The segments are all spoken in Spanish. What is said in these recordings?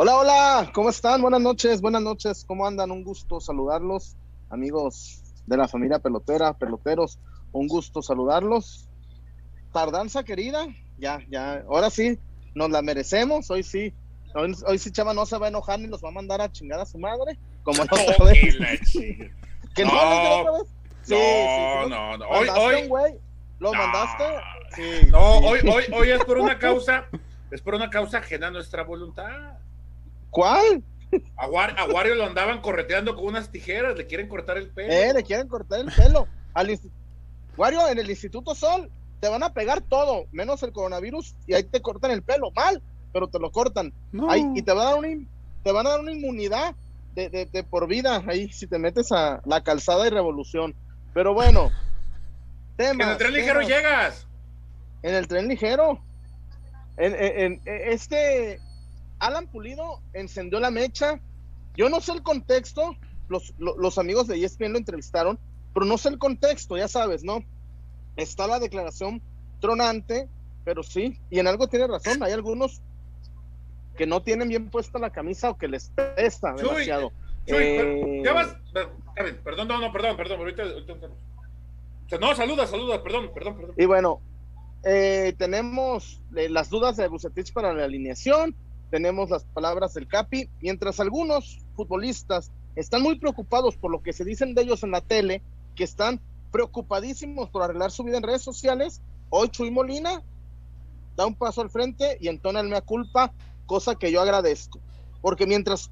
Hola, hola, ¿cómo están? Buenas noches, buenas noches, ¿cómo andan? Un gusto saludarlos, amigos de la familia pelotera, peloteros, un gusto saludarlos. Tardanza querida, ya, ya, ahora sí, nos la merecemos, hoy sí, hoy, sí Chava no se va a enojar ni nos va a mandar a chingar a su madre, como no, no que ¿Que no, no, sí, no, no, no, hoy, hoy, ¿Lo mandaste? Sí, no, hoy, hoy, hoy es por una causa, es por una causa ajena a nuestra voluntad. ¿Cuál? A, Wario lo andaban correteando con unas tijeras, le quieren cortar el pelo. Eh, le quieren cortar el pelo. Al Wario, en el Instituto Sol te van a pegar todo, menos el coronavirus, y ahí te cortan el pelo, mal, pero te lo cortan. Ahí, y te, va a dar una, te van a dar una inmunidad de, de, por vida ahí si te metes a la calzada y revolución. Pero bueno, temas, En el tren ligero llegas. En el tren ligero. en, en este Alan Pulido encendió la mecha. Yo no sé el contexto, los, amigos de ESPN lo entrevistaron, pero no sé el contexto, ya sabes, ¿no? Está la declaración tronante, pero sí, y en algo tiene razón, hay algunos que no tienen bien puesta la camisa o que les pesta demasiado. Eh, ya vas, perdón, no, no, perdón, perdón, ahorita, no, saluda, saluda, perdón, perdón, perdón. Y bueno, eh, tenemos eh, las dudas de Bucetich para la alineación, tenemos las palabras del Capi, mientras algunos futbolistas están muy preocupados por lo que se dicen de ellos en la tele, que están preocupadísimos por arreglar su vida en redes sociales, hoy Chuy Molina da un paso al frente y entona el mea culpa, cosa que yo agradezco, porque mientras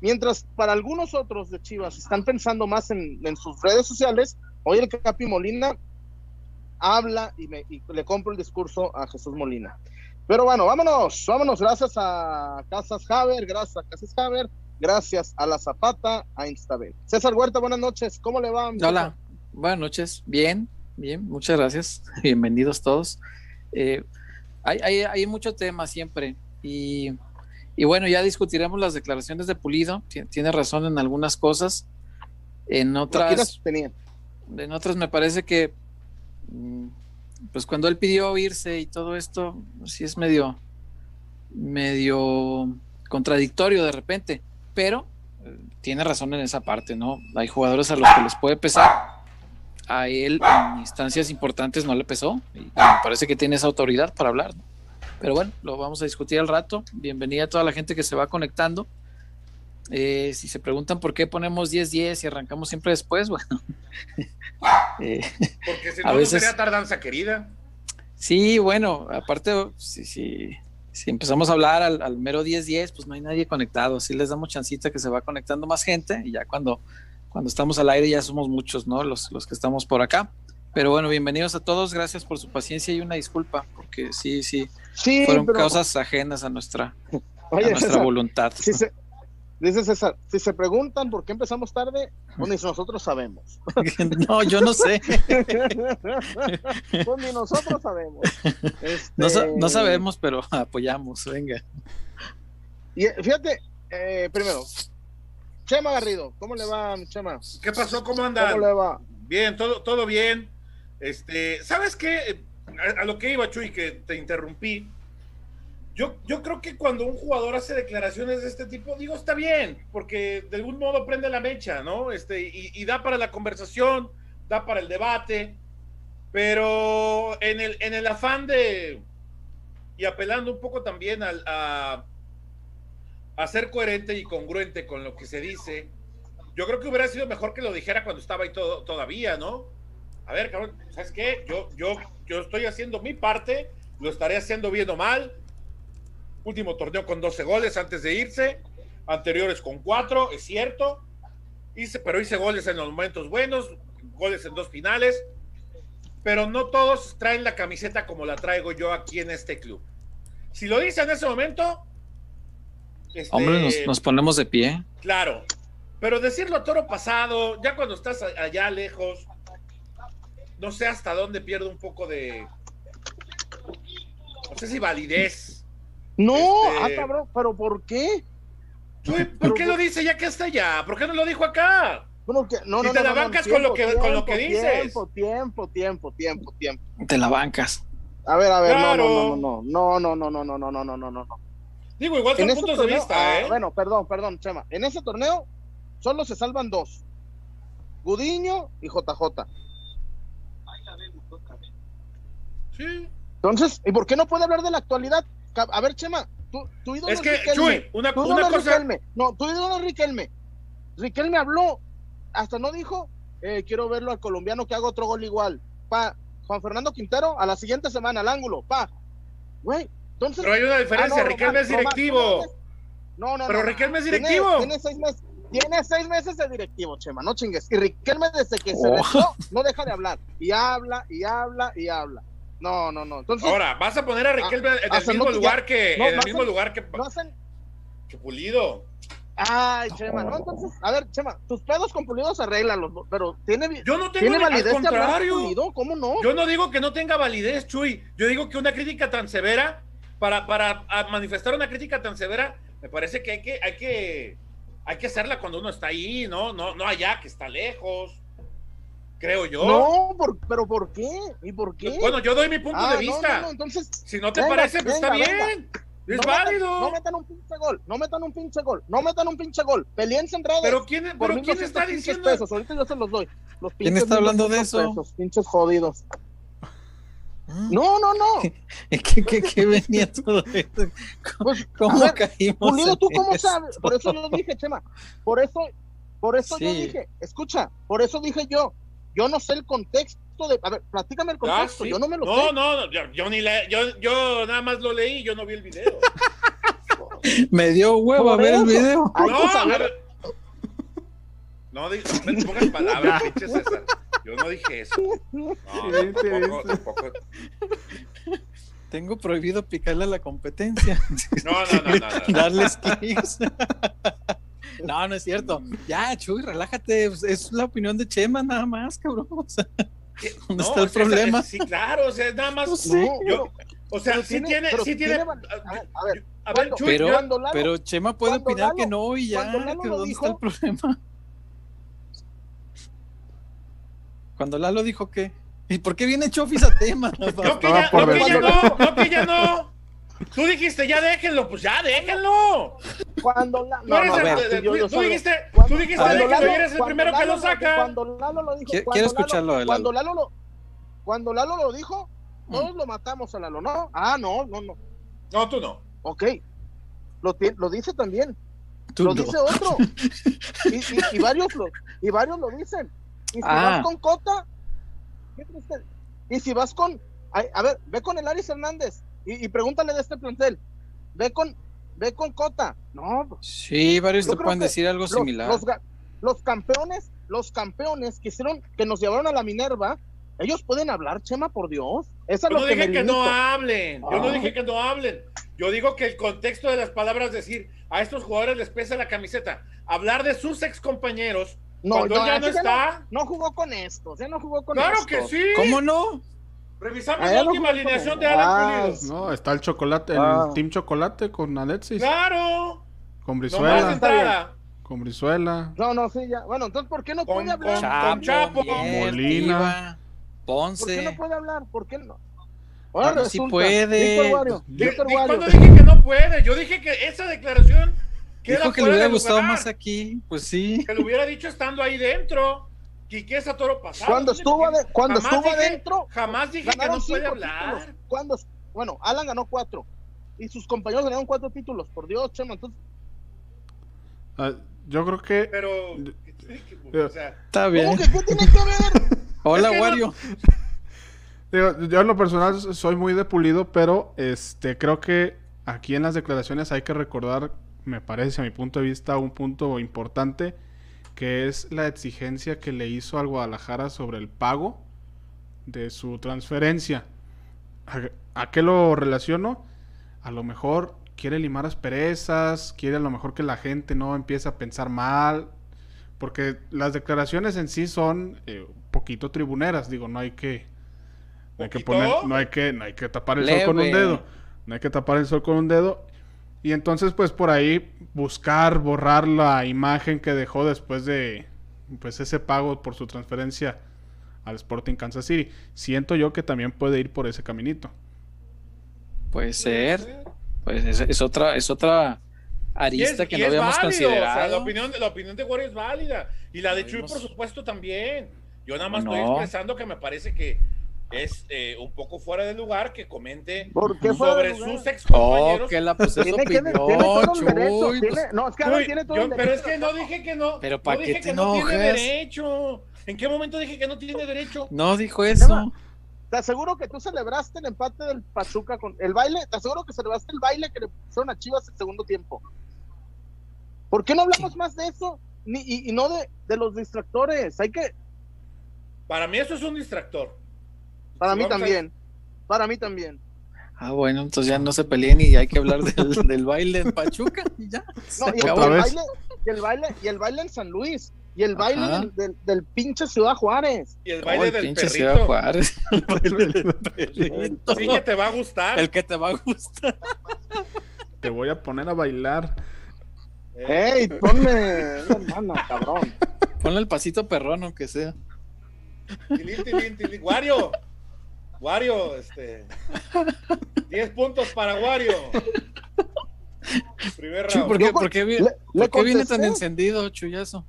mientras para algunos otros de Chivas están pensando más en, sus redes sociales, hoy el Capi Molina habla y, me, y le compro el discurso a Jesús Molina. Pero bueno, vámonos, vámonos. Gracias a Casas Haber, gracias a Casas Haber, gracias a La Zapata, a Instabel. César Huerta, buenas noches. ¿Cómo le va? Hola, buenas noches. Bien, bien, muchas gracias. Bienvenidos todos. Eh, hay, hay, hay, mucho tema siempre y, y, bueno, ya discutiremos las declaraciones de Pulido. Tiene razón en algunas cosas. En otras, en otras me parece que mm, pues cuando él pidió irse y todo esto, sí es medio, medio contradictorio de repente, pero eh, tiene razón en esa parte, ¿no? Hay jugadores a los que les puede pesar, a él en instancias importantes no le pesó, y me parece que tiene esa autoridad para hablar, Pero bueno, lo vamos a discutir al rato. Bienvenida a toda la gente que se va conectando. Eh, si se preguntan por qué ponemos 10-10 y arrancamos siempre después, bueno. Eh, Porque si no, no sería tardanza querida. Sí, bueno, aparte, si, si, si empezamos a hablar al, mero 10-10, pues no hay nadie conectado. Sí les damos chancita que se va conectando más gente y ya cuando, cuando estamos al aire ya somos muchos, ¿no? Los, los que estamos por acá. Pero bueno, bienvenidos a todos, gracias por su paciencia y una disculpa, porque sí, sí, sí fueron causas ajenas a nuestra, a nuestra voluntad. Sí, Dice César, si se preguntan por qué empezamos tarde, pues ni nosotros sabemos. no, yo no sé. pues ni nosotros sabemos. No, este, sabemos, pero apoyamos, venga. Y fíjate, eh, primero, Chema Garrido, ¿cómo le va, Chema? ¿Qué pasó? ¿Cómo anda? ¿Cómo le va? Bien, todo, todo bien. Este, ¿sabes qué? A, a lo que iba, Chuy, que te interrumpí yo, yo creo que cuando un jugador hace declaraciones de este tipo, digo, está bien, porque de algún modo prende la mecha, ¿no? Este, y, da para la conversación, da para el debate, pero en el, en el afán de, y apelando un poco también al, a, a ser coherente y congruente con lo que se dice, yo creo que hubiera sido mejor que lo dijera cuando estaba ahí todo, todavía, ¿no? A ver, cabrón, ¿sabes qué? Yo, yo, yo estoy haciendo mi parte, lo estaré haciendo bien o mal, último torneo con 12 goles antes de irse, anteriores con 4, es cierto, hice, pero hice goles en los momentos buenos, goles en dos finales, pero no todos traen la camiseta como la traigo yo aquí en este club. Si lo dice en ese momento... Este, Hombre, nos, ponemos de pie. Claro, pero decirlo a toro pasado, ya cuando estás allá lejos, no sé hasta dónde pierde un poco de, no sé si validez no, ah, este, cabrón, pero ¿por qué? ¿Por qué lo dice ya que está allá? ¿Por qué no lo dijo acá? no, no, te la bancas con, lo que, con lo que dices. Tiempo, tiempo, tiempo, tiempo, tiempo. Te la bancas. A ver, a ver, no, no, no, no, no, no, no, no, no, no, no, no, no, no. Digo, igual son puntos de vista, ah, ¿eh? Bueno, perdón, perdón, Chema. En ese torneo solo se salvan dos. Gudiño y JJ. Sí. Entonces, ¿y por qué no puede hablar de la actualidad? A ver, Chema, tú, tu ídolo Es que, Riquelme. Chuy, una, Tu una cosa. Riquelme. No, tu ídolo Riquelme. Riquelme habló, hasta no dijo, eh, quiero verlo al colombiano que haga otro gol igual. Pa, Juan Fernando Quintero, a la siguiente semana, al ángulo, pa. Güey, entonces... Pero hay una diferencia, Ah, no, Riquelme Román, es directivo. Román, No, no, Pero no. Riquelme es directivo. Tiene, seis meses. Tiene seis meses de directivo, Chema, no chingues. Y Riquelme desde que se Oh. retiró no deja de hablar. Y habla, y habla, y habla. No, no, no. Entonces, Ahora, vas a poner a Riquelme en el mismo lugar que en el mismo lugar que, no hacen... Pulido. Ay, Chema, no, entonces, a ver, Chema, tus pedos con Pulido se arreglan, los- pero tiene, Yo no tengo ¿tiene al validez con contrario. Pulido, ¿cómo no? Yo no digo que no tenga validez, Chuy. Yo digo que una crítica tan severa, para, para manifestar una crítica tan severa, me parece que hay que, hay que, hay que hacerla cuando uno está ahí, ¿no? No, no allá, que está lejos. Creo yo. No, por- pero ¿por qué? ¿Y por qué? Bueno, yo doy mi punto Ah, de no, vista. no, no, entonces, Si no te Venga, parece, pues está venga, bien. Es no válido. Metan, no metan un pinche gol, no metan un pinche gol, no metan un pinche gol. Peleense en redes. pero quién, pero quién 1,200 está diciendo pesos, ahorita yo se los doy. Los ¿Quién pinches está hablando de 1,200 eso? pesos, pinches jodidos. Mm. No, no, no. ¿Qué, qué, qué venía todo esto? Pues, ¿Cómo ver, caímos? Pulido, ¿tú cómo sabes? Por eso yo dije, Chema, por eso, por eso yo dije, escucha, por eso dije yo, yo no sé el contexto de, a ver, platícame el Ah, contexto, sí. yo no me lo no, sé. no, no, yo, yo ni le, yo, yo nada más lo leí, yo no vi el video. Me dio huevo a ver el eso. video. Hay no, que saber. No, no me pongas palabras, pinche César. Yo no dije eso. No, tampoco, tampoco. Tengo prohibido picarle a la competencia. No, no, no, no, no. Darles clics. No, no es cierto. Ya, Chuy, relájate. Es la opinión de Chema, nada más, cabrón. O sea, ¿Qué? ¿Dónde No, está el problema? es- sí, claro, o sea, es nada más. Sí. Yo- o sea, sí tiene- sí tiene. tiene val- a ver, a ver, A ver, cuando- Chuy, Pero- yo- Lalo- Pero Chema puede opinar Lalo- que no y ya. que ¿Dónde dijo- está el problema? Cuando Lalo dijo que. ¿Y por qué viene Chofis a tema? no que ya, no que ya no, no que ya no. Tú dijiste, ya déjenlo, pues ya déjenlo. cuando la- Tú, no, eres no, el- tú- tú dijiste, cuando- tú dijiste, cuando déjenlo, Lalo- y eres el primero que lo Lalo- saca. Cuando Lalo lo dijo, Quiero- cuando quiero Lalo- escucharlo Lalo. Cuando Lalo lo, cuando Lalo lo dijo, Mm. todos lo matamos a Lalo, ¿no? Ah, no, no, no. No, tú no. Ok. Lo, lo dice también. Tú lo no. dice otro. Y, y- y varios lo, y varios lo dicen. Y si Ah. vas con Cota, ¿qué crees que- y si vas con, a, a ver, ve con el Aris Hernández y, y pregúntale de este plantel. Ve con, ve con Cota. No, Sí, varios te pueden decir algo los, similar. los campeones, los campeones que hicieron, que nos llevaron a la Minerva, ellos pueden hablar, Chema, por Dios. Yo lo no que dije que no hablen. Yo no Ah. dije que no hablen. Yo digo que el contexto de las palabras, decir, a estos jugadores les pesa la camiseta. Hablar de sus ex compañeros, No, cuando no, ya no está. No, jugó con estos, ya no jugó con Claro estos. que sí. ¿Cómo no? Revisamos la última alineación de. Alan Pulido. No, está el chocolate, el Ah. Team Chocolate con Alexis, Claro. con Brizuela, con Brizuela. No, no, sí, ya. Bueno, entonces, ¿por qué no Con- puede hablar? con- con Chapo, Molina. Tiva, ¿Por qué no Ponce. puede hablar? ¿Por qué no? Ahora Bueno, sí puede. Víctor Wario, Di- Víctor di- Wario. ¿Cuándo dije que no puede? Yo dije que esa declaración Dijo que le hubiera gustado más aquí. Pues sí. Que lo hubiera dicho estando ahí dentro. Quique es a toro pasado. Cuando ¿sí me estuvo, ade- cuando Jamás estuvo dije- adentro, Jamás dije que no puede hablar. títulos. Cuando, bueno, Alan ganó cuatro. Y sus compañeros ganaron cuatro títulos. Por Dios, Chema. Entonces, Ah, yo creo que Pero. O sea, Está ¿cómo bien. que qué tiene que ver? Hola, no- Wario. Digo, yo en lo personal soy muy de pulido, pero este creo que aquí en las declaraciones hay que recordar, me parece a mi punto de vista, un punto importante, que es la exigencia que le hizo al Guadalajara sobre el pago de su transferencia. ¿A, a qué lo relaciono? A lo mejor quiere limar asperezas, quiere a lo mejor que la gente no empiece a pensar mal, porque las declaraciones en sí son eh, un poquito tribuneras, digo, no hay que no hay que poner, no hay que, no hay que tapar el sol con un dedo. No hay que tapar el sol con un dedo. Y entonces, pues por ahí buscar borrar la imagen que dejó después de pues ese pago por su transferencia al Sporting Kansas City. Siento yo que también puede ir por ese caminito. Puede ser. Pues es, es otra, es otra arista es- que no habíamos válido, o sea, considerado. la, opinión, de- la opinión de Wario es válida. Y la de No Chuy, por supuesto, también. Yo nada más No. estoy expresando que me parece que es eh, un poco fuera de lugar que comente ¿Por qué fuera sobre sus ex Oh, compañeros. que la pues es Tiene, que- opinión, tiene todo el derecho. Chuy, tiene- pues, no, es que Chuy, tiene todo yo- el pero derecho. es que no dije que no. Pero no ¿pa' dije que no tiene derecho. ¿En qué momento dije que no tiene derecho? no dijo eso. Te aseguro que tú celebraste el empate del Pachuca con el baile. Te aseguro que celebraste el baile que le pusieron a Chivas el segundo tiempo. ¿Por qué no hablamos más de eso? Ni, y, y no de, de los distractores. Hay que, Para mí eso es un distractor. Para mí también. Para mí también. Ah, bueno, entonces ya no se peleen y hay que hablar del, del baile en Pachuca y ya. No, y, el, acabó. Otra el vez. baile, y el baile, y el baile en San Luis. Y el baile del, del, del pinche Ciudad Juárez. Y el Oh, baile el del pinche Ciudad. Juárez. El baile del perrito. Sí que te va a gustar. El que te va a gustar. Te voy a poner a bailar. ¡Ey, ponme una mano, cabrón! Ponle el pasito perrón, aunque sea. tilín, tilín, tilín. Wario. Wario, este. 10 puntos para Wario. Primer Chuy, round. ¿por qué, por qué vi- le- por le qué viene tan encendido, Chuyazo?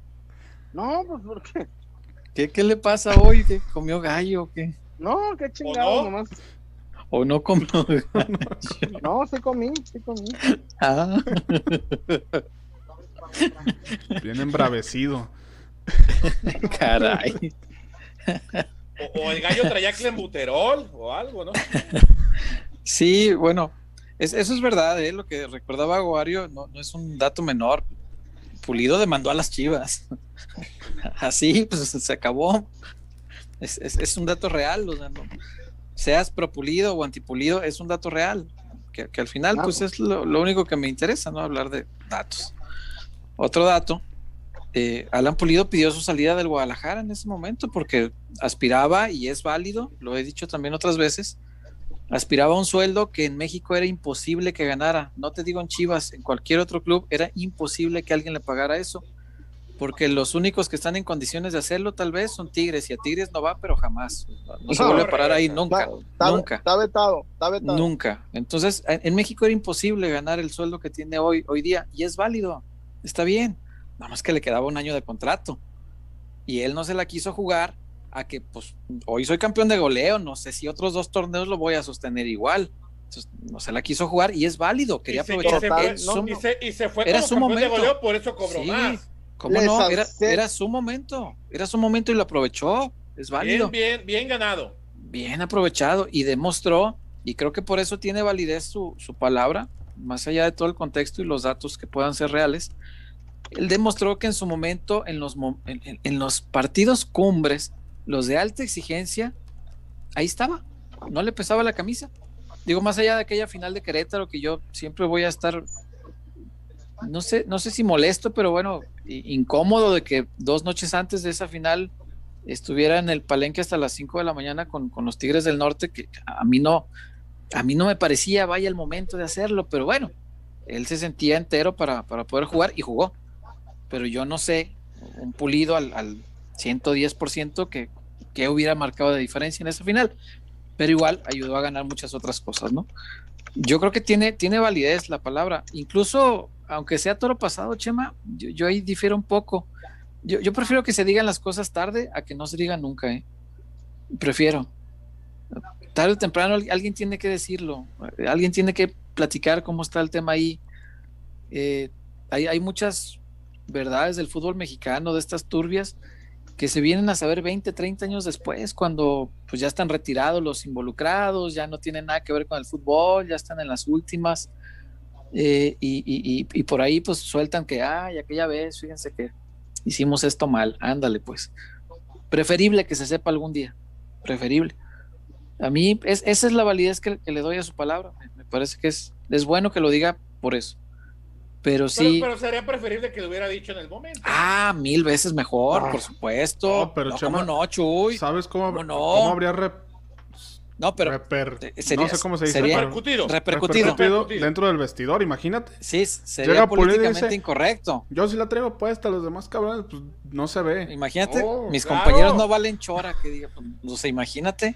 No, pues ¿por qué? ¿Qué, ¿Qué le pasa hoy? ¿Qué comió gallo o qué? No, qué chingado no? nomás. ¿O no comió gallo? No, sí comí, sí comí. Ah, Bien embravecido. caray. O, o el gallo traía clenbuterol o algo, ¿no? Sí, bueno, es- eso es verdad, ¿eh? lo que recordaba Aguario no, no es un dato menor. Pulido demandó a las chivas. Así, pues se acabó. Es, es- es un dato real, o sea, no- seas propulido o antipulido, es un dato real. Que, que al final, Claro. pues es lo, lo único que me interesa, ¿no? Hablar de datos. Otro dato, eh, Alan Pulido pidió su salida del Guadalajara en ese momento porque aspiraba, y es válido, lo he dicho también otras veces, aspiraba a un sueldo que en México era imposible que ganara. No te digo en Chivas, en cualquier otro club era imposible que alguien le pagara eso. Porque los únicos que están en condiciones de hacerlo tal vez son Tigres y a Tigres no va, pero jamás. No se vuelve a parar ahí regresa. nunca. Está, Nunca. está vetado, está vetado. Nunca. Entonces, en en México era imposible ganar el sueldo que tiene hoy, hoy día y es válido. Está bien. Nada más que le quedaba un año de contrato. Y él no se la quiso jugar a que, pues, hoy soy campeón de goleo, no sé si otros dos torneos lo voy a sostener igual. Entonces, no se la quiso jugar y es válido. Quería aprovechar. y se fue- es no, su- Y se, y se fue Era como su campeón de momento. goleo, por eso cobró Sí. más. ¿Cómo Les no? Era, era su momento. Era su momento y lo aprovechó. Es válido. Bien, bien, bien ganado. bien aprovechado y demostró, y creo que por eso tiene validez su, su palabra, más allá de todo el contexto y los datos que puedan ser reales, él demostró que en su momento, en los, en, los partidos cumbres, los de alta exigencia, ahí estaba, no le pesaba la camisa. Digo, más allá de aquella final de Querétaro, que yo siempre voy a estar, no sé, no sé si molesto, pero bueno, incómodo de que dos noches antes de esa final estuviera en el palenque hasta las 5 de la mañana con, los Tigres del Norte, que a mí no, a mí no me parecía vaya el momento de hacerlo, pero bueno, él se sentía entero para poder jugar y jugó. Pero yo no sé, un pulido al, al 110% que, que hubiera marcado de diferencia en esa final, pero igual ayudó a ganar muchas otras cosas, ¿no? Yo creo que tiene, tiene validez la palabra, incluso aunque sea toro pasado, Chema, yo, yo ahí difiero un poco. Yo, yo prefiero que se digan las cosas tarde a que no se digan nunca, ¿eh? Prefiero. Tarde o temprano al- alguien tiene que decirlo, alguien tiene que platicar cómo está el tema ahí. Eh, hay, hay muchas verdades del fútbol mexicano, de estas turbias, que se vienen a saber 20, 30 años después, cuando pues ya están retirados los involucrados, ya no tienen nada que ver con el fútbol, ya están en las últimas. eh, y, y- y- por ahí pues sueltan que, ay, aquella vez, fíjense que hicimos esto mal, ándale pues. Preferible que se sepa algún día, preferible. A mí es, esa es la validez que, que le doy a su palabra, me, me parece que es, es bueno que lo diga por eso. Pero Pero, sí, pero sería preferible que lo hubiera dicho en el momento. ah, mil veces mejor, Ah. por supuesto. No, pero no, Chema, ¿cómo no, Chuy? ¿Sabes cómo, ¿cómo no? cómo habría rep- No, pero reper- sería- no sé cómo se dice, sería- pero Repercutido. repercutido. Repercutido. dentro del vestidor, imagínate. Sí, sería Llega políticamente dice- incorrecto. Yo si la traigo puesta, los demás cabrones, pues no se ve. Imagínate, Oh, mis claro. compañeros no valen chora, que diga, pues, o sea, imagínate.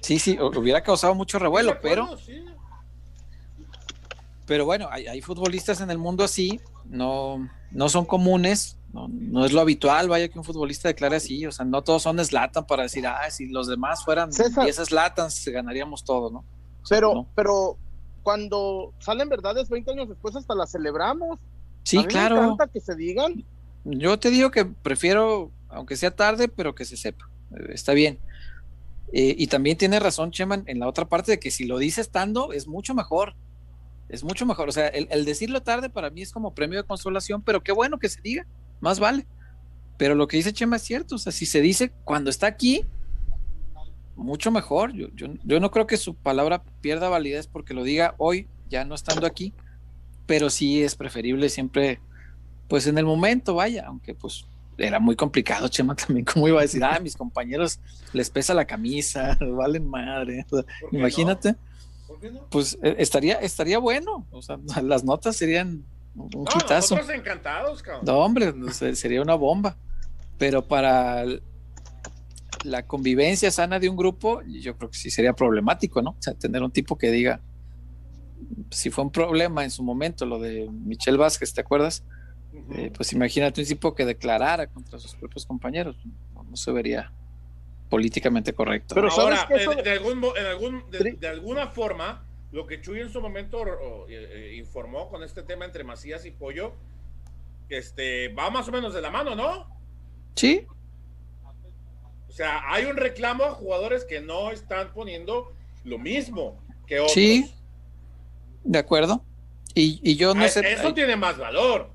Sí, sí, hu- hubiera causado mucho revuelo, pero sí. Pero bueno, hay, hay futbolistas en el mundo así, no, no son comunes, no, no, es lo habitual, vaya que un futbolista declare así, o sea, no todos son Slatan para decir, ah, si los demás fueran César. 10 Slatans, ganaríamos todo, ¿no? O sea, Pero, no. pero cuando salen verdades 20 años después hasta las celebramos. A Sí, Me claro. encanta que se digan. Yo te digo que prefiero, aunque sea tarde, pero que se sepa. Eh, Está bien. Eh, y también tiene razón, Cheman, en la otra parte de que si lo dice estando, es mucho mejor. Es mucho mejor. O sea, el, el decirlo tarde para mí es como premio de consolación, pero qué bueno que se diga, más vale. Pero lo que dice Chema es cierto. O sea, si se dice cuando está aquí, mucho mejor. Yo, yo, yo no creo que su palabra pierda validez porque lo diga hoy, ya no estando aquí. Pero sí es preferible siempre pues en el momento, vaya, aunque pues era muy complicado, Chema, también, como iba a decir, ah, mis compañeros les pesa la camisa, valen madre. O sea, ¿Por qué imagínate, no? ¿Por qué no? pues eh, estaría, estaría bueno, o sea, las notas serían un No, nosotros encantados, cabrón. No, hombre, sería una bomba. Pero para la convivencia sana de un grupo, yo creo que sí sería problemático, ¿no? O sea, tener un tipo que diga, si fue un problema en su momento lo de Michelle Vázquez, ¿te acuerdas? Eh, pues imagínate un tipo que declarara contra sus propios compañeros, no, no se vería políticamente correcto. Pero ¿sabes Ahora? Eso- en- de, algún, mo- en algún- de, de alguna forma, lo que Chuy en su momento o, eh, eh, informó con este tema entre Macías y Pollo, este, va más o menos de la mano, ¿no? sí, O sea, hay un reclamo a jugadores que no están poniendo lo mismo que otros. Sí. de acuerdo. Y, y yo no Ah, sé, Eso tiene más valor.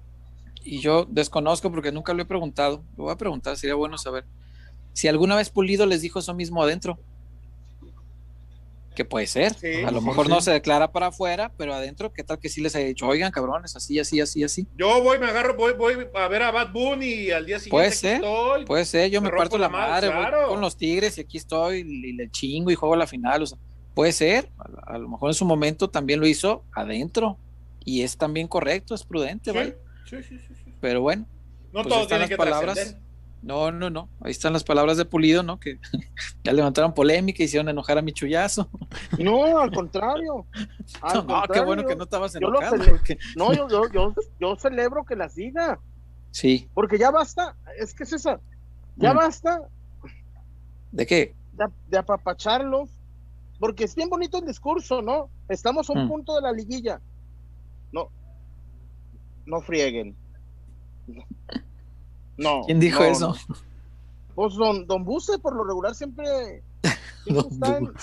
y yo desconozco porque nunca lo he preguntado. Lo voy a preguntar, sería bueno saber. Si alguna vez Pulido les dijo eso mismo adentro. Que puede ser. Sí. a lo mejor sí. no se declara para afuera, pero adentro, ¿qué tal que sí les haya dicho, oigan, cabrones, así, así, así, así? Yo voy, me agarro, voy, voy a ver a Bad Bunny y al día siguiente Puede aquí ser, estoy. Puede ser, yo Me parto la madre, voy con los Tigres y aquí estoy y le chingo y juego la final. O sea, puede ser, a, a lo mejor en su momento también lo hizo adentro y es también correcto, es prudente, Sí, ¿vale? sí, sí, sí, sí. Pero bueno, No Pues todo están tiene las que palabras. trascender. No, no, no. Ahí están las palabras de Pulido, ¿no? Que ya levantaron polémica, hicieron enojar a mi chullazo. No, al contrario. Al No, qué bueno que no estabas yo lo enojado. porque- No, yo, yo, yo, yo celebro que las diga. Sí, Porque ya basta. Es que César, ya Mm. basta ¿de qué? de, de apapacharlos. Porque es bien bonito el discurso, ¿no? Estamos a un Mm. punto de la liguilla. No. No frieguen. No. ¿Quién dijo no, eso? no. Pues don, don Buse, por lo regular, siempre. está en-.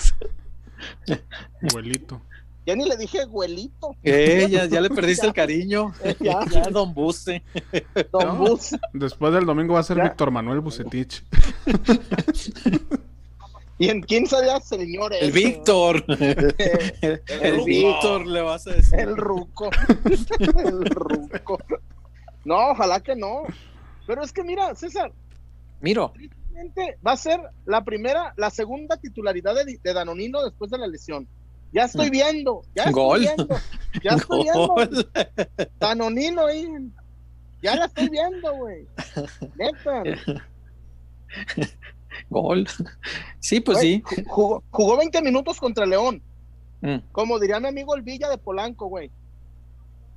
Abuelito. ya ni le dije güelito. Eh, ya, ya le perdiste el cariño. Ya. Ya, don Buste. Don No. Buse. Después del domingo va a ser Ya. Víctor Manuel Bucetich. ¿Y en quién sabía, señor? El ese? Víctor. Eh, El, El. Víctor le vas a decir. El ruco. El ruco. No, ojalá que no. Pero es que mira, César, Miro, va a ser la primera, la segunda titularidad de, de Danonino después de la lesión. Ya estoy Mm. viendo, ya estoy Gol. viendo, ya estoy viendo. Danonino ahí. Ya la estoy viendo, güey. Neta. Gol. Sí, pues sí. Jugó, jugó 20 minutos contra León. Mm. Como diría mi amigo el Villa de Polanco, güey.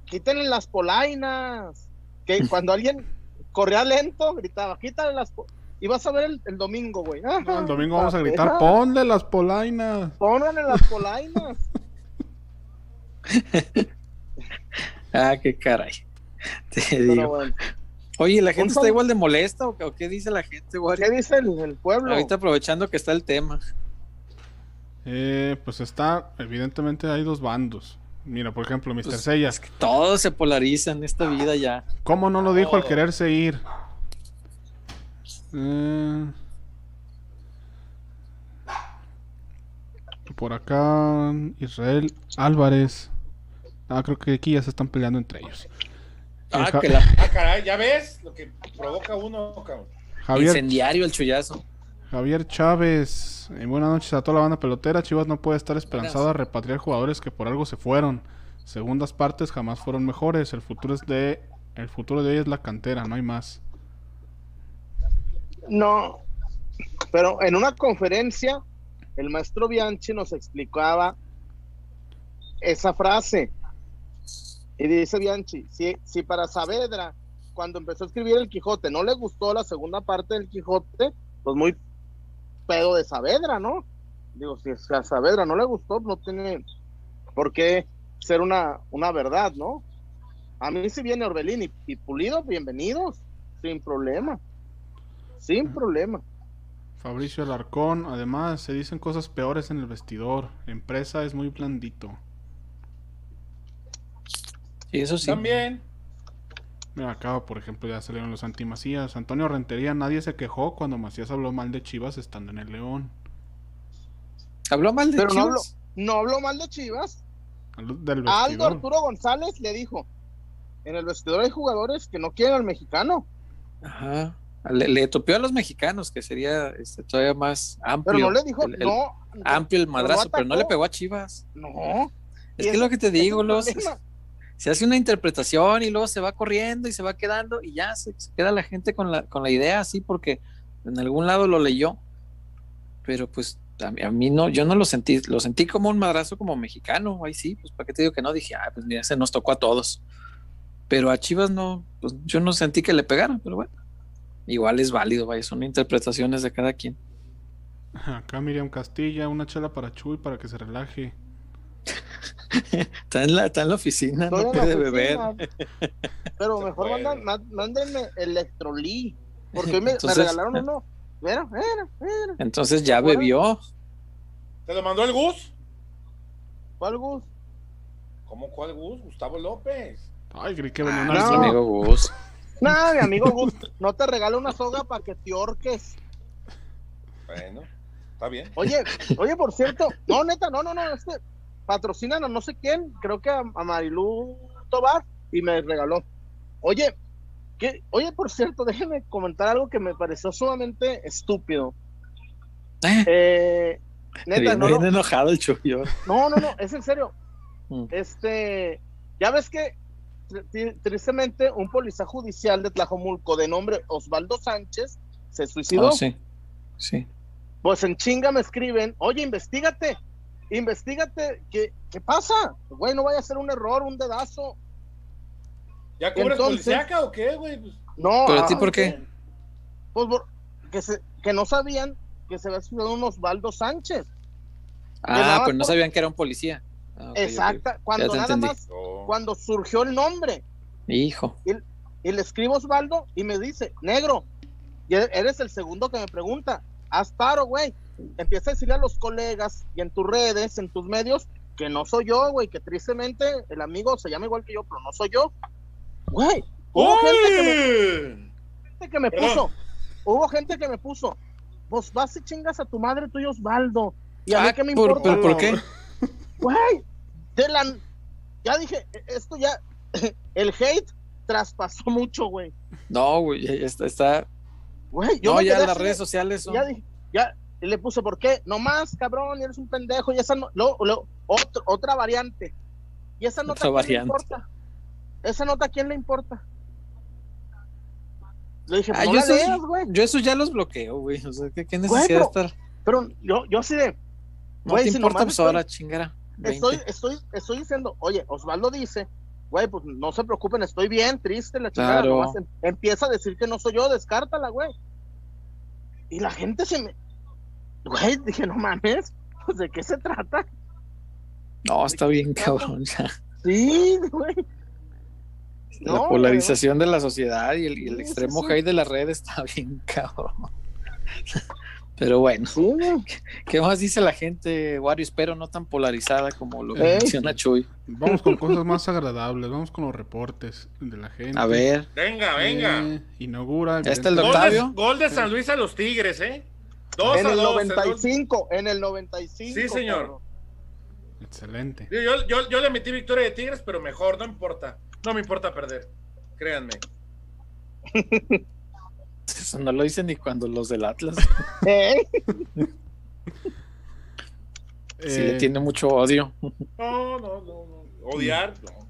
Quítenle las polainas. Que cuando alguien corría lento, gritaba, quítale las po-". Y vas a ver el, el domingo, güey. No, el domingo vamos a gritar, ponle las polainas. Pónganle las polainas. Ah, qué caray. Te Pero digo. bueno, Oye, ¿la gente está igual de molesta o qué, o qué dice la gente, güey? ¿qué dice el, el pueblo? Ahorita aprovechando que está el tema. Eh, pues está, evidentemente hay dos bandos. Mira, por ejemplo, Mr. Pues, Sella. es que todo se polariza en esta vida ya. ¿Cómo no lo dijo al Todo. quererse ir? Eh, por acá, Israel Álvarez. Ah, creo que aquí ya se están peleando entre ellos. Ah, Ja- que la Ah, caray, ya ves lo que provoca uno, cabrón. Javier, incendiario el chullazo. Javier Chávez. eh, buenas noches a toda la banda pelotera. Chivas no puede estar esperanzada a repatriar jugadores que por algo se fueron. Segundas partes jamás fueron mejores. El futuro es de el futuro de hoy es la cantera, no hay más. No, pero en una conferencia, el maestro Bianchi nos explicaba esa frase. Y dice Bianchi, si, si para Saavedra, cuando empezó a escribir el Quijote, no le gustó la segunda parte del Quijote, pues muy pedo de Saavedra, ¿no? Digo, si a Saavedra no le gustó, no tiene por qué ser una, una verdad, ¿no? A mí si viene Orbelín y, y Pulido, bienvenidos, sin problema, sin problema. Fabricio Alarcón, además se dicen cosas peores en el vestidor. Empresa es muy blandito. Y eso sí. También. Mira, acá, por ejemplo, ya salieron los anti-Macías. Antonio Rentería, nadie se quejó cuando Macías habló mal de Chivas estando en el León. ¿Habló mal de Pero no habló, Chivas? no habló mal de Chivas. Del A Aldo. Arturo González le dijo, en el vestidor hay jugadores que no quieren al mexicano, Ajá. Le, le topió a los mexicanos, que sería este, todavía más amplio. pero no le dijo, el- el- no, amplio el madrazo, pero no le pegó a Chivas. no. Es que es lo que te es digo, los, problema. Se hace una interpretación y luego se va corriendo y se va quedando y ya se, queda la gente con la, con la idea así porque en algún lado lo leyó. Pero pues a mí, a mí no, yo no lo sentí, lo sentí como un madrazo como mexicano, ahí sí, pues para qué te digo que no, dije, ah, pues mira, se nos tocó a todos. Pero a Chivas no, pues yo no sentí que le pegaran, pero bueno, igual es válido, vaya, son interpretaciones de cada quien. Acá Miriam Castilla, una chela para Chuy para que se relaje. Está en la, está en la oficina, Estoy no puede beber. Pero mejor mandan- má- mándenme Electrolí, porque hoy me, regalaron uno. Mira, mira, mira. Entonces ya Bueno. bebió. ¿Te lo mandó el Gus? ¿Cuál Gus? ¿Cómo cuál Gus? Gustavo López. Ay, creí que venía Ah, nuestro no. amigo Gus. Nah, mi amigo Gus, no te regalo una soga para que te orques. Bueno, está bien. Oye, oye, por cierto, no, neta, no, no, no, este patrocinan a no sé quién, creo que a, a Marilú Tobar, y me regaló. Oye, que, oye, por cierto, déjeme comentar algo que me pareció sumamente estúpido. Eh, Eh, neta, bien, no, bien no, enojado el chuyo. no, no, no, es en serio. Mm. Este, ya ves que tri- tri- tristemente un policía judicial de Tlajomulco de nombre Osvaldo Sánchez se suicidó. Oh, sí, sí. Pues en chinga me escriben, oye, investigate, investigate, ¿qué, qué pasa? Güey, no vaya a ser un error, un dedazo. ¿Ya cubres Entonces- policíaca o qué, güey? Pues, No. ¿Pero a ti ah, por qué? Pues por- que, se, que no sabían que se había suicidado un Osvaldo Sánchez. Ah, pero no por- sabían que era un policía. Ah, ok, ok. Exacta, cuando nada entendí. más, cuando surgió el nombre. Hijo. Y le escribo a Osvaldo y me dice, negro, y e- eres el segundo que me pregunta, haz paro, güey. Empieza a decirle a los colegas y en tus redes, en tus medios, que no soy yo, güey, que tristemente el amigo se llama igual que yo, pero no soy yo. Güey, hubo gente que me, gente que me puso, hubo gente que me puso, vos vas y chingas a tu madre, tú y Osvaldo. Y a mí Ah, qué me ¿por- importa, pero ¿por qué? güey, de la... Ya dije, esto ya, el hate traspasó mucho, güey. No, güey, está, está. Güey, yo No, me ya las redes de- sociales son. ya dije, ya y le puse, ¿por qué? No más, cabrón, eres un pendejo. Y esa no, luego- luego, otro- otra variante. Y esa nota, Otra ¿a quién le importa? Esa nota, ¿a quién le importa? Le dije, Ah, no yo, leas, esos ya los bloqueo, güey. O sea, ¿qué, qué necesidad de estar? Pero yo, yo así de, No güey, te si importa, pues estoy- ahora chingara. 20. estoy, estoy, estoy diciendo, oye, Osvaldo dice, güey, pues no se preocupen, estoy bien, triste, la chingada. Claro. nomás em- empieza a decir que no soy yo, descártala, güey. Y la gente se me, güey, dije, no mames, pues de qué se trata. No, está bien, cabrón. ya. Sí, güey. la No, polarización de la sociedad y el, y el Sí, sí, extremo sí. hate de las redes está bien, cabrón. Pero bueno. ¿qué más dice la gente, Wario? Espero no tan polarizada como lo Ey. menciona Chuy. Vamos con cosas más agradables. Vamos con los reportes de la gente. A ver, Venga, venga. Eh, inaugura. Ya está el de, Octavio. gol de San Luis a los Tigres, ¿eh? Dos En a el dos. el gol- 95, en el 95. Sí, señor. cabrón. Excelente. Yo, yo, yo, yo le metí victoria de Tigres, pero mejor, no importa. No me importa perder. Créanme. eso no lo dicen ni cuando los del Atlas. ¿Eh? Sí le Eh, tiene mucho odio. No, no, no, no. Odiar, no.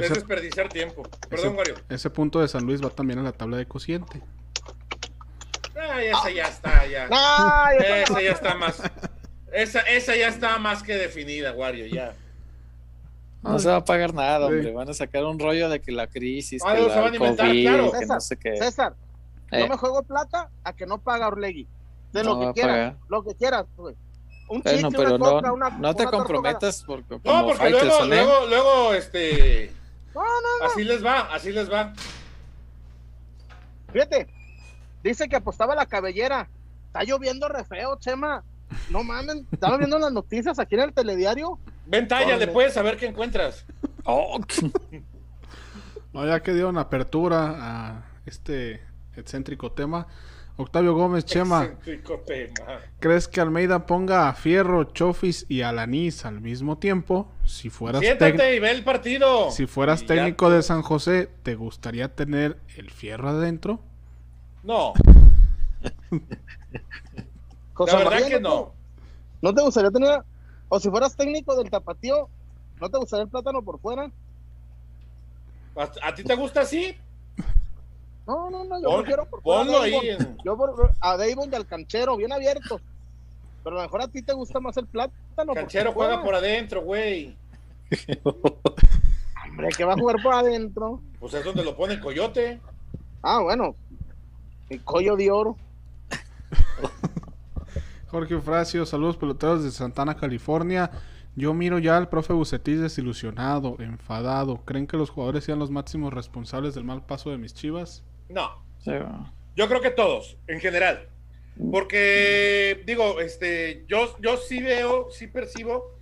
Es desperdiciar tiempo. Perdón, Wario. ese punto de San Luis va también a la tabla de cociente. Esa ya está, ya. Ay, esa Esa ya está más. Esa, esa ya está más que definida, Wario, ya. No se va a pagar nada, hombre. Van a sacar un rollo de que la crisis, Ah, que no, la se van a inventar, COVID, claro. que no César, sé qué. César, Eh, yo me juego plata a que no paga Orlegui. De No lo que quieras, lo que quieras, güey. Un bueno, chicle, pero una no, coca, una- no te una comprometas porque No, como porque luego, ¿eh? luego, luego, este. No, no, Así les va, así les va. Fíjate, dice que apostaba la cabellera. Está lloviendo re feo, Chema. No mames, estaba viendo las noticias aquí en el telediario. Ven, tállale, puedes saber qué encuentras. Oh, No, ya que dieron apertura a este excéntrico tema. Octavio Gómez, Chema, Excéntrico tema. ¿crees que Almeida ponga a Fierro, Chofis y Alanís al mismo tiempo? Si fueras, Siéntate y ve el partido. si fueras Y ya. técnico de San José, ¿te gustaría tener el Fierro adentro? No, la verdad María, que ¿no no. te- ¿No gustaría tener, o si fueras técnico del tapatío, ¿no te gustaría el plátano por fuera? ¿A, a ti te gusta así? No, no, no, yo Pon- prefiero por fuera. ponlo ahí. Yo por, a Davon y al canchero, bien abierto. Pero a lo mejor a ti te gusta más el plátano. Canchero por juega por adentro, güey. Hombre, que va a jugar por adentro. Pues es donde lo pone el coyote. Ah, bueno. El collo de oro. Jorge Eufrasio, saludos peloteros de Santana, California. Yo miro ya al profe Bucetich desilusionado, enfadado. ¿Creen que los jugadores sean los máximos responsables del mal paso de mis chivas? No, sí, yo creo que todos, en general. Porque, digo, este, yo, yo sí veo, sí percibo,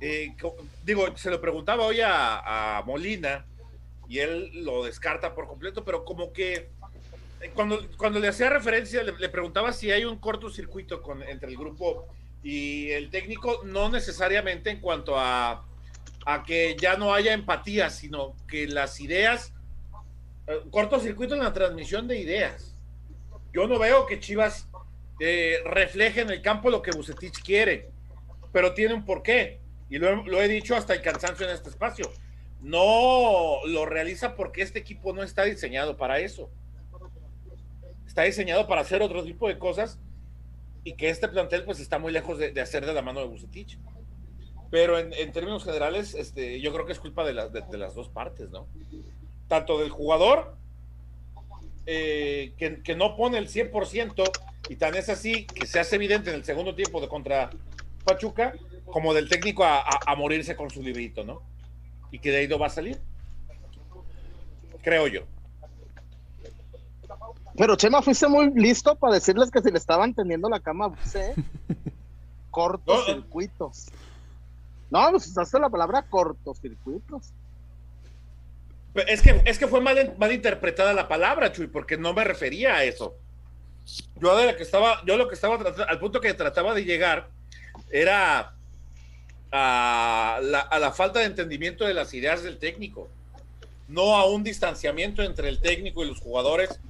eh, digo, se lo preguntaba hoy a, a Molina y él lo descarta por completo, pero como que cuando, cuando le hacía referencia, le, preguntaba si hay un cortocircuito con, entre el grupo y el técnico, no necesariamente en cuanto a, a que ya no haya empatía, sino que las ideas, eh, cortocircuito en la transmisión de ideas. Yo no veo que Chivas eh, refleje en el campo lo que Bucetich quiere, pero tiene un porqué. Y lo, lo he dicho hasta el cansancio en este espacio. No lo realiza porque este equipo no está diseñado para eso. Está diseñado para hacer otro tipo de cosas y que este plantel pues está muy lejos de, hacer de la mano de Bucetich. Pero en, términos generales, este, yo creo que es culpa de, las de- las dos partes, ¿no? Tanto del jugador eh, que, que no pone el 100% y tan es así que se hace evidente en el segundo tiempo de contra Pachuca, como del técnico a, a- a morirse con su librito, ¿no? Y que de ahí no va a salir. Creo yo. Pero Chema, fuiste muy listo para decirles que si le estaban tendiendo la cama ¿eh? Cortocircuitos. No, pues usaste la palabra cortocircuitos. Es que, es que fue mal, mal interpretada la palabra, Chuy, porque no me refería a eso. Yo de la que estaba, yo lo que estaba tratando, al punto que trataba de llegar era a la, a la falta de entendimiento de las ideas del técnico, no a un distanciamiento entre el técnico y los jugadores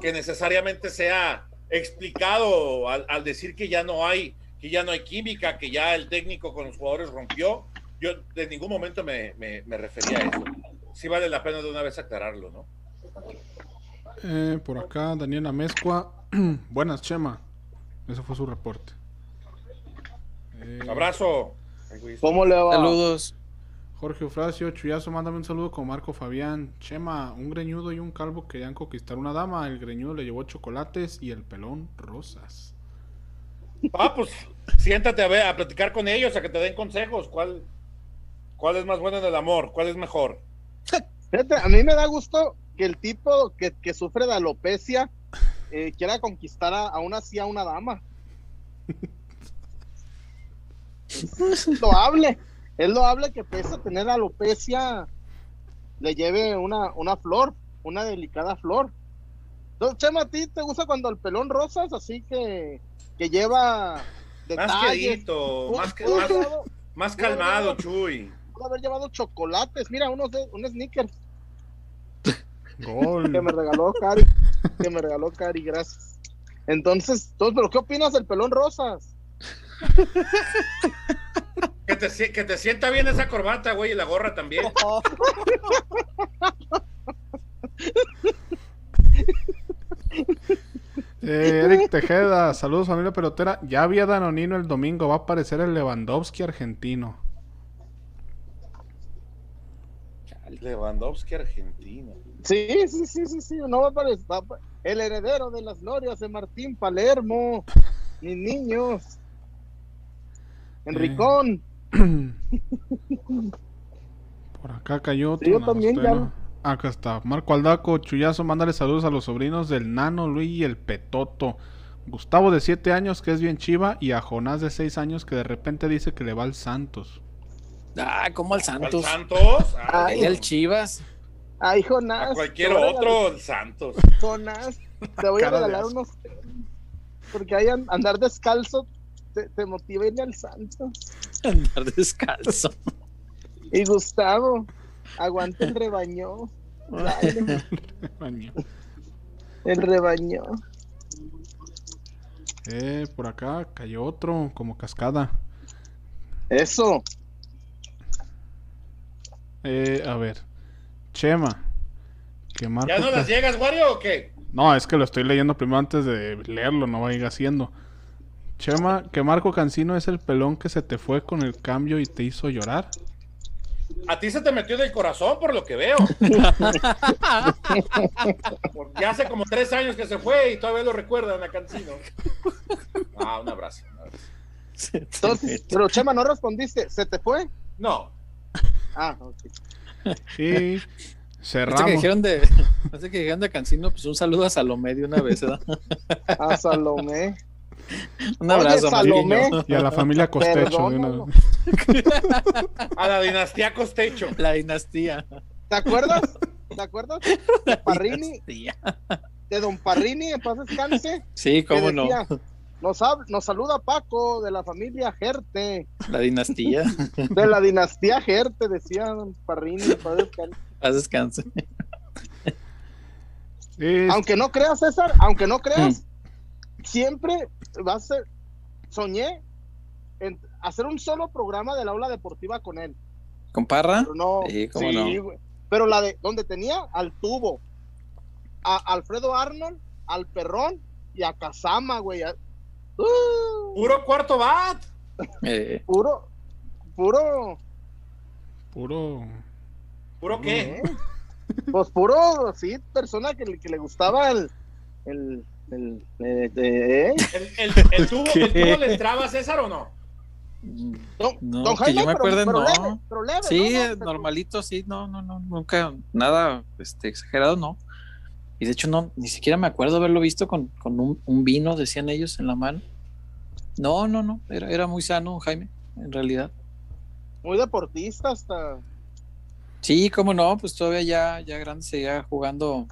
que necesariamente sea explicado al, al decir que ya no hay, que ya no hay química, que ya el técnico con los jugadores rompió. Yo de ningún momento me, me, me refería a eso. Sí vale la pena de una vez aclararlo, ¿no? Eh, por acá, Daniela Mezcua. Buenas, Chema. Ese fue su reporte. Eh, Abrazo. ¿Cómo le va? Saludos. Jorge Eufrasio, Chuyazo, mándame un saludo con Marco Fabián. Chema, un greñudo y un calvo querían conquistar una dama. El greñudo le llevó chocolates y el pelón rosas. Ah, pues siéntate a ver, a platicar con ellos, a que te den consejos. ¿Cuál, cuál es más bueno en el amor? ¿Cuál es mejor? Fíjate, a mí me da gusto que el tipo que, que sufre de alopecia eh, quiera conquistar a, aún así a una dama. Es loable. Es loable que pese a tener alopecia le lleve una, una flor, una delicada flor. Entonces, Chema, ¿a ti te gusta cuando el pelón rosas así que, que lleva Más detalles? quedito, Pudo- más, que- más, más calmado, Chuy. pudo haber llevado chocolates. Mira, unos de, un sneaker Gol. que me regaló Cari, que me regaló Cari, gracias. Entonces, entonces, ¿pero qué opinas del pelón rosas? Que te, sie- que te sienta bien esa corbata, güey, y la gorra también. Eh, Eric Tejeda, saludos familia pelotera. Ya había Danonino el domingo, va a aparecer el Lewandowski argentino. Lewandowski argentino. Sí, sí, sí, sí, sí, no va a aparecer. va a apa- El heredero de las glorias de Martín Palermo. Mis niños. Enricón. Por acá cayó otro. Sí, yo también ya. Acá está. Marco Aldaco, Chuyazo, mándale saludos a los sobrinos del Nano, Luis y el Petoto. Gustavo de 7 años, que es bien chiva, y a Jonás de 6 años, que de repente dice que le va al Santos. Ah, como al ¿Al Santos. Santos? Ah, Ay. Ahí al Chivas. Ay, Jonás. a cualquier otro, el Santos. Jonás, te voy a regalar unos. Porque an- andar descalzo te, te motiva a al santo. Andar descalzo. Y Gustavo, aguanta el rebaño. Dale, el rebaño. Eh, por acá cayó otro, como cascada. Eso. Eh, a ver. Chema. Que Marco ¿Ya no las llegas, Wario, o qué? No, es que lo estoy leyendo primero antes de leerlo, no vaya haciendo. Chema, que Marco Cancino es el pelón que se te fue con el cambio y te hizo llorar. A ti se te metió del corazón, por lo que veo. Porque ya hace como tres años que se fue y todavía lo recuerdan a Cancino. Ah, un abrazo. un abrazo. Entonces, pero Chema, no respondiste. ¿Se te fue? No, Ah, ok. Este cerramos. que dijeron de, este que dijeron de Cancino, pues un saludo a Salomé de una vez, ¿verdad? A Salomé. Un abrazo, Salomé. Y a la familia Costecho. de una a la dinastía Costecho. La dinastía. ¿Te acuerdas? ¿Te acuerdas? De Parrini, de Don Parrini, en paz descanse. Sí, cómo no. Nos, hab- nos saluda Paco de la familia Gerte, La dinastía. de la dinastía Gerte, decía Don Parrini. en paz descanse. Haz descanse. Es- Aunque no creas, César, aunque no creas, Mm. Siempre va a ser. Soñé en hacer un solo programa del aula deportiva con él. ¿Con Parra? Pero no. Sí, cómo no. Pero la de donde tenía al tubo, a Alfredo Arnold, al Perrón y a Kazama, güey. a- ¡Uh! Puro cuarto bat. Eh, puro, puro, Puro. ¿Puro qué? ¿eh? pues puro, sí, persona que, le- que le gustaba el, el, el, eh, ¿El, el, el tubo, ¿El tubo le entraba a César o no? don, No, don que Jaime, yo me pero- pero no. leve, pero leve, sí, ¿no? eh, No, normalito, sí, no, no, no, nunca, nada este, exagerado, no. Y de hecho, no, ni siquiera me acuerdo haberlo visto con, con un, un vino, decían ellos, en la mano. No, no, no, era, era muy sano, Jaime, en realidad. Muy deportista hasta. Sí, cómo no, pues todavía ya, ya grande seguía jugando.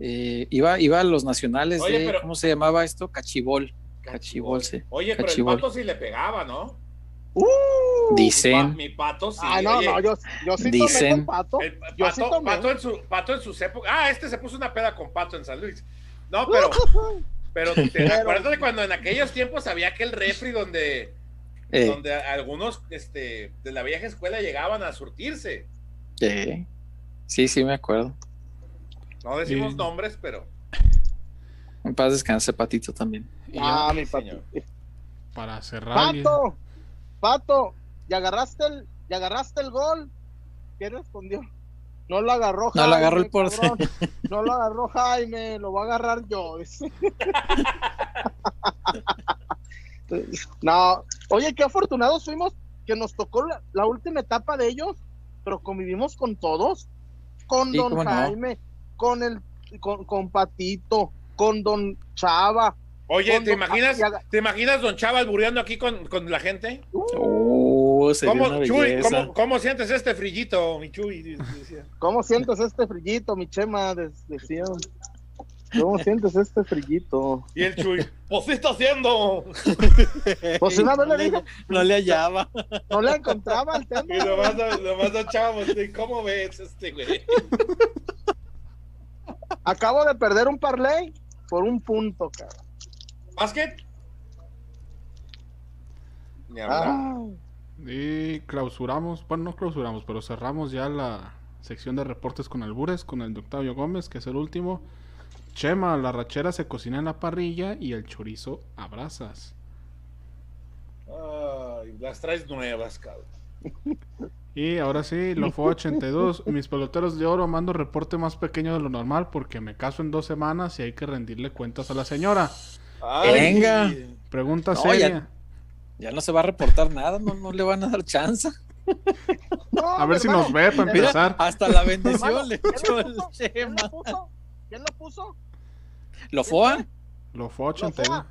Eh, iba, iba a los nacionales Oye, de, pero- ¿cómo se llamaba esto? Cachibol. Cachibol, sí. Oye, pero Cachibol. el pato sí le pegaba, ¿no? ¡Uh! Mi, pa- Dicen, mi pato sí. ah, no, oye, no, yo, yo sí Dicen- tomé con pato. el yo pato, sí tomé. pato en su, pato en sus épocas. Ah, este se puso una peda con pato en San Luis. No, pero, pero te Pero- acuerdas de cuando en aquellos tiempos había aquel refri donde, eh, donde algunos este, de la vieja escuela llegaban a surtirse. eh, sí, sí, me acuerdo. No decimos nombres, pero. En paz descanse, Patito también. Y Ah, mi señor. pato. para cerrar. Pato, Pato, ¿y agarraste el, ¿y agarraste el gol? ¿Quién respondió? No lo agarró No lo agarró el porte. cabrón. No lo agarró Jaime, lo voy a agarrar yo. no, oye, qué afortunados fuimos que nos tocó la, la última etapa de ellos, pero convivimos con todos, con Sí, don no. Con el, con, con Patito, con don Chava. Oye, ¿te don- imaginas, ¿te imaginas Don Chava albureando aquí con, con la gente? Oh, sería ¿Cómo, una Chuy, belleza. ¿cómo, cómo sientes este frillito, mi Chuy? Decía. ¿Cómo sientes este frillito, mi chema? Decía. ¿Cómo sientes este frillito? Y el Chuy, pues sí está haciendo. Pues una vez no, le dije, no le hallaba. no le encontraba el tema. Y nomás, nomás Don Chava, ¿cómo ves este güey? Acabo de perder un parlay por un punto, cabrón. ¿Básquet? Ni hablar. Ah, Y clausuramos, bueno, no clausuramos, pero cerramos ya la sección de reportes con albures con el de Octavio Gómez, que es el último. Chema, la rachera se cocina en la parrilla y el chorizo a brasas. Ay, las traes nuevas, cabrón. Y ahora sí, lo fue 82. Mis peloteros de oro mando reporte más pequeño de lo normal porque me caso en dos semanas y hay que rendirle cuentas a la señora. Ay, Venga. Pregunta No, seria. Ya no se va a reportar nada, no, no le van a dar chance. No, A ver si hermano, nos ve para Mira, empezar. hasta la hermano, bendición le ¿quién echó lo el puso? ¿Quién Chema. lo puso? ¿Quién lo puso? ¿Lo foa? Lo fue Lo 82. fue.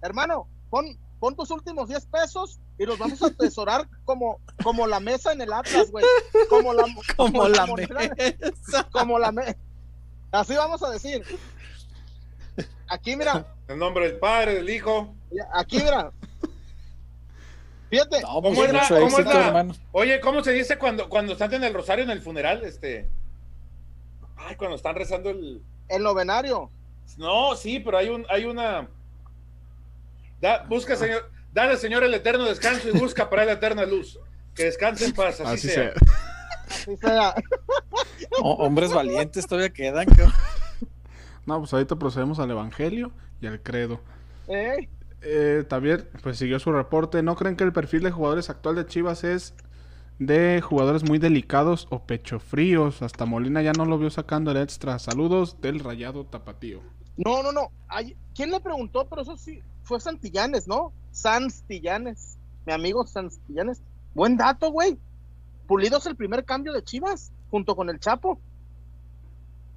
Hermano, pon, pon tus últimos 10 pesos y los vamos a atesorar como, como la mesa en el Atlas, güey. Como la, Como la mesa. Como la mesa. Así vamos a decir. Aquí, mira, En nombre del Padre, del Hijo. aquí, mira. Fíjate, No, ¿Cómo pues es la- cómo es la- hermano. Oye, ¿cómo se dice cuando, cuando están en el rosario en el funeral? Este. Ay, cuando están rezando el. el novenario. No, sí, pero hay un, hay una. Da, busca, señor. Dale, Señor, el eterno descanso y busca para él la eterna luz. Que descanse en paz, así, Así sea. sea. Así sea. Oh, hombres valientes todavía quedan. No, pues ahorita procedemos al Evangelio y al credo. ¿eh? Eh, también, pues siguió su reporte. ¿No creen que el perfil de jugadores actual de Chivas es de jugadores muy delicados o pecho fríos? Hasta Molina ya no lo vio sacando el extra. Saludos del rayado tapatío. No, no, no. Ay, ¿Quién le preguntó? Pero eso sí, fue Santillanes, ¿no? Santillanes. Mi amigo Santillanes. Buen dato, güey. Pulido es el primer cambio de Chivas, junto con el Chapo.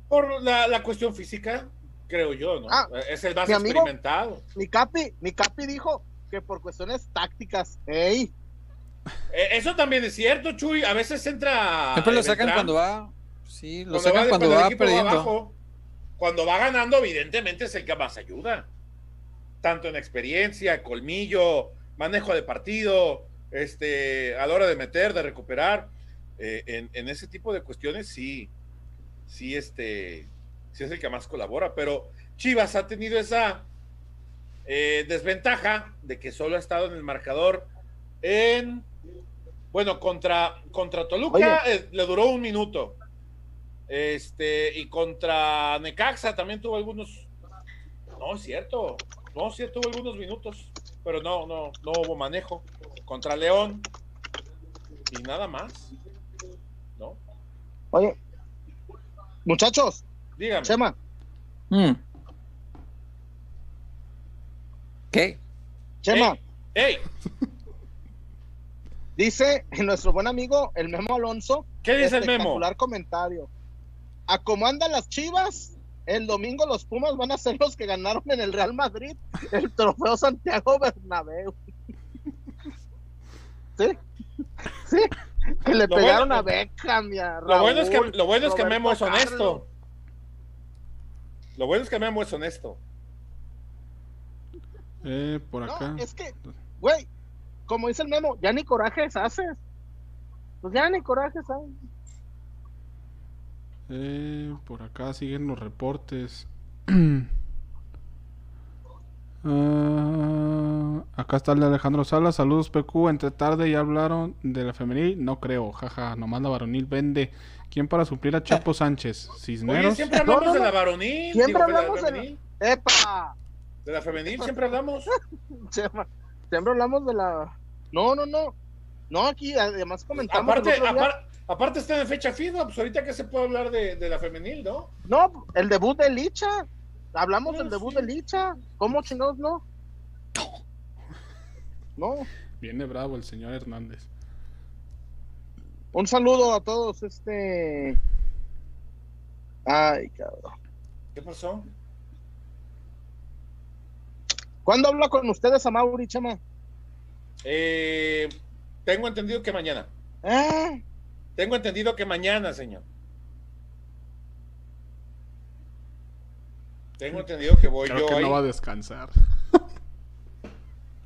Por la, la cuestión física, creo yo, ¿no? Ah, es el más mi amigo- experimentado. Mi Capi, mi Capi dijo que por cuestiones tácticas, ey, Eh, eso también es cierto, Chuy. A veces entra. Siempre lo sacan cuando va. Sí, lo cuando sacan va- cuando va perdiendo. abajo. Cuando va ganando, evidentemente es el que más ayuda. Tanto en experiencia, colmillo, manejo de partido, este, a la hora de meter, de recuperar. Eh, en, en ese tipo de cuestiones, sí, sí, este, sí es el que más colabora. Pero Chivas ha tenido esa eh, desventaja de que solo ha estado en el marcador en, bueno, contra, contra Toluca eh, le duró un minuto. Este, y contra Necaxa también tuvo algunos. No, es cierto. No, sí tuvo algunos minutos. Pero no, no, no hubo manejo. Contra León. Y nada más. ¿No? oye, muchachos, Dígame. Chema, Mm. ¿Qué? Chema, ¡Ey! dice nuestro buen amigo el Memo Alonso, ¿Qué dice el memo? comentario. A cómo andan las Chivas, el domingo los Pumas van a ser los que ganaron en el Real Madrid el trofeo Santiago Bernabéu. ¿Sí? Sí, que le Lo pegaron bueno- a Beckham y a Lo bueno es que, lo bueno es que Roberto Memo es honesto. Lo bueno es que Memo es honesto. Eh, por acá. No, es que, güey, como dice el Memo, ya ni corajes haces. Pues ya ni corajes haces. Eh, por acá siguen los reportes. Ah, acá está el de Alejandro Salas. Saludos, PQ. Entre tarde ya hablaron de la femenil. No creo, jaja. Nomás la varonil vende. ¿Quién para suplir a Chapo Sánchez? Oye, Cisneros. siempre hablamos No, no, de la varonil. Siempre digo, hablamos de la- femenil. ¡Epa! De la femenil siempre hablamos. Siempre hablamos de la. No, no, no. No, aquí además comentamos. Aparte, el otro día- apar- aparte está en fecha fija, pues ahorita que se puede hablar de, de la femenil, ¿no? No, el debut de Licha. Hablamos del debut sí. de Licha. ¿Cómo chingados no? No. Viene bravo el señor Hernández. Un saludo a todos. Este. Ay, cabrón. ¿Qué pasó? ¿Cuándo habla con ustedes a Mauri, Chema? Eh, tengo entendido que mañana. Ah, Tengo entendido que mañana, señor. Tengo entendido que voy Creo yo que ahí. no va a descansar.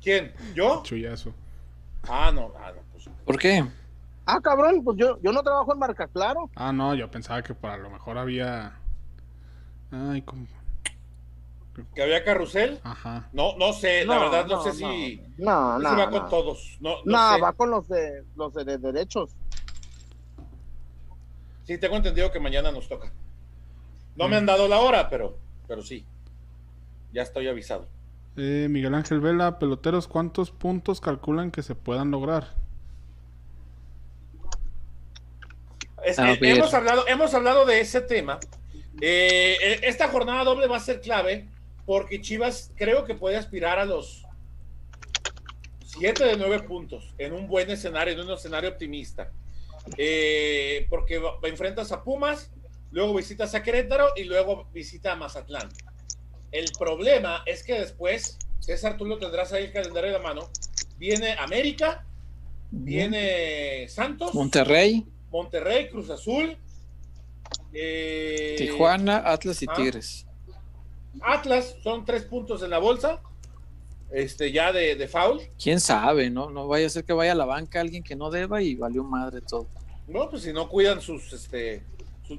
¿Quién? ¿Yo? Chuyazo. Ah, no, ah, no, pues. ¿Por qué? ah, cabrón, pues yo, yo no trabajo en Marca Claro. Ah, no, yo pensaba que para lo mejor había. Ay, como. ¿Que había carrusel? Ajá. No, no sé, la No, verdad no, no, sé si, No, si no. va no. con todos. No, no No, sé. va con los de los de, de derechos. Sí, tengo entendido que mañana nos toca. No Mm. me han dado la hora, pero, pero sí. Ya estoy avisado. Eh, Miguel Ángel Vela, peloteros, ¿cuántos puntos calculan que se puedan lograr? hemos, hablado, hemos hablado de ese tema. Eh, eh, esta jornada doble va a ser clave porque Chivas creo que puede aspirar a los 7 de 9 puntos en un buen escenario, en un escenario optimista. Eh, porque enfrentas a Pumas, luego visitas a Querétaro y luego visita a Mazatlán. El problema es que después, César, tú lo tendrás ahí el calendario de la mano, viene América, viene Santos, Monterrey, Monterrey, Cruz Azul, eh, Tijuana, Atlas y ah. Tigres. Atlas son tres puntos en la bolsa, este ya de, de foul. Quién sabe, ¿no? No vaya a ser que vaya a la banca alguien que no deba y valió madre todo. No, pues si no cuidan sus, este,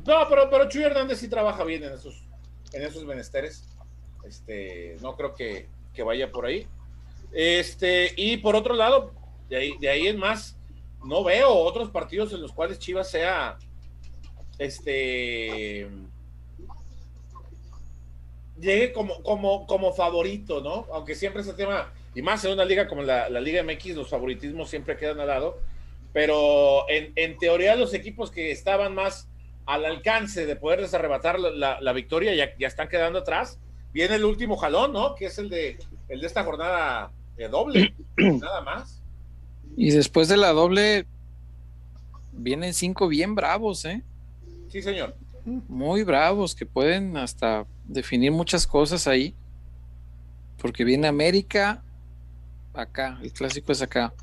no, pero, pero Chuy Hernández sí trabaja bien en esos, en esos menesteres. Este, no creo que, que vaya por ahí. Este, y por otro lado, de ahí, de ahí en más, no veo otros partidos en los cuales Chivas sea este llegue como, como, como favorito, ¿no? Aunque siempre ese tema, y más en una liga como la, la Liga MX, los favoritismos siempre quedan al lado, pero en, en, teoría los equipos que estaban más al alcance de poderles arrebatar la, la victoria ya, ya, están quedando atrás. Viene el último jalón, ¿no? Que es el de, el de esta jornada de doble, nada más. Y después de la doble, vienen cinco bien bravos, ¿eh? Sí, señor. Muy bravos, que pueden hasta definir muchas cosas ahí. Porque viene América acá, el clásico es acá.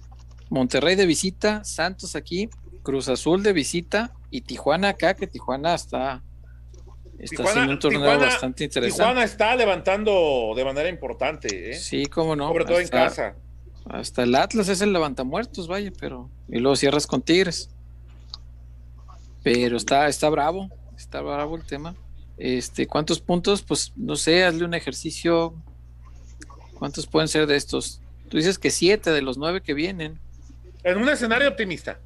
Monterrey de visita, Santos aquí, Cruz Azul de visita y Tijuana acá, que Tijuana está, está haciendo un torneo bastante interesante. Tijuana está levantando de manera importante, ¿eh? Sí, cómo no. Sobre todo en casa. Hasta el Atlas es el levantamuertos, vaya, pero. Y luego cierras con Tigres. Pero está, está bravo, está bravo el tema. Este, ¿cuántos puntos? Pues no sé, hazle un ejercicio. ¿Cuántos pueden ser de estos? Tú dices que siete de los nueve que vienen. En un escenario optimista.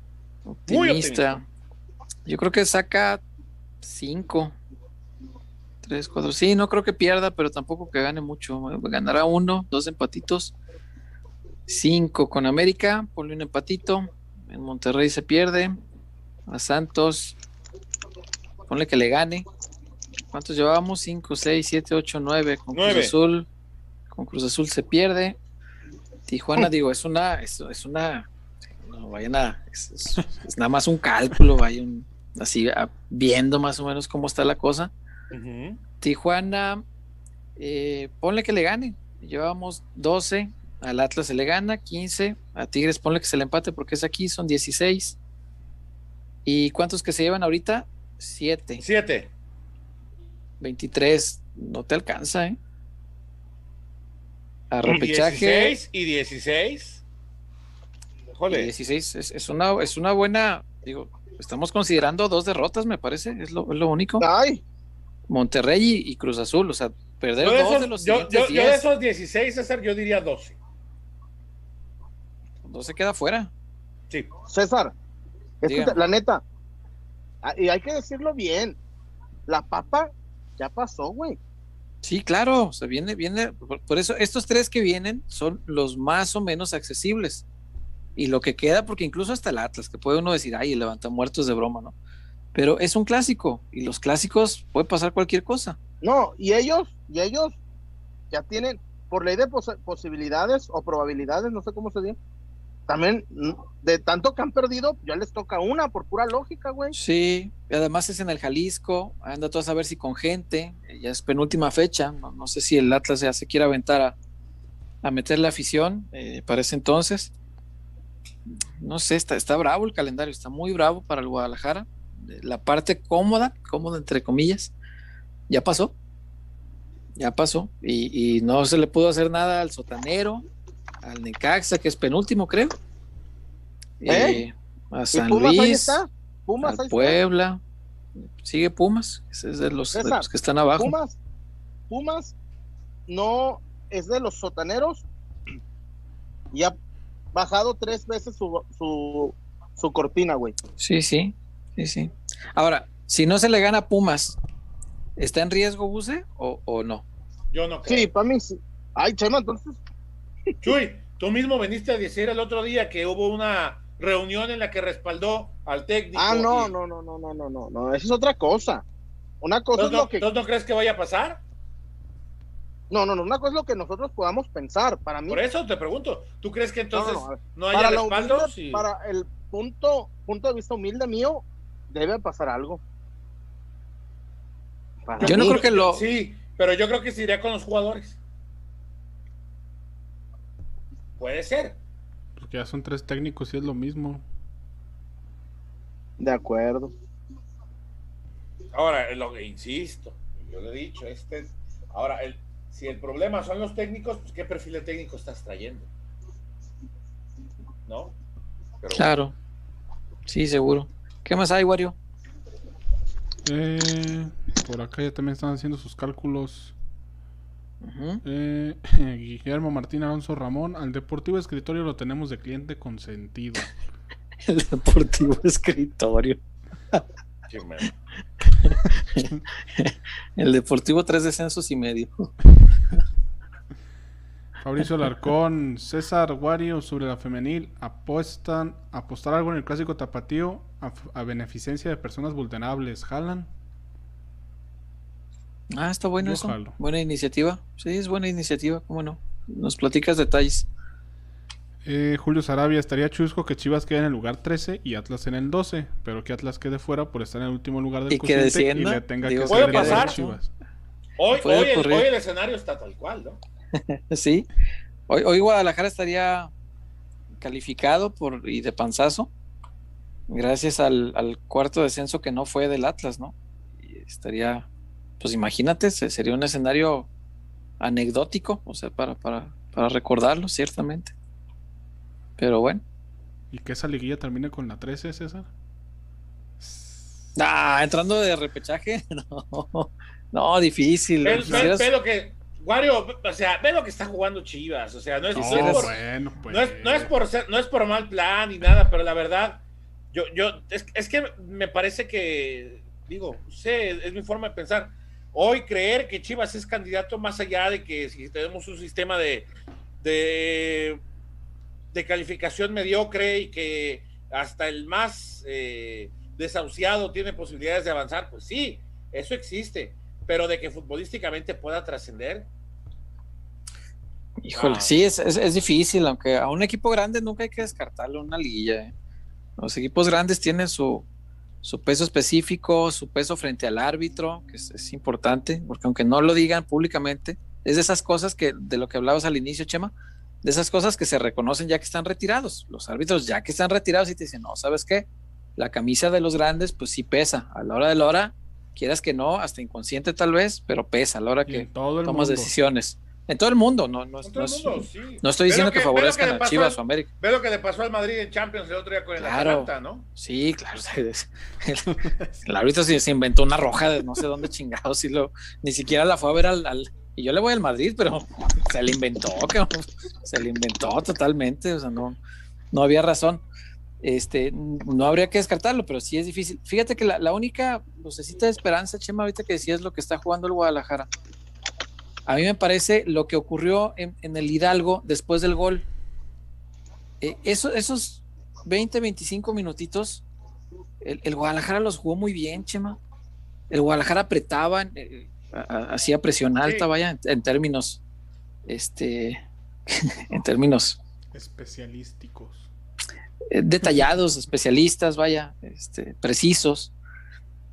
Muy optimista. Yo creo que saca cinco. Tres, cuatro. Sí, no creo que pierda, pero tampoco que gane mucho. Ganará uno, dos empatitos. Cinco con América, ponle un empatito. En Monterrey se pierde. A Santos, ponle que le gane. ¿Cuántos llevamos? Cinco, seis, siete, ocho, nueve. Con Cruz Azul. Con Cruz Azul se pierde. Tijuana, digo, es una, es, es una no vayan a, es, nada más un cálculo, vayan así viendo más o menos cómo está la cosa. Tijuana, eh, ponle que le gane, llevamos 12, al Atlas se le gana, 15, a Tigres ponle que se le empate porque es aquí, son 16. ¿Y cuántos que se llevan ahorita? 7. 7. 23, no te alcanza, ¿eh? A repechaje. 16 y 16. 16 es, una, es una buena, digo, estamos considerando dos derrotas, me parece, es lo, único. Ay. Monterrey y, Cruz Azul, o sea, perder dos de los yo, yo, de esos 16, César, yo diría 12. 12 queda fuera. Sí. César, la neta, ah, y hay que decirlo bien, la papa ya pasó, güey. Sí, claro, o sea, viene, viene, por, eso estos tres que vienen son los más o menos accesibles y lo que queda, porque incluso hasta el Atlas, que puede uno decir, ay, el levanta muertos de broma, ¿no? Pero es un clásico y los clásicos puede pasar cualquier cosa. No, y ellos, y ellos ya tienen, por ley de posibilidades o probabilidades, no sé cómo se dice, también de tanto que han perdido, ya les toca una por pura lógica, güey. Sí, y además es en el Jalisco, anda todo a saber si con gente, ya es penúltima fecha, no, sé si el Atlas ya se quiere aventar a, a meter la afición eh, para ese entonces no sé, está, está bravo el calendario, está muy bravo para el Guadalajara. La parte cómoda, cómoda entre comillas, ya pasó. Ya pasó. Y, no se le pudo hacer nada al sotanero, al Necaxa, que es penúltimo, creo. ¿Eh? Eh, a San Luis, Pumas, al Puebla. Sigue Pumas, ese es de los, de los que están abajo. Pumas, Pumas no es de los sotaneros. Ya bajado tres veces su, su, cortina, güey. Sí, sí, sí, sí. Ahora, si no se le gana a Pumas, ¿está en riesgo Buse o, o no? Yo no creo. Sí, para mí sí. Ay, Chema, entonces. Chuy, tú mismo veniste a decir el otro día que hubo una reunión en la que respaldó al técnico. Ah, no, y- no, no, no, no, no, no, no, eso es otra cosa. Una cosa ¿Entonces es no, lo que entonces no crees que vaya a pasar? no, no, no, una cosa es lo que nosotros podamos pensar. Para mí, Por eso te pregunto. ¿Tú crees que entonces No, no, no, haya para, la respaldo? humilde- Sí. para el punto, punto de vista humilde mío, debe pasar algo. Para Yo no creo que lo- Sí, pero yo creo que se iría con los jugadores. Puede ser. Porque ya son tres técnicos y es lo mismo. De acuerdo. Ahora, lo que insisto, yo le he dicho, este, ahora, el, si el problema son los técnicos, pues qué perfil de técnico estás trayendo. ¿No? Pero Claro. Sí, seguro. ¿Qué más hay, Wario? Eh, por acá ya también están haciendo sus cálculos. Eh, Guillermo Martín Alonso Ramón, al Deportivo Escritorio lo tenemos de cliente consentido. El Deportivo Escritorio. El Deportivo tres descensos y medio. Fabricio Alarcón, César Wario sobre la femenil, apuestan, apostar algo en el clásico tapatío a, a beneficencia de personas vulnerables. ¿Jalan? Ah, está bueno Yo eso. jalo. Buena iniciativa. Sí, es buena iniciativa, ¿cómo no? Nos platicas detalles. Eh, Julio Sarabia, estaría chusco que Chivas quede en el lugar 13 y Atlas en el 12, pero que Atlas quede fuera por estar en el último lugar del Y que cociente descienda. y le tenga Digo, que ¿puede ceder el lugar a pasar? Chivas. Hoy, Puede hoy, el, ocurrir. hoy el escenario está tal cual, ¿no? Sí. Hoy, hoy Guadalajara estaría calificado por y de panzazo gracias al, al cuarto descenso que no fue del Atlas, ¿no? Y estaría, pues imagínate, se- sería un escenario anecdótico, o sea, para, para, para recordarlo, ciertamente. Pero bueno. ¿Y que esa liguilla termine con la 13, César? Ah, entrando de repechaje, no, no, difícil. Ve, ve- Quisieras- ve lo que, Wario, o sea, ve lo que está jugando Chivas, o sea, no es, No, no es Quisieras- por, bueno, pues. no es, no es por ser- no es por mal plan ni nada, pero la verdad, yo, yo, es, es que me parece que, digo, sé, es mi forma de pensar. Hoy creer que Chivas es candidato más allá de que si tenemos un sistema de, de, calificación mediocre y que hasta el más eh, desahuciado tiene posibilidades de avanzar, pues sí, eso existe, pero de que futbolísticamente pueda trascender, Híjole, sí, es, es, es difícil, aunque a un equipo grande nunca hay que descartarlo una liguilla. ¿eh? Los equipos grandes tienen su, su peso específico, su peso frente al árbitro, que es, es importante, porque aunque no lo digan públicamente, es de esas cosas que, de lo que hablabas al inicio, Chema, de esas cosas que se reconocen ya que están retirados. Los árbitros ya que están retirados y te dicen, no, ¿sabes qué? La camisa de los grandes, pues sí pesa. A la hora de la hora, quieras que no, hasta inconsciente tal vez, pero pesa a la hora que tomas mundo. decisiones. En todo el mundo, no, no, no mundo, sí. no estoy diciendo que, lo favorezcan a Chivas al- o América. Ve lo que le pasó al Madrid en Champions el otro día con el Claro. Atalanta, ¿no? Sí, claro. árbitro se, se inventó una roja de no sé dónde chingados y lo, ni siquiera la fue a ver al, al- y yo le voy al Madrid, pero se le inventó, cabrón. se le inventó totalmente, o sea, no, no había razón. Este, no habría que descartarlo, pero sí es difícil. Fíjate que la, la única lucecita de esperanza, Chema, ahorita que decías lo que está jugando el Guadalajara. A mí me parece lo que ocurrió en, en el Hidalgo después del gol. Eh, eso- esos 20, 25 minutitos, el, el Guadalajara los jugó muy bien, Chema. El Guadalajara apretaba, eh, hacía presión alta, Sí. vaya, en, en términos, este, en términos Especialísticos. eh, detallados, especialistas, vaya, este, precisos.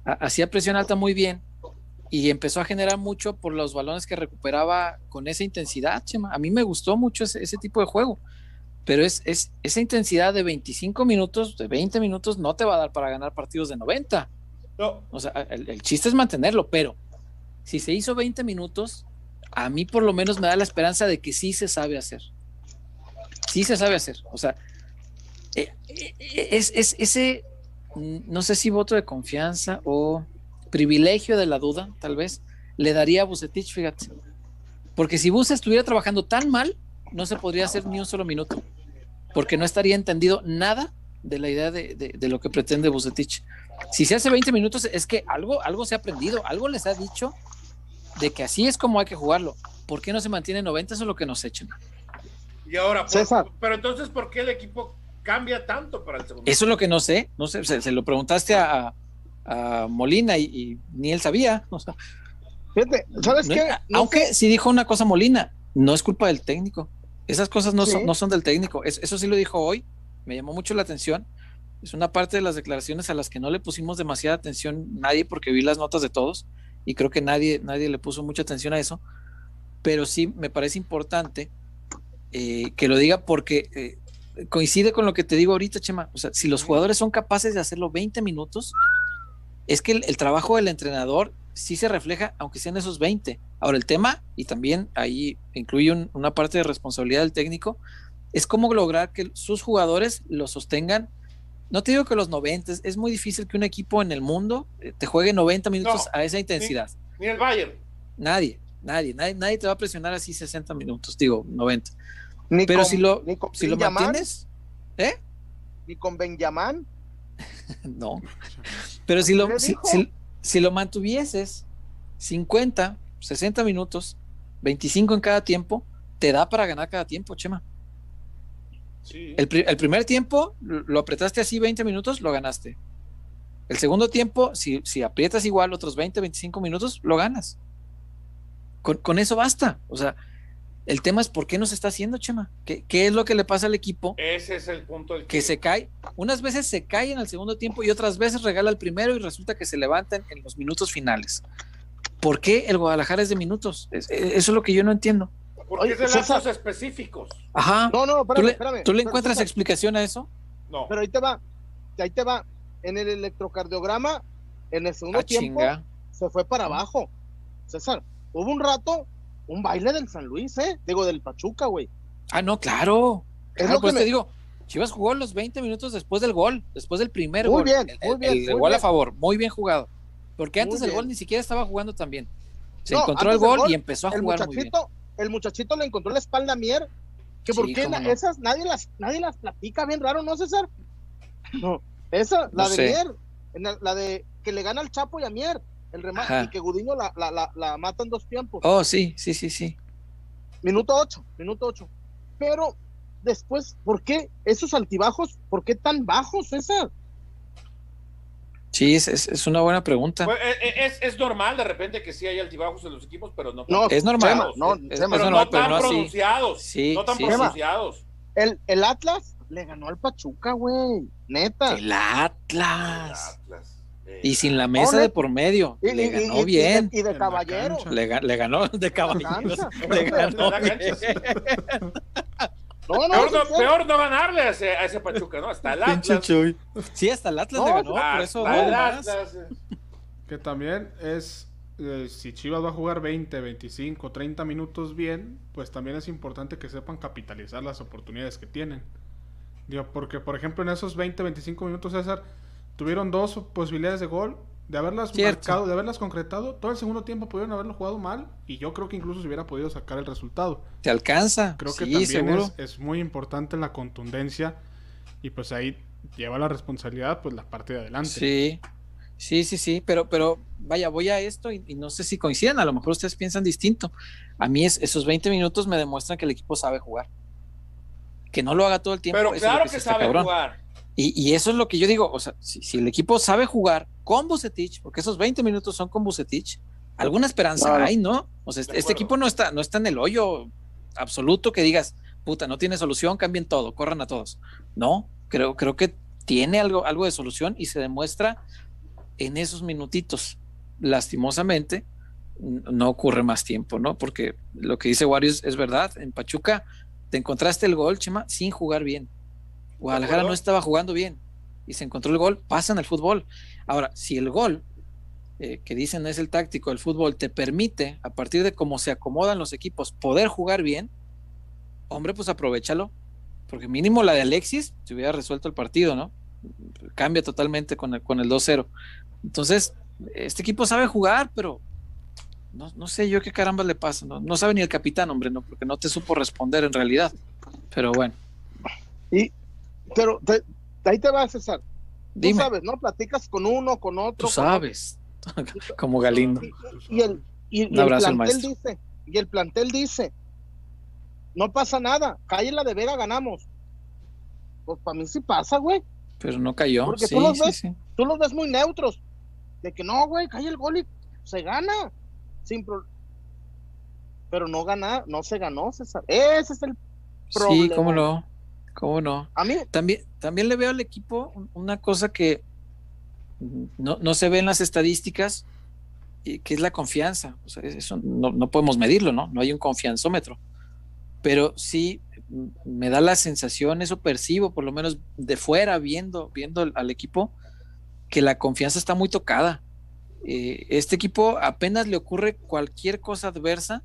Ha- Hacía presión alta muy bien y empezó a generar mucho por los balones que recuperaba con esa intensidad, Chema. A mí me gustó mucho ese, ese tipo de juego, pero es, es esa intensidad de 25 minutos, de 20 minutos, no te va a dar para ganar partidos de 90. No, O sea, el, el chiste es mantenerlo, pero si se hizo 20 minutos, a mí por lo menos me da la esperanza de que sí se sabe hacer. Sí se sabe hacer. O sea, eh, eh, es, es ese, no sé si voto de confianza o privilegio de la duda, tal vez, le daría a Bucetich, fíjate. Porque si Bus estuviera trabajando tan mal, no se podría hacer ni un solo minuto. Porque no estaría entendido nada de la idea de, de- de lo que pretende Bucetich. Si se hace 20 minutos, es que algo, algo se ha aprendido, algo les ha dicho de que así es como hay que jugarlo. ¿Por qué no se mantiene 90? Eso es lo que nos echan. y ahora, por- César. pero entonces, ¿por qué el equipo cambia tanto para el segundo. Eso es lo que no sé, no sé, se, lo preguntaste a, a Molina y, ni él sabía. Fíjate, ¿sabes qué? aunque sí dijo una cosa Molina, no es culpa del técnico. Esas cosas no, son, no son del técnico. eso sí lo dijo hoy, me llamó mucho la atención. Es una parte de las declaraciones a las que no le pusimos demasiada atención nadie porque vi las notas de todos y creo que nadie, nadie le puso mucha atención a eso. Pero sí me parece importante eh, que lo diga porque eh, coincide con lo que te digo ahorita, Chema. O sea, si los jugadores son capaces de hacerlo 20 minutos, es que el, trabajo del entrenador sí se refleja, aunque sean esos 20. Ahora, el tema, y también ahí incluye una parte de responsabilidad del técnico, es cómo lograr que sus jugadores lo sostengan. No te digo que los 90, es muy difícil que un equipo en el mundo eh, te juegue 90 minutos a esa intensidad. Ni, el Bayern. Nadie, nadie, nadie, nadie te va a presionar así 60 minutos, digo, 90. Pero si lo, si lo mantienes, ¿eh? Ni con Benjamín. no. Pero si lo, si, lo mantuvieses 50, 60 minutos, 25 en cada tiempo, te da para ganar cada tiempo, Chema. El, primer tiempo lo apretaste así 20 minutos, lo ganaste. El segundo tiempo, si, si aprietas igual otros 20, 25 minutos, lo ganas. Con, con, eso basta. O sea, el tema es por qué no se está haciendo, Chema. ¿Qué, es lo que le pasa al equipo? Ese es el punto. Del que... se cae. Unas veces se cae en el segundo tiempo y otras veces regala el primero y resulta que se levantan en los minutos finales. ¿Por qué el Guadalajara es de minutos? eso es lo que yo no entiendo. Porque es de lapsos específicos. Ajá. No, no, espérame, ¿Tú le, espérame, ¿tú le encuentras explicación a eso? No. Pero ahí te va. Ahí te va. En el electrocardiograma, en el segundo ah, tiempo, se fue para abajo. César, hubo un rato un baile del San Luis, ¿eh? Digo, del Pachuca, güey. Ah, no, claro. Es lo pues que te digo. Chivas jugó los 20 minutos después del gol, después del primer muy gol. Bien, muy bien, el, gol a favor, muy bien jugado. Porque antes del gol ni siquiera estaba jugando tan bien. Se encontró el gol, y empezó a jugar muy bien. El muchachito le encontró la espalda a Mier, que porque esas nadie las, nadie las platica bien raro, ¿no, César? No, esa, la de Mier, la de que le gana al Chapo y a Mier el remate, y que Gudiño la, la, la, mata en dos tiempos. Oh, sí, sí, sí, sí. Minuto ocho, minuto ocho. Pero después, ¿por qué esos altibajos? ¿Por qué tan bajos, César? Sí, es, es, una buena pregunta. Pues, eh, eh, es, es, normal de repente que sí hay altibajos en los equipos, pero no. no es normal. no, es, pero no tan pronunciados. Sí, no tan pronunciados. El, el Atlas le ganó al Pachuca, güey. Neta. El Atlas. El Atlas. Y sin la mesa de por medio. le ganó bien. Y de, caballero. Le, ganó de caballeros. Le ganó No, no, peor, no, ganarle a ese, a ese, Pachuca, ¿no? Hasta el Atlas. Sí, hasta el Atlas le ganó, por eso Que también es, eh, si Chivas va a jugar 20, 25, 30 minutos bien, pues también es importante que sepan capitalizar las oportunidades que tienen. Digo, porque por ejemplo en esos 20, 25 minutos, César, tuvieron dos posibilidades de gol. De haberlas marcado, de haberlas concretado, todo el segundo tiempo pudieron haberlo jugado mal y yo creo que incluso se hubiera podido sacar el resultado. ¿Te alcanza? Creo que también es, muy importante la contundencia y pues ahí lleva la responsabilidad pues la parte de adelante. Sí, sí, sí, sí, pero, pero vaya, voy a esto y, no sé si coinciden, a lo mejor ustedes piensan distinto. A mí es, esos 20 minutos me demuestran que el equipo sabe jugar. Que no lo haga todo el tiempo. Pero claro que, sabe jugar. Y, eso es lo que yo digo, o sea, si, el equipo sabe jugar con Bucetich, porque esos 20 minutos son con Bucetich, alguna esperanza hay, ¿no? O sea, este, este equipo no está, no está en el hoyo absoluto que digas, puta, no tiene solución, cambien todo, corran a todos. No, creo, creo que tiene algo, algo de solución y se demuestra en esos minutitos. Lastimosamente, no ocurre más tiempo, ¿no? Porque lo que dice Wario es, es verdad, en Pachuca te encontraste el gol, Chema, sin jugar bien Guadalajara no estaba jugando bien y se encontró el gol, pasan al fútbol. Ahora, si el gol, eh, que dicen es el táctico del fútbol, te permite, a partir de cómo se acomodan los equipos, poder jugar bien, hombre, pues aprovechalo, porque mínimo la de Alexis se hubiera resuelto el partido, ¿no? Cambia totalmente con el, con el 2-0. Entonces, este equipo sabe jugar, pero no, no, sé yo qué caramba le pasa, ¿no? no sabe ni el capitán, hombre, no, porque no te supo responder en realidad. Pero bueno. Y, pero ahí te va, César. Tú sabes, ¿no? Platicas con uno, con otro. Tú sabes. Como Galindo. Y, el, y, el plantel dice, y el plantel dice, no pasa nada, la de Vega ganamos. Pues para mí sí pasa, güey. Pero no cayó. Porque sí, tú los sí, ves, sí. tú los ves muy neutros. De que no, güey, cae el gol y se gana. Sin pro- Pero no gana, no se ganó, César. Ese es el Sí, problema. cómo no. Cómo no. A mí, También, también le veo al equipo un- una cosa que no, no se ve en las estadísticas, y que es la confianza. O sea, eso no, no podemos medirlo, ¿no? No hay un confianzómetro. Pero sí mm, me da la sensación, eso percibo, por lo menos de fuera, viendo, viendo al, al equipo, que la confianza está muy tocada. Eh, este equipo apenas le ocurre cualquier cosa adversa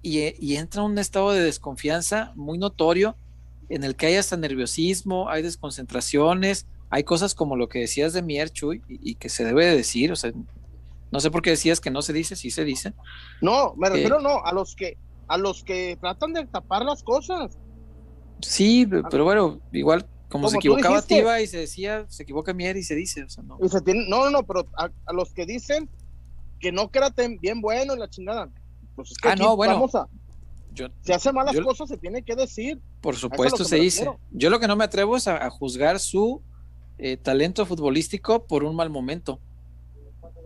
y, eh, y entra en un estado de desconfianza muy notorio en el que hay hasta nerviosismo, hay desconcentraciones, hay cosas como lo que decías de Mier, Chuy, y, y que se debe de decir, o sea, no sé por qué decías que no se dice, sí se dice. no, me Eh. refiero no, a los que, a los que tratan de tapar las cosas. Sí, pe- pero bueno, igual como, Como se equivocaba. Tiva y se decía, se equivoca Mier y se dice, o sea, no. Y se tienen, no, no, no, pero a, a los que dicen que no quédate bien bueno en la chingada. Pues es que Ah, no, bueno. vamos a, Yo, si hace malas Yo- cosas se tiene que decir. por supuesto se dice. refiero. Yo lo que no me atrevo es a, a juzgar su eh, talento futbolístico por un mal momento.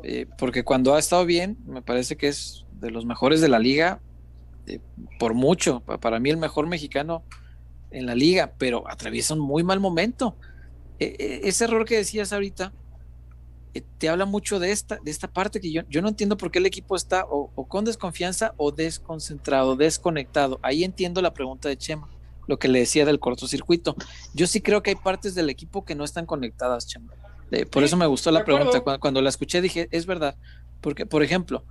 Eh, porque cuando ha estado bien, me parece que es de los mejores de la liga, eh, por mucho. Pa- Para mí el mejor mexicano en la liga, pero atraviesa un muy mal momento. Eh, eh, ese error que decías ahorita eh, te habla mucho de esta, de esta parte que yo, yo no entiendo por qué el equipo está o, o con desconfianza o desconcentrado, desconectado. Ahí entiendo la pregunta de Chema, lo que le decía del cortocircuito. Yo sí creo que hay partes del equipo que no están conectadas, Chema. Eh, por Sí, eso me gustó la pregunta. Cuando, cuando la escuché dije, es verdad. Porque, por ejemplo,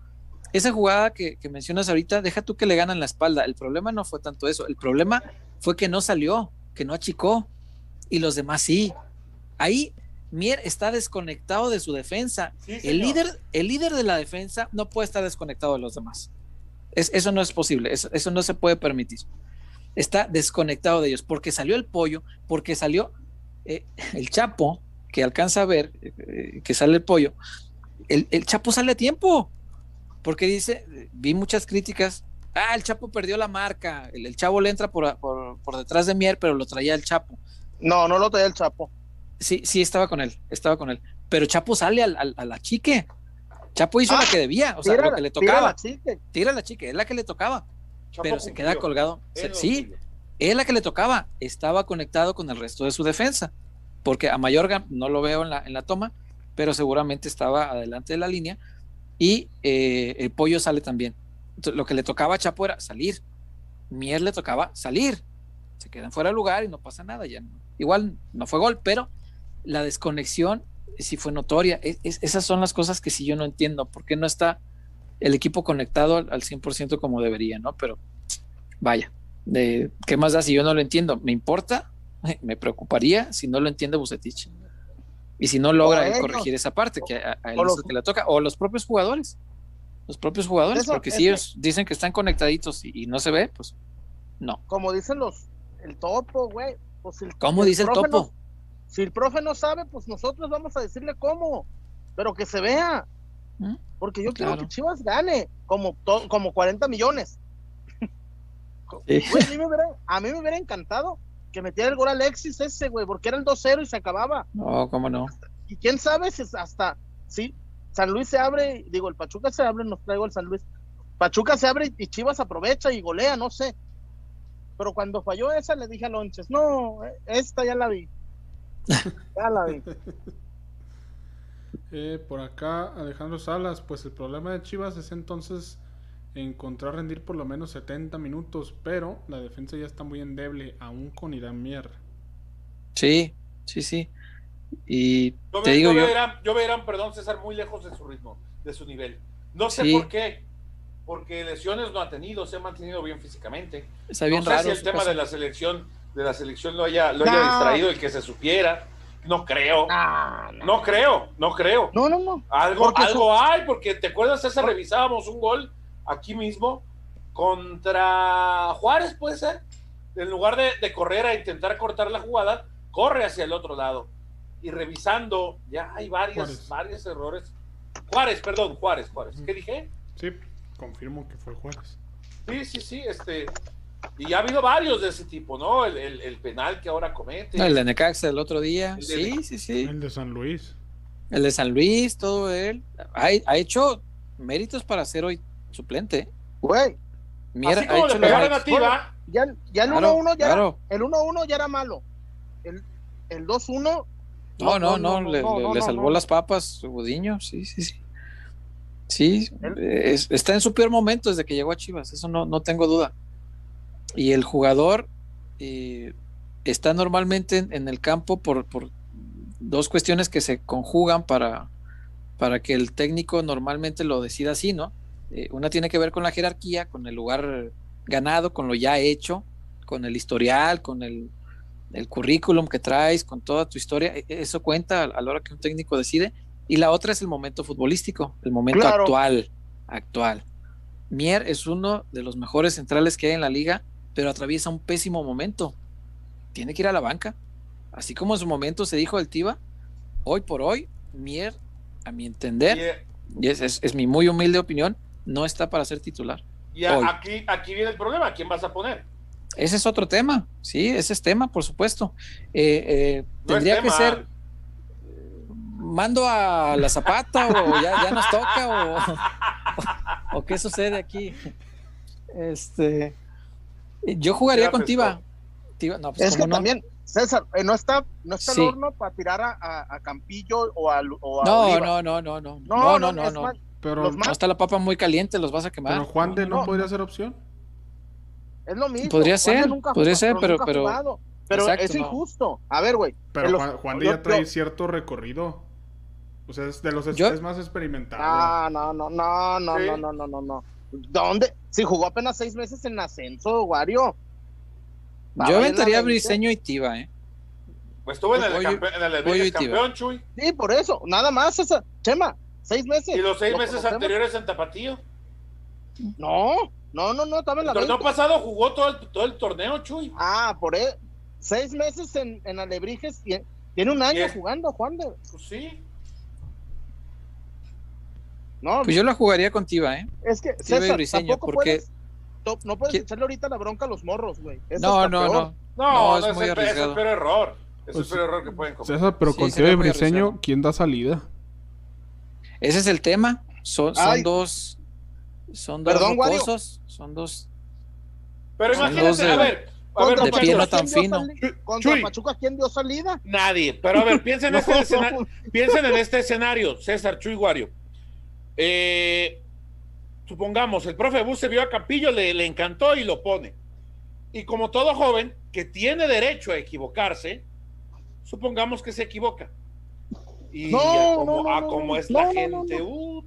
esa jugada que, que mencionas ahorita, deja tú que le ganan la espalda. El problema no fue tanto eso. El problema fue que no salió, que no achicó. Y los demás sí. Ahí Mier está desconectado de su defensa. Sí, El líder, el líder de la defensa no puede estar desconectado de los demás. Es- eso no es posible, eso, eso no se puede permitir. Está desconectado de ellos porque salió el pollo, porque salió eh, el Chapo, que alcanza a ver eh, que sale el pollo. El, el Chapo sale a tiempo, porque dice, vi muchas críticas. Ah, el Chapo perdió la marca. El, el chavo le entra por, por, por detrás de Mier, pero lo traía el Chapo. No, no lo traía el Chapo. Sí, sí, estaba con él, estaba con él. Pero Chapo sale al, al- a la chique. Chapo hizo Ah, lo que debía, o sea, Tira lo la- que le tocaba. la. Tira a la chique, es la que le tocaba, Chapo pero se queda colgado. Se- sí, es la que le tocaba. Estaba conectado con el resto de su defensa, porque a Mayorga no lo veo en la, en la toma, pero seguramente estaba adelante de la línea y eh, el pollo sale también. Entonces, lo que le tocaba a Chapo era salir. Mier le tocaba salir. Se quedan fuera de lugar y no pasa nada. Ya no- Igual no fue gol, pero la desconexión sí fue notoria. Es- es- esas son las cosas que sí yo no entiendo. ¿Por qué no está el equipo conectado al, al 100% como debería, no? Pero vaya, de, ¿qué más da si yo no lo entiendo? ¿Me importa? Me preocuparía si no lo entiende Bucetich. Y si no logra él corregir esa parte, que a, a él los- que le toca, o los propios jugadores. Los propios jugadores, Eso- porque si que- ellos dicen que están conectaditos y, y no se ve, pues no. Como dicen los, el topo, güey. Pues si el- ¿Cómo el dice el topo? Si el profe no sabe, pues nosotros vamos a decirle cómo. Pero que se vea. ¿Mm? Porque yo Claro. quiero que Chivas gane. Como, to- como 40 millones. Sí. Güey, a, mí me hubiera, a mí me hubiera encantado que metiera el gol Alexis ese, güey, porque era el 2-0 y se acababa. No, cómo no. Y quién sabe si es hasta, sí, San Luis se abre, digo, el Pachuca se abre, nos traigo el San Luis. Pachuca se abre y Chivas aprovecha y golea, no sé. Pero cuando falló esa, le dije a Lonches, no, eh, esta ya la vi. Ya la vi. Eh, por acá, Alejandro Salas, pues el problema de Chivas es entonces encontrar rendir por lo menos 70 minutos, pero la defensa ya está muy endeble, aún con Irán Mier. Sí, sí, sí. Y Yo, te ve- digo yo yo, Irán- yo perdón, César, muy lejos de su ritmo, de su nivel. No sé Sí. por qué, porque lesiones no ha tenido, se ha mantenido bien físicamente. está bien no sé raro. si el tema caso. de la selección, de la selección lo haya, lo haya No. distraído y que se supiera. No creo, Ah, no. no creo, no creo. No, no, no. Algo, Porque algo hay, porque te acuerdas, César, revisábamos un gol aquí mismo contra Juárez, puede ser. En lugar de, de correr a intentar cortar la jugada, corre hacia el otro lado. Y revisando, ya hay varios, Juárez. varios errores. Juárez, perdón, Juárez, Juárez. ¿Qué dije? Sí, confirmo que fue Juárez. Sí, sí, sí, este. Y ya ha habido varios de ese tipo, ¿no? El, el- el penal que ahora comete. No, el de Necaxa el otro día. El Sí, sí, sí. El de San Luis. El de San Luis, todo él. Ha, ha hecho méritos para ser hoy suplente. Güey, Mier Así ha como le pegaron a ya, ya el Claro, 1-1 ya, claro. era- el 1-1 ya era malo. El, el 2-1 No, no, no, no, le, no, le- no, le no, salvó no. las papas, Gudiño, sí, sí, sí. Sí, es- está en su peor momento desde que llegó a Chivas, eso no, no tengo duda. Y el jugador eh, está normalmente en, en el campo por, por dos cuestiones que se conjugan para, para que el técnico normalmente lo decida así, ¿no? Eh, una tiene que ver con la jerarquía, con el lugar ganado, con lo ya hecho, con el historial, con el, el currículum que traes, con toda tu historia, e- eso cuenta a a la hora que un técnico decide. Y la otra es el momento futbolístico, el momento Claro. actual, actual. Mier es uno de los mejores centrales que hay en la liga, pero atraviesa un pésimo momento. Tiene que ir a la banca. Así como en su momento se dijo del Tiva, hoy por hoy, Mier, a mi entender, y, y es, es- es mi muy humilde opinión, no está para ser titular. y a- aquí, aquí viene el problema, ¿a quién vas a poner? Ese es otro tema, sí, ese es tema, por supuesto. Eh, eh, No tendría que ser, mando a la zapata o ya, ya nos toca o, o qué sucede aquí. Este, yo jugaría con. Tiva, no, pues Es que no. también, César, eh, no está, no está Sí. el horno para tirar a, a- a Campillo o a, o a No, Oliva. no, no, no, no, no, no, no, no. Pero, Los No está la papa muy caliente, los vas a quemar. pero Juan de no, no. podría ser opción. es lo mismo. Podría ser, nunca podría ser, pero- pero-. Pero Exacto, es no. injusto. A ver, güey. Pero los- Juan, Juan de ya trae yo- cierto recorrido. O sea, es de los Yo- es más experimentado. Ah, no, no, no, no, Sí. no, no, no, no, no. ¿Dónde? Si jugó apenas seis meses en ascenso, Wario. Yo aventaría a. Briseño y Tiva, ¿eh? Pues estuvo en el, campe- en el campeón, Chuy. Sí, por eso. Nada más esa. Chema, seis meses. Y los seis ¿Lo meses conocemos? anteriores en Tapatío. No, no, no, no, estaba en la El torneo 20. pasado jugó todo el, todo el torneo, Chuy. Ah, por eso. Seis meses en, en Alebrijes y tiene un año jugando, Juan de. Pues sí. No, Pues yo la jugaría con Tiva, ¿eh? es que Tiva y César, Briseño, tampoco porque- puedes. No puedes echarle ahorita la bronca a los morros, güey. No, no, no. No, es muy el, pe- es el arriesgado. peor error. Es Pues, el peor error que pueden cometer. César, pero Sí, con Teo y Briseño, arriesgado. ¿quién da salida? Ese es el tema. Son, son dos. Son dos Perdón, Wario. rocosos, Son dos. Pero Son imagínate, dos de- a ver, a ver, de muchachos, pie no Pachuca, tan ¿quién dio fino. Contra Chuy. Pachuca, ¿quién dio salida? Nadie. Pero a ver, piensen, en, este No. piensen en este escenario, César Chuy Guario. Eh, supongamos, el profe Bus se vio a Campillo, le, le encantó y lo pone. Y como todo joven que tiene derecho a equivocarse, supongamos que se equivoca. Y No, a como, no, no, a como es no, la no, gente, no.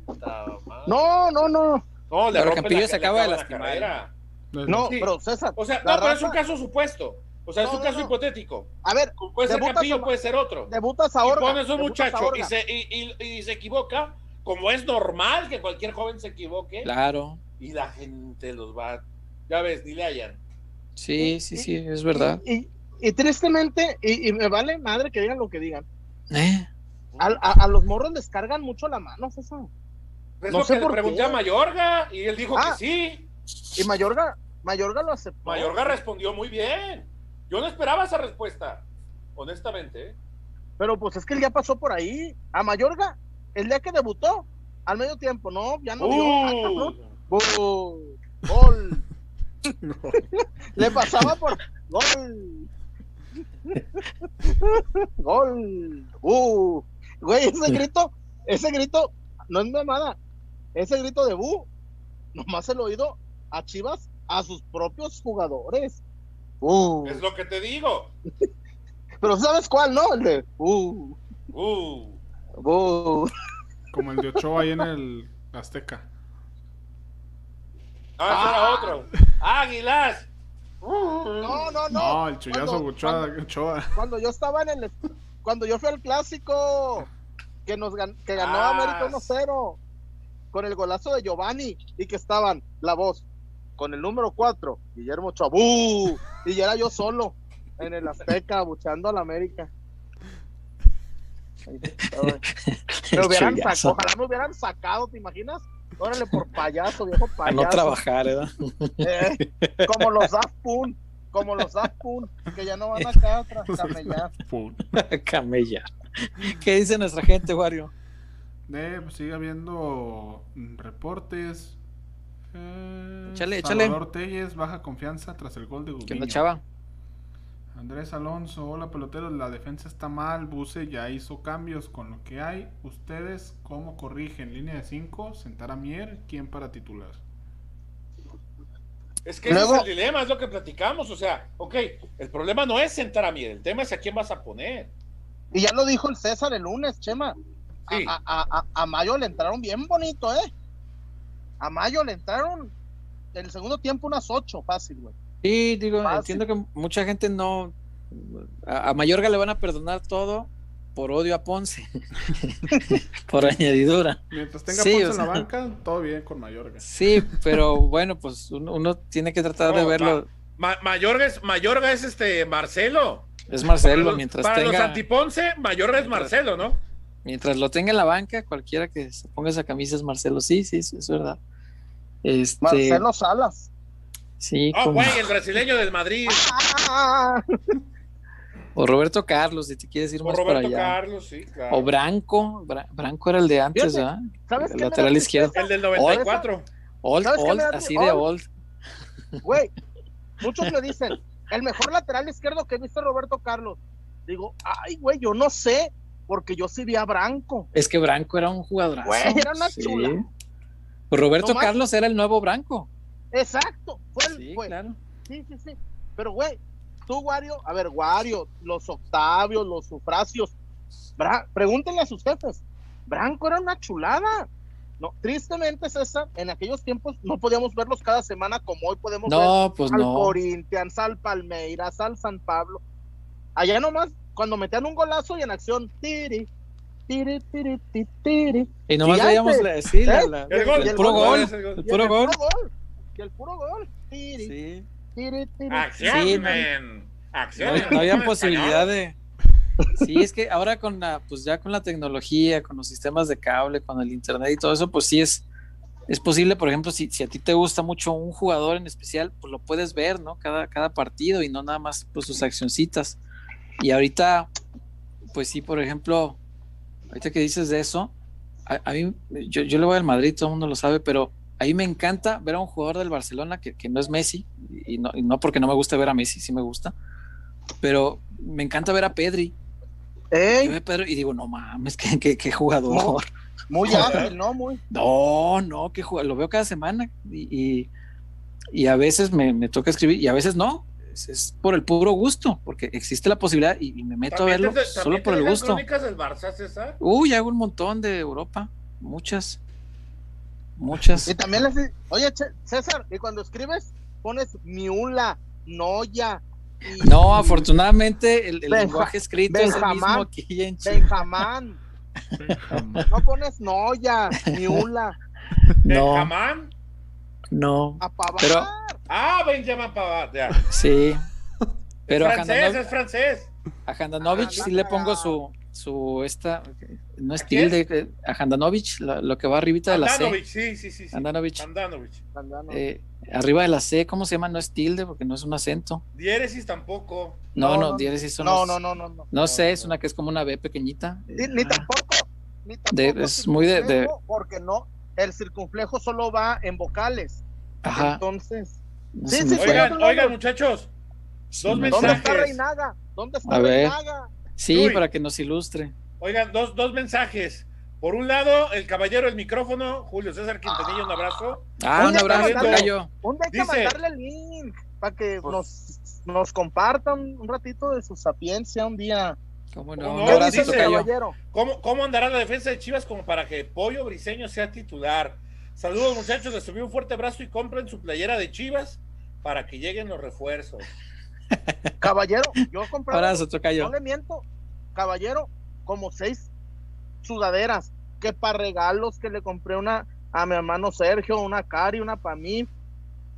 No, no, no. No, le Pero Campillo la- se acaba de la lastimar. carrera. No, Sí. pero César. O sea, la no, pero es un caso supuesto. O sea, es un no, caso no. hipotético. A ver, Puede ser Campillo, a- puede ser otro. debutas Y ahora. pones un muchacho y se, y, y- y se equivoca, como es normal que cualquier joven se equivoque, Claro. y la gente los va. Ya ves, ni le hayan. Sí, sí, sí, es verdad. Y, y- y tristemente, y, y me vale madre que digan lo que digan. Eh, A, a- a los morros les cargan mucho la mano, César. Es No lo sé que le por pregunté qué. a Mayorga y él dijo Ah. que sí. Y Mayorga, Mayorga lo aceptó. Mayorga respondió muy bien. Yo no esperaba esa respuesta, honestamente. Pero pues es que él ya pasó por ahí. A Mayorga, el día que debutó, al medio tiempo, no, ya no cabrón. Uh, Bu- Gol. Le pasaba por gol. gol. Uh. Güey, ese grito, ese grito no es mamada. Ese grito de bu, nomás se lo oído a Chivas, a sus propios jugadores. Uh. es lo que te digo. Pero ¿sabes cuál, no? El de uh. Uh, bu. Como el de Ochoa ahí en el Azteca. ah, ese era otro. Águilas. No, no, no. No, el chullazo Cuando- Ochoa, cuando- Ochoa. cuando yo estaba en el cuando yo fui al clásico que nos gan- que ganó Ah. América 1-0 con el golazo de Giovanni y que estaban la voz con el número 4 Guillermo Chabú y ya era yo solo en el Azteca buchando a la América. me hubieran sacado, ojalá me hubieran sacado ¿te imaginas? Órale por payaso, viejo A payaso. no trabajar, ¿verdad? Eh, como los Daft Punk, como los Daft Punk, que ya no van acá a camellar. Camellar. ¿Qué dice nuestra gente, Wario? Eh, pues sigue habiendo mm, reportes. Eh, Échale, échale. Salvador Telles, baja confianza tras el gol de ¿Qué onda, chava? Andrés Alonso, hola peloteros, la defensa está mal, Buse ya hizo cambios con lo que hay. ¿Ustedes cómo corrigen? Línea de 5, sentar a Mier, ¿quién para titular? Es que Luego- ese es el dilema, es lo que platicamos. O sea, ok, el problema no es sentar a Mier, el tema es a quién vas a poner. Y ya lo dijo el César el lunes, Chema. A, Sí. a- a- a- a Mayo le entraron bien bonito, ¿eh? A Mayo le entraron el segundo tiempo unas ocho, fácil, güey. Sí, digo, Fácil. entiendo que mucha gente no. A, a Mayorga le van a perdonar todo por odio a Ponce. por añadidura. Mientras tenga Sí, Ponce en la banca, todo bien con Mayorga. Sí, pero bueno, pues uno, uno tiene que tratar de verlo. Ma- Mayorga es, Mayorga es este Marcelo. Es Marcelo, para los, mientras para los tenga. antiponce, Mayorga es Mientras- Marcelo, ¿no? Mientras lo tenga en la banca, cualquiera que se ponga esa camisa es Marcelo. Sí, sí, sí, es verdad. Este, Marcelo Salas. Sí, como- güey, el brasileño del Madrid. O Roberto Carlos, si te quieres ir O más para Roberto allá. Carlos, sí, claro. O Branco, Bra- Branco era el de antes, Fíjate, ¿verdad? ¿Sabes El lateral izquierdo. El del 94. Old, ¿Sabes qué old, da así old? de old. Güey, muchos me dicen, el mejor lateral izquierdo que he visto es Roberto Carlos. Digo, ay, güey, yo no sé, porque yo sí vi a Branco. Es que Branco era un jugadorazo. Güey, era una chula. Roberto No Carlos era el nuevo Branco. Exacto, fue el, Sí, fue- claro. sí, sí, sí. Pero, güey, tú, Wario, a ver, Wario, los Octavios, los Sufracios, Bra- pregúntenle a sus jefes. Branco era una chulada. No, tristemente, César, en aquellos tiempos no podíamos verlos cada semana como hoy podemos ver No, pues al no. Corinthians, al Palmeiras, al San Pablo. Allá nomás, cuando metían un golazo y en acción, tiri, tiri, tiri, tiri, tiri. Y nomás veíamos la, sí, ¿eh? la- El gol, el el puro gol, gol. es el gol. El puro gol. Y el puro gol. Tiri, Sí. tiri, tiri. Acción. No, Acción. no había posibilidad de. Sí, es que ahora con la, pues ya con la tecnología, con los sistemas de cable, con el internet y todo eso, pues sí es, es posible, por ejemplo, si, si a ti te gusta mucho un jugador en especial, pues lo puedes ver, ¿no? Cada, cada partido y no nada más pues sus accioncitas. Y ahorita, pues sí, por ejemplo, ahorita que dices de eso, a, a mí, yo, yo le voy al Madrid, todo el mundo lo sabe, pero a mí me encanta ver a un jugador del Barcelona que, que no es Messi, y no, y no porque no me gusta ver a Messi, sí me gusta, pero me encanta ver a Pedri. Yo Ey, veo a Pedri y digo, no mames, qué, qué, qué jugador. muy ágil, ¿no? Muy. No, no, qué jugador. Lo veo cada semana y, y, y a veces me, me toca escribir y a veces no. Es, es por el puro gusto, porque existe la posibilidad y, y me meto a ¿También verlo te- solo por el gusto. crónicas del Barça, César? Uy, hago un montón de Europa, muchas. Muchas. Y también les oye, César, y cuando escribes, pones Miula, Noya, y- No, afortunadamente el, el Benja- lenguaje escrito es el mismo aquí en Chile. Benjamán. No pones Noya, Miula, No, ¿Benjamán? no, a Pavard. Pero- Ah, Benjamin Pavard, ya. sí. Pero a francés, Handanovic, es francés. a Handanovic Ah, sí le pongo su, su esta, no es tilde, eh, a Handanovic, lo, lo que va arribita de la C. Sí, sí, sí. sí. Eh, arriba de la C, ¿cómo se llama? No es tilde porque no es un acento. Diéresis tampoco. No, No, no, no, diéresis son no, los- no, no, no, no. No sé, es una que es como una B pequeñita. Ni, ni Ah, tampoco, ni tampoco De- es muy de- de- porque no, el circunflejo solo va en vocales. Ajá. Entonces, no sí, sí. Oigan, oigan, muchachos. Dos me ¿dónde mensajes. está Reinaga? ¿Dónde está A ver. Reinaga? Sí, Uy. para que nos ilustre. Oigan, dos, dos mensajes. Por un lado, el caballero del micrófono, Julio César Quintanilla, un abrazo. Ah, Un abrazo. Un día hay que mandarle el link para que Pues- nos, nos compartan un ratito de su sapiencia un día. ¿Cómo No, abrazo, dice caballero? ¿Cómo, ¿Cómo andará la defensa de Chivas como para que Pollo Briseño sea titular? Saludos, muchachos. Les subí un fuerte abrazo y compren su playera de Chivas para que lleguen los refuerzos. Caballero, yo compré, Abrazo, no le miento, caballero, como seis sudaderas, que para regalos que le compré una a mi hermano Sergio, una Cari, una para mí.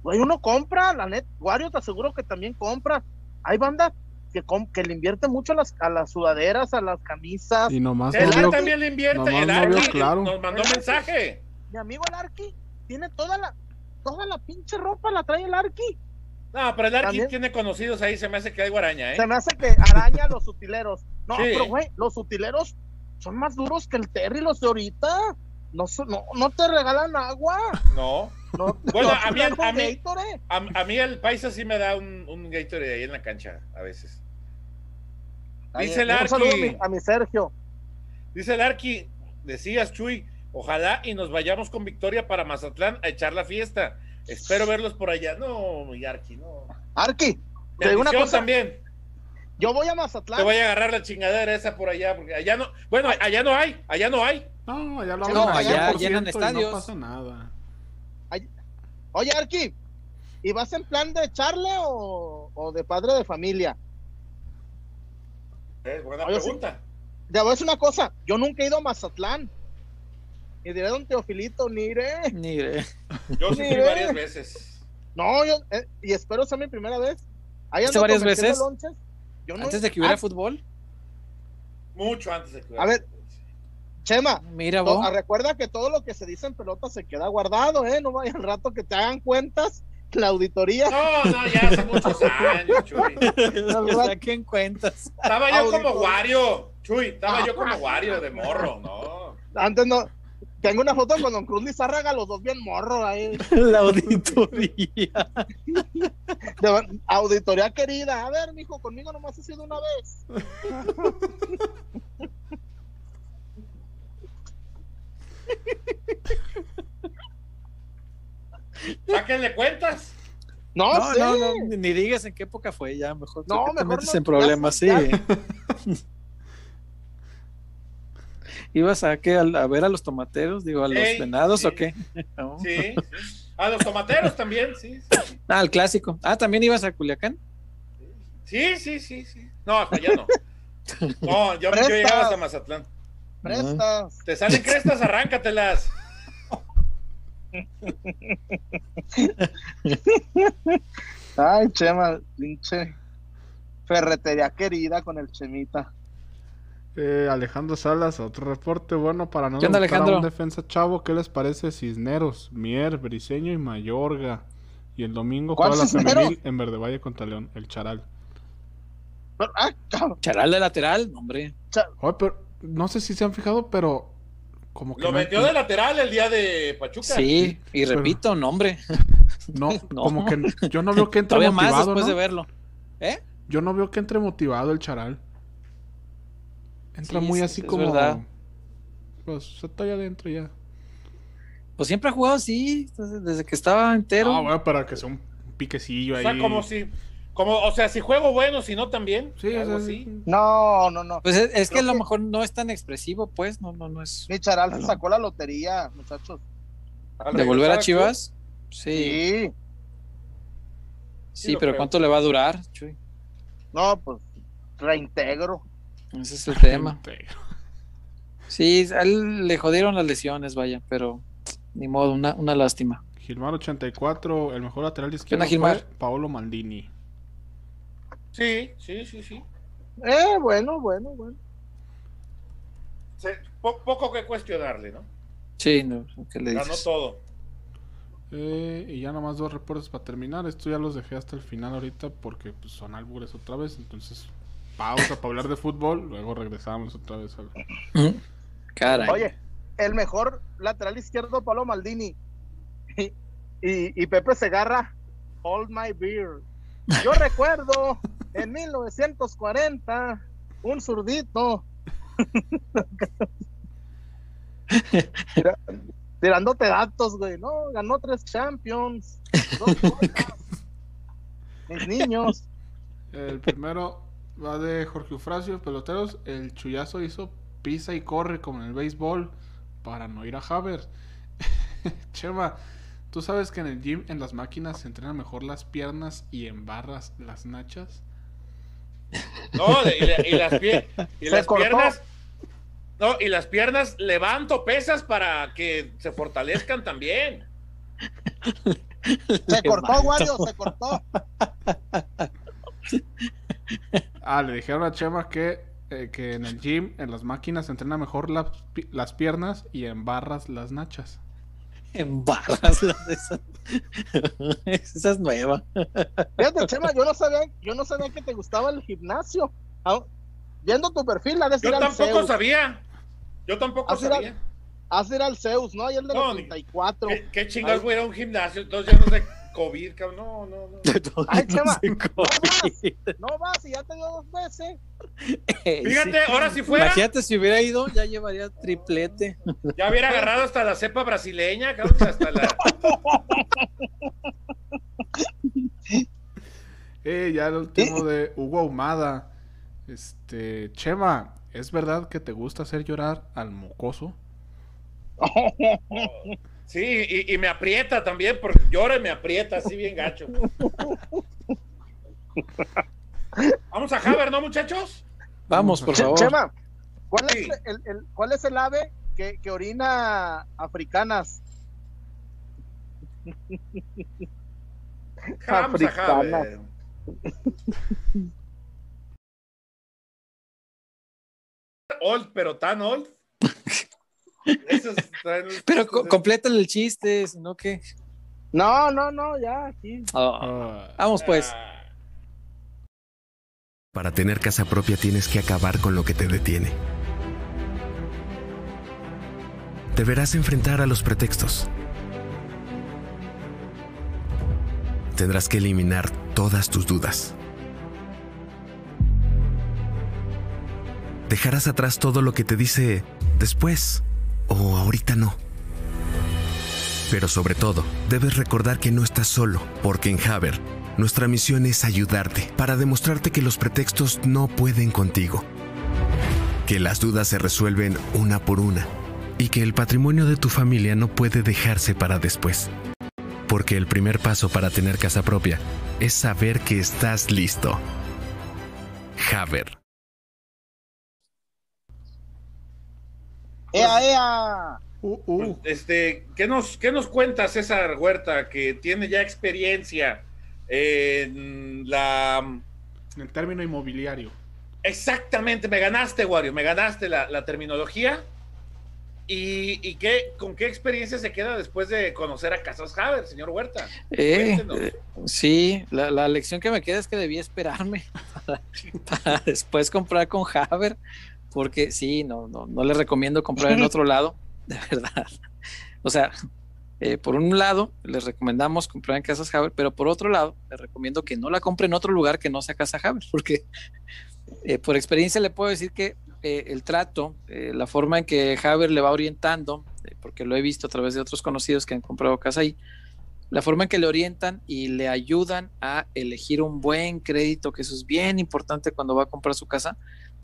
Güey, uno compra, la net, Wario te aseguro que también compra. Hay banda que, le invierte mucho a las, a las sudaderas, a las camisas. Y nomás El no vio, también le invierte. nomás El no Ar vio sí, claro. nos mandó mensaje. mi amigo el Arqui tiene toda la, toda la pinche ropa, la trae el Arqui. No, pero el Arqui tiene conocidos ahí, se me hace que hay guaraña, ¿eh? Se me hace que araña los utileros. No, Sí. pero güey, los utileros son más duros que el Terry, los de ahorita. No, no, no te regalan agua. No. No, Bueno, a mí- a mí- Gatorade. A, a mí el paisa sí me da un, un Gatorade ahí en la cancha, a veces. Dice el Un Arqui. a mi Sergio. Dice el Arqui, decías, Chuy, ojalá y nos vayamos con victoria para Mazatlán a echar la fiesta. Espero verlos por allá. No, Arqui, no. Arqui, te digo una cosa. también. Yo voy a Mazatlán. Te voy a agarrar la chingadera esa por allá, porque allá no. Bueno, allá no hay, allá no hay. No, ya lo No, allá 100% llenan y estadios. No pasa nada. Oye, Arqui, ¿y vas en plan de echarle o, o de padre de familia? Es buena Oye, sí. pregunta. Te voy a decir una cosa, yo nunca he ido a Mazatlán. Y diré, don Teofilito, ni iré. Ni iré. Yo sí varias veces. No, yo, eh, y espero sea mi primera vez. Ahí ¿Fuiste ando varias veces? lonches. Yo no- Antes de que hubiera Ah, fútbol. Mucho antes de que A ver. Chema, Mira vos. recuerda que todo lo que se dice en pelota se queda guardado, ¿eh? No vaya al rato que te hagan cuentas la auditoría. No, no, ya hace muchos años, Chuy. Que saquen cuentas. Estaba yo como. Wario, Chuy, estaba yo como Wario de morro, no. Antes no. Tengo una foto con Don Cruz Lizárraga, los dos bien morro ahí. La auditoría. De- auditoría querida. A ver, mijo, conmigo nomás ha sido una vez. Sáquenle cuentas. No, No, no, no, ni digas en qué época fue, ya mejor. No, ¿para qué te mejor metes no, en problemas, ya, sí. ¿Ibas a qué? ¿A, a ver a los tomateros? Digo, ¿a los Ey, venados sí. o qué? No. Sí, sí. A los tomateros también, sí. sí. Ah, al clásico. Ah, ¿también ibas a Culiacán? Sí, sí, sí, sí. No, hasta allá no. No, yo, yo llegaba hasta Mazatlán. Prestas. Te salen crestas, arráncatelas. Ay, Chema, pinche ferretería querida con el Chemita. Eh, Alejandro Salas, otro reporte bueno para no ¿Qué onda, debutar a Alejandro? un defensa chavo. ¿Qué les parece Cisneros, Mier, Briseño y Mayorga? Y el domingo ¿Cuál juega la femenil en Verde Valle contra León, el Charal. Pero, ah, cabrón. Charal de lateral, no, hombre. Oye, pero no sé si se han fijado, pero como que Lo no, metió de lateral el día de Pachuca. Sí, y Pero- repito, no, hombre. no, No. como que yo no veo que entre Todavía más motivado, después ¿no? de verlo. ¿Eh? Yo no veo que entre motivado el Charal. Entra Sí, muy sí, así es como verdad. pues está ahí adentro ya. Pues siempre ha jugado así, desde- que estaba entero. Ah, bueno, para que sea un piquecillo O ahí. sea, como si, como, o sea, si juego bueno, si no también. Sí, o algo sea, así. No, no, no. Pues es, es que a lo que- mejor no es tan expresivo, pues, no, no, no es. Mi charal se No. sacó la lotería, muchachos. ¿De volver a Chivas? Sí, Sí. pero creo. ¿cuánto le va a durar, Chuy? No, pues reintegro. Ese es el tema. Sí, a él le jodieron las lesiones, vaya, pero ni modo, una, una lástima. Gilmar 84, el mejor lateral izquierdo Gilmar? fue Paolo Maldini. Sí, sí, sí, sí. Eh, bueno, bueno, bueno. Se- po- poco que cuestionarle, ¿no? Sí, no, ¿qué le Ganó dices? todo. Eh, y ya nomás dos reportes para terminar. Esto ya los dejé hasta el final ahorita porque pues, son albures otra vez. Entonces, pausa para hablar de fútbol. Luego regresamos otra vez. a- Ujú. Caray. Oye, el mejor lateral izquierdo, Pablo Maldini. Y, y, y Pepe Segarra, Hold My Beer. Yo recuerdo en 1940, un zurdito. Tira- tirándote datos, güey. No, ganó tres champions. Dos cosas. Mis niños. El primero va de Jorge Eufrasio, peloteros. El chullazo hizo pisa y corre como en el béisbol para no ir a Havers. Chema, ¿tú sabes que en el gym, en las máquinas, se entrenan mejor las piernas y en barras las nachas? No, y, la- y las, pie- y las piernas. No, y las piernas levanto pesas para que se fortalezcan también. Se cortó, Wario, se cortó. Ah, le dijeron a Chema que, eh, que en el gym, en las máquinas, se entrena mejor las, pi- las piernas y en barras las nachas. En barras la de esa. esa es nueva. Fíjate, Chema, yo no sabía, yo no sabía que te gustaba el gimnasio. Ah, Viendo tu perfil, la de Yo tampoco sabía. Yo tampoco sabía. al- Haz ir al Zeus, ¿no? Ahí el de los No, ni- 34. ¿Qué, qué chingados voy a ir a un gimnasio? Entonces ya no sé COVID, cabrón. No, no, no. Ay, Chema, sé cómo. No vas y ya te dio dos veces. Fíjate, ahora si fuera, Imagínate si hubiera ido, ya llevaría triplete. ya hubiera agarrado hasta la cepa brasileña, cabrón, hasta la. Eh, ya el último de Hugo Ahumada. Este, Chema, ¿es verdad que te gusta hacer llorar al mocoso? Sí, y, y me aprieta también, porque llora y me aprieta así bien gacho. Vamos a Haber, ¿no, muchachos? Vamos, por favor. Chema, ¿cuál, Sí. es el, el- ¿cuál es el ave que, que orina africanas? Vamos a Africana. Haber. Old, pero tan old. Esos traen- Pero co- complétale el chiste, no que. No, no, no, ya, aquí. Ah, Vamos pues. Ah, Para tener casa propia tienes que acabar con lo que te detiene. Deberás enfrentar a los pretextos. Tendrás que eliminar todas tus dudas. Dejarás atrás todo lo que te dice después o ahorita no. Pero sobre todo, debes recordar que no estás solo, porque en Haber, nuestra misión es ayudarte para demostrarte que los pretextos no pueden contigo. Que las dudas se resuelven una por una y que el patrimonio de tu familia no puede dejarse para después. Porque el primer paso para tener casa propia es saber que estás listo. Haber. ¡Ea, ea! uh, uh. Este, ¿qué nos, ¿qué nos cuenta César Huerta, que tiene ya experiencia en la... En el término inmobiliario. Exactamente, me ganaste, Wario, me ganaste la, la terminología. ¿Y, y qué, con qué experiencia se queda después de conocer a Casas Haber, señor Huerta? Eh, eh, sí, la, la lección que me queda es que debía esperarme para, para después comprar con Haber, porque sí, no, no, no le recomiendo comprar en otro lado, de verdad. O sea, eh, por un lado, les recomendamos comprar en Casas Haber, pero por otro lado, les recomiendo que no la compre en otro lugar que no sea Casa Haber, porque eh, por experiencia le puedo decir que eh, el trato, la forma en que Haber le va orientando, porque lo he visto a través de otros conocidos que han comprado casa ahí, la forma en que le orientan y le ayudan a elegir un buen crédito, que eso es bien importante cuando va a comprar su casa,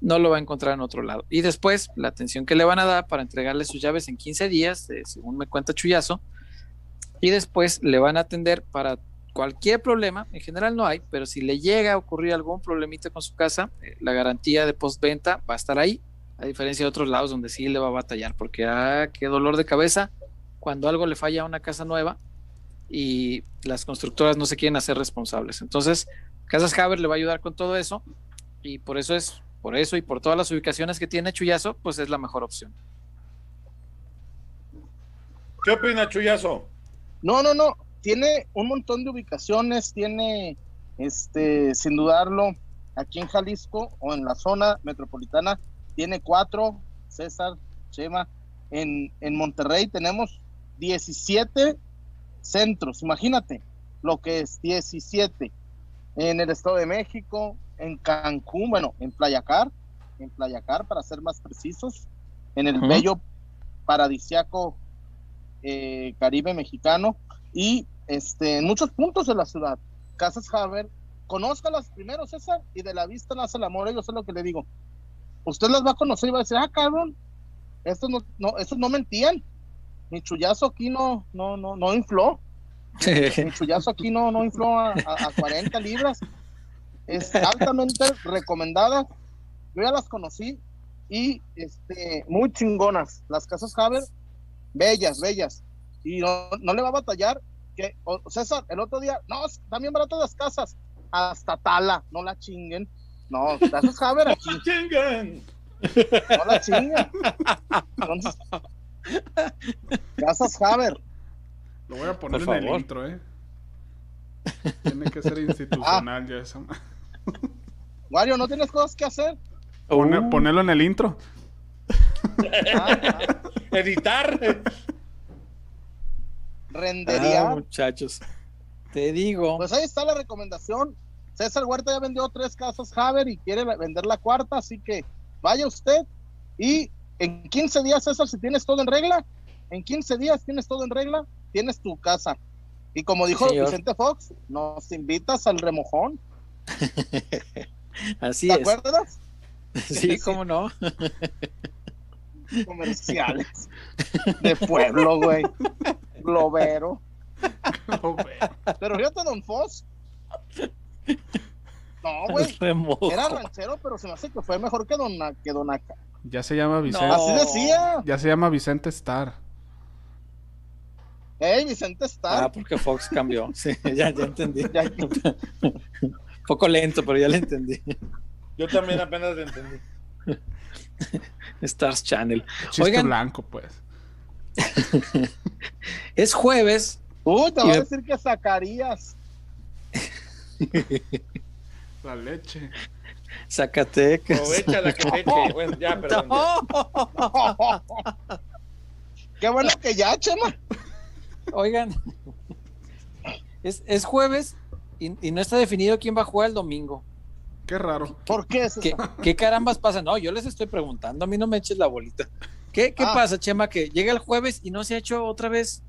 no lo va a encontrar en otro lado. Y después, la atención que le van a dar para entregarle sus llaves en 15 días, eh, según me cuenta Chuyazo, y después le van a atender para cualquier problema, en general no hay, pero si le llega a ocurrir algún problemita con su casa, eh, la garantía de postventa va a estar ahí, a diferencia de otros lados donde sí le va a batallar, porque ah, qué dolor de cabeza cuando algo le falla a una casa nueva y las constructoras no se quieren hacer responsables. Entonces, Casas Haber le va a ayudar con todo eso y por eso es, por eso y por todas las ubicaciones que tiene Chuyazo, pues es la mejor opción. ¿Qué opina Chuyazo? No, no, no. Tiene un montón de ubicaciones, tiene, este, sin dudarlo, aquí en Jalisco o en la zona metropolitana, tiene cuatro, César, Chema. En, en Monterrey tenemos 17 centros, imagínate lo que es 17. En el Estado de México, en Cancún, bueno, en Playacar, en Playacar para ser más precisos, en el bello paradisiaco eh, Caribe mexicano y este, en muchos puntos de la ciudad. Casas Haber, conózcalas primero, César, y de la vista nace el amor. Yo sé lo que le digo. Usted las va a conocer y va a decir, ah, cabrón, estos no, no, estos no mentían. Mi chullazo aquí no, no, no, no infló. Mi chullazo aquí no, no infló a, a- a 40 libras. Es altamente recomendada. Yo ya las conocí y este, muy chingonas. Las casas Haber, bellas, bellas. Y no, no le va a batallar. Que, o- César, el otro día, no, también baratas las casas. Hasta Tala, no la chinguen. No, casas Haber aquí, Chingan. no la chinguen. Entonces, casas Haber. Lo voy a poner en el intro, ¿eh? Tiene que ser institucional ya eso. Wario, ¿no tienes cosas que hacer? Pone- Uh, ponerlo en el intro. Ah, ah, Editar. rendería. ah, muchachos. Te digo. Pues ahí está la recomendación. César Huerta ya vendió tres casas Haber y quiere vender la cuarta, así que vaya usted y en 15 días, César, si tienes todo en regla, en 15 días tienes todo en regla, tienes tu casa. Y como dijo señor. Vicente Fox, nos invitas al remojón, Así ¿te es. acuerdas? Sí, cómo no. Comerciales de pueblo, güey. Globero. Bueno. Pero fíjate, Don Fox. No, güey. Era ranchero, pero se me hace que fue mejor que Don, que don Aca. Ya se llama Vicente. No. Así decía. Ya se llama Vicente Star. Ey, Vicente está. Ah, porque Fox cambió. Sí, ya, ya entendí. Ya- Poco lento, pero ya le entendí. Yo también apenas lo entendí. Stars Channel. Chiste Oigan. blanco, pues. Es jueves. Uy, te voy a decir que Zacarías. La leche. Zacatecas. Aprovecha la que te eche. Bueno, ya, perdón. ya. Qué bueno que ya, Chema. Oigan, es, es jueves y, y no está definido quién va a jugar el domingo. Qué raro. ¿Por qué? ¿Qué, César? qué carambas pasa? No, yo les estoy preguntando, a mí no me eches la bolita. ¿Qué, qué Ah. pasa, Chema? Que llega el jueves y no se ha hecho otra vez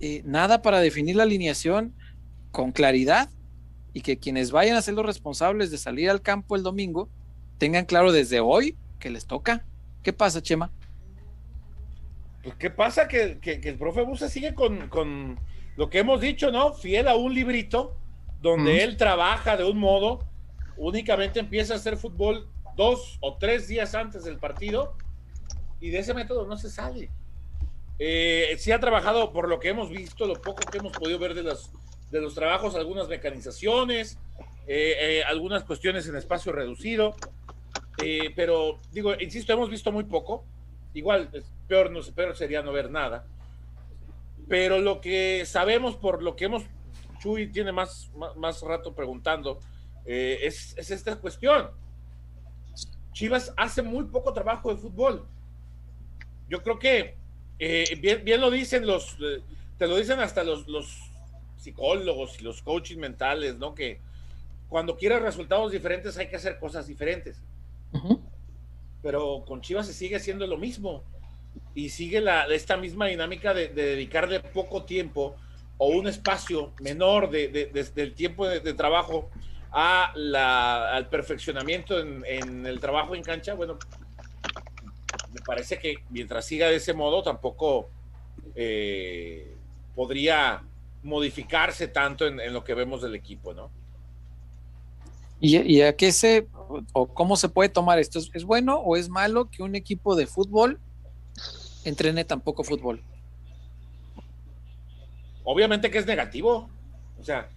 eh, nada para definir la alineación con claridad y que quienes vayan a ser los responsables de salir al campo el domingo tengan claro desde hoy que les toca. ¿Qué pasa, Chema? Pues, ¿qué pasa? Que, que- que el profe Busa sigue con, con lo que hemos dicho, ¿no? Fiel a un librito donde él trabaja de un modo, únicamente empieza a hacer fútbol dos o tres días antes del partido y de ese método no se sale. Eh, sí ha trabajado, por lo que hemos visto, lo poco que hemos podido ver de los, de los trabajos, algunas mecanizaciones, eh, eh, algunas cuestiones en espacio reducido, pero digo, insisto, hemos visto muy poco. Igual, es peor, no peor sería no ver nada. Pero lo que sabemos por lo que hemos, Chuy tiene más, más, más rato preguntando, eh, es, es esta cuestión. Chivas hace muy poco trabajo de fútbol. Yo creo que eh, bien, bien lo dicen los, eh, te lo dicen hasta los, los psicólogos y los coaching mentales, ¿no? Que cuando quieres resultados diferentes hay que hacer cosas diferentes. Pero con Chivas se sigue haciendo lo mismo y sigue la, esta misma dinámica de, de dedicarle poco tiempo o un espacio menor de, de- de- del tiempo de, trabajo a la, al perfeccionamiento en, el trabajo en cancha. Bueno, me parece que mientras siga de ese modo tampoco eh, podría modificarse tanto en, lo que vemos del equipo, ¿no? ¿Y, y a qué se o cómo se puede tomar esto? ¿Es, es bueno o es malo que un equipo de fútbol entrene tan poco fútbol? obviamente que es negativo. O sea,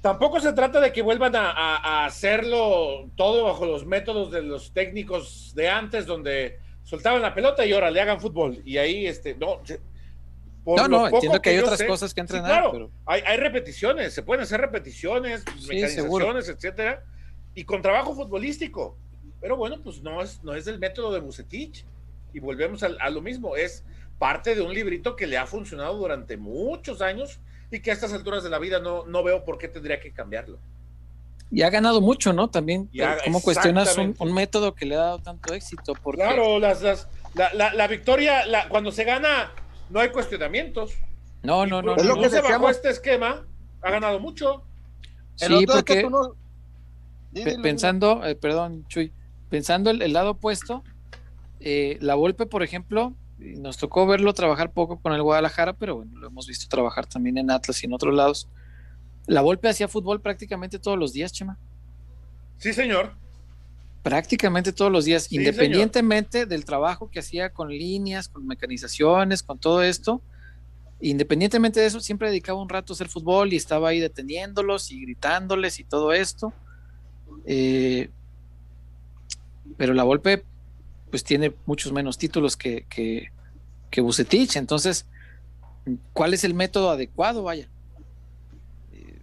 tampoco se trata de que vuelvan a, a- a hacerlo todo bajo los métodos de los técnicos de antes, donde soltaban la pelota y ahora le hagan fútbol. Y ahí, este, no. por No, no, entiendo que hay otras sé- cosas que Sí, entrenar, claro, pero hay, hay repeticiones, se pueden hacer repeticiones, mecanizaciones, etcétera, y con trabajo futbolístico. Pero bueno, pues no es, no es el método de Bucetich. Y volvemos al- a, lo mismo, es parte de un librito que le ha funcionado durante muchos años y que a estas alturas de la vida no, no veo por qué tendría que cambiarlo. y ha ganado mucho, ¿no? También, ha- ¿cómo cuestionas un, un método que le ha dado tanto éxito? Porque, Claro, las, las- la, la- la victoria, la- cuando se gana, no hay cuestionamientos. No, no, no. Cruz Es lo no. que Azul bajo decíamos. este esquema ha ganado mucho. El Sí, otro es que porque tú no- pensando, eh, perdón, Chuy, pensando el, el lado opuesto, eh, la Volpe, por ejemplo, nos tocó verlo trabajar poco con el Guadalajara, pero bueno, lo hemos visto trabajar también en Atlas y en otros lados. La Volpe hacía fútbol prácticamente todos los días, Chema. Sí, señor. Prácticamente todos los días, Sí, independientemente del trabajo que hacía con líneas, con mecanizaciones, con todo esto, independientemente de eso, siempre dedicaba un rato a hacer fútbol y estaba ahí deteniéndolos y gritándoles y todo esto. Eh, pero la Volpe, pues tiene muchos menos títulos que, que, que Bucetich, entonces ¿Cuál es el método adecuado? Vaya. Eh,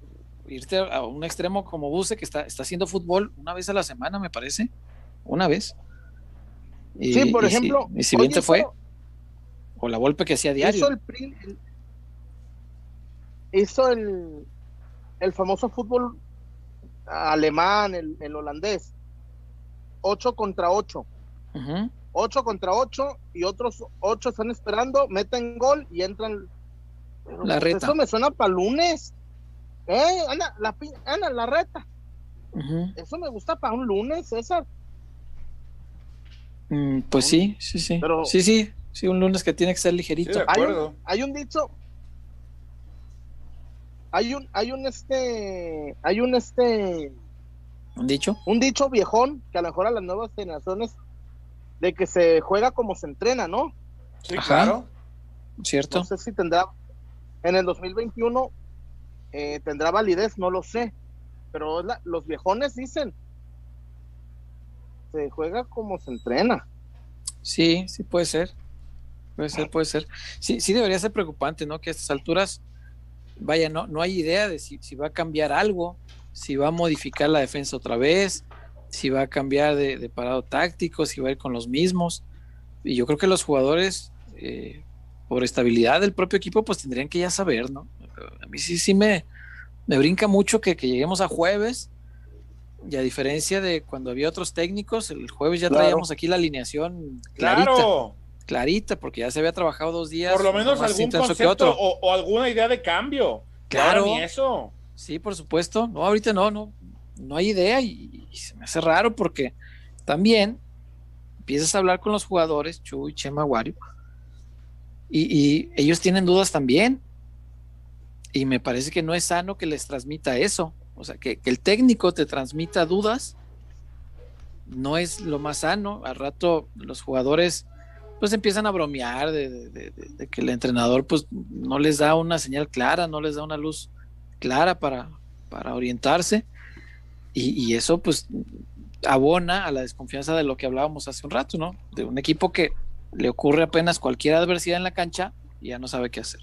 irte a un extremo como Buse, que está, está haciendo fútbol una vez a la semana, me parece. Una vez. Y, sí, por ejemplo. Si, y si bien te fue. O la golpe que hacía diario. Hizo el, hizo el, el famoso fútbol alemán, el, el holandés. 8 contra 8. 8 contra 8 y otros 8 están esperando, meten gol y entran. La reta. Eso me suena para lunes. Eh, Ana, la, Ana, la reta. Eso me gusta para un lunes, César. Mm, pues sí, sí, sí. Pero, sí, sí, sí, un lunes que tiene que ser ligerito. hay, un, hay un dicho, hay un, hay un este, hay un este, un dicho, un dicho viejón que a lo mejor a las nuevas generaciones de que se juega como se entrena, ¿no? Sí, claro. Cierto. No sé si tendrá en el 2021 eh, tendrá validez, no lo sé, pero los viejones dicen se juega como se entrena. Sí, sí puede ser. Puede ser, puede ser. Sí, sí debería ser preocupante, ¿no? Que a estas alturas, vaya, no, no hay idea de si, si va a cambiar algo, si va a modificar la defensa otra vez, si va a cambiar de, parado táctico, si va a ir con los mismos. Y yo creo que los jugadores, eh, por estabilidad del propio equipo, pues tendrían que ya saber, ¿no? A mí sí, sí me, me brinca mucho que, que lleguemos a jueves y a diferencia de cuando había otros técnicos, el jueves ya traíamos aquí la alineación clarita. Claro. Clarita, porque ya se había trabajado dos días. Por lo menos algún concepto o, alguna idea de cambio. Claro. Ni eso. Sí, por supuesto. No, ahorita no, no. No hay idea y, se me hace raro porque también empiezas a hablar con los jugadores, Chuy, Chema, Wario, y, ellos tienen dudas también. Y me parece que no es sano que les transmita eso. O sea, que, el técnico te transmita dudas no es lo más sano. Al rato los jugadores pues empiezan a bromear de, que el entrenador pues no les da una señal clara, no les da una luz clara para, para orientarse. Y, eso pues abona a la desconfianza de lo que hablábamos hace un rato, ¿no? De un equipo que le ocurre apenas cualquier adversidad en la cancha y ya no sabe qué hacer.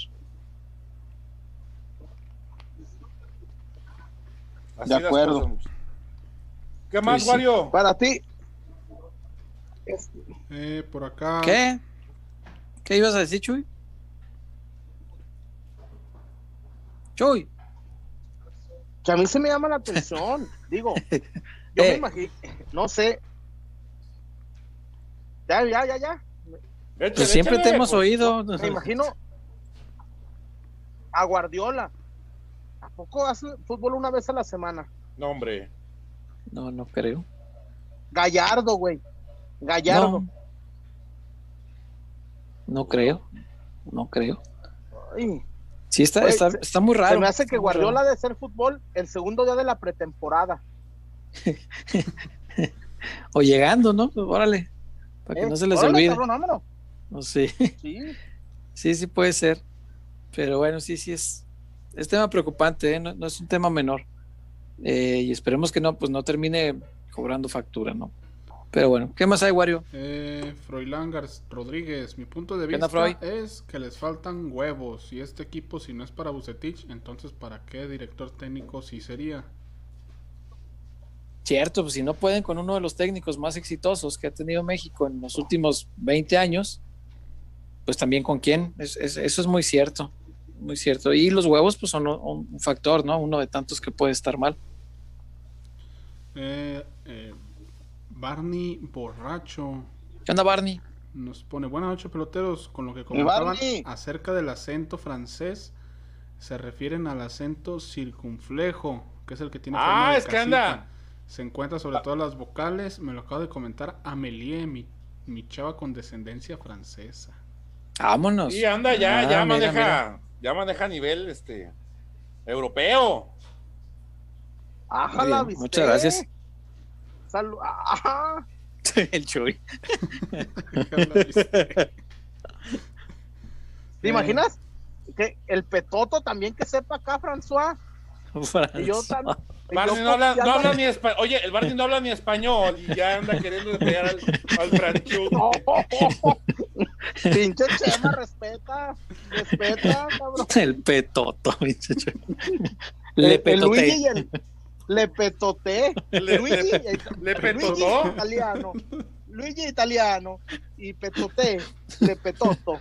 de acuerdo. ¿Qué más, Wario? Para ti. Eh, por acá. ¿Qué? ¿Qué ibas a decir, Chuy? Chuy. Que a mí se me llama la atención. Digo, yo me eh. imagino, no sé. Ya, ya, ya, ya. pues siempre te hemos oído. Me imagino a Guardiola poco hace fútbol una vez a la semana? No, hombre. No, no creo. Gallardo, güey. Gallardo. No, creo. No creo. Sí, está, está, muy raro. Se me hace que Guardiola de ser fútbol el segundo día de la pretemporada. o llegando, ¿no? Pues, órale. Para que eh, no se les olvide. no sé. Sí. sí, sí puede ser. Pero bueno, sí, sí es, es tema preocupante, ¿eh? no, es un tema menor. Eh, y esperemos que no, pues no termine cobrando factura, ¿no? Pero bueno, ¿qué más hay, Wario? Eh, Froilán Rodríguez, mi punto de vista es que les faltan huevos. Y este equipo, si no es para Bucetich, entonces ¿para qué director técnico sí sería? Cierto, pues si no pueden con uno de los técnicos más exitosos que ha tenido México en los últimos 20 años, pues también con quién. eso es muy cierto muy cierto. Y los huevos, pues son un, factor, ¿no? Uno de tantos que puede estar mal. Eh, Barney Borracho. ¿Qué onda, Barney? Nos pone buenas noches, peloteros. Con lo que comentaban acerca del acento francés, se refieren al acento circunflejo, que es el que tiene. Ah, es que anda. Se encuentra sobre todas las vocales. Me lo acabo de comentar Amelie, mi, mi chava con descendencia francesa. Vámonos. Y anda, ya, ah, ya maneja ya maneja a nivel este europeo. Ajá, Muchas gracias. Salud. El Chuy. ¿Te imaginas? Que el petoto también que sepa acá, François. Y yo Barney no habla, no habla ni español. Oye, el Barney no habla ni español y ya anda queriendo pegar al, al Pinche Chema, respeta, respeta, cabrón. El petoto, pinche Chema. El- Le el petoté. Luigi y el le petoté. Le- Luigi, le- el- le Luigi petotó. italiano. Luigi italiano y petoté, le petoto.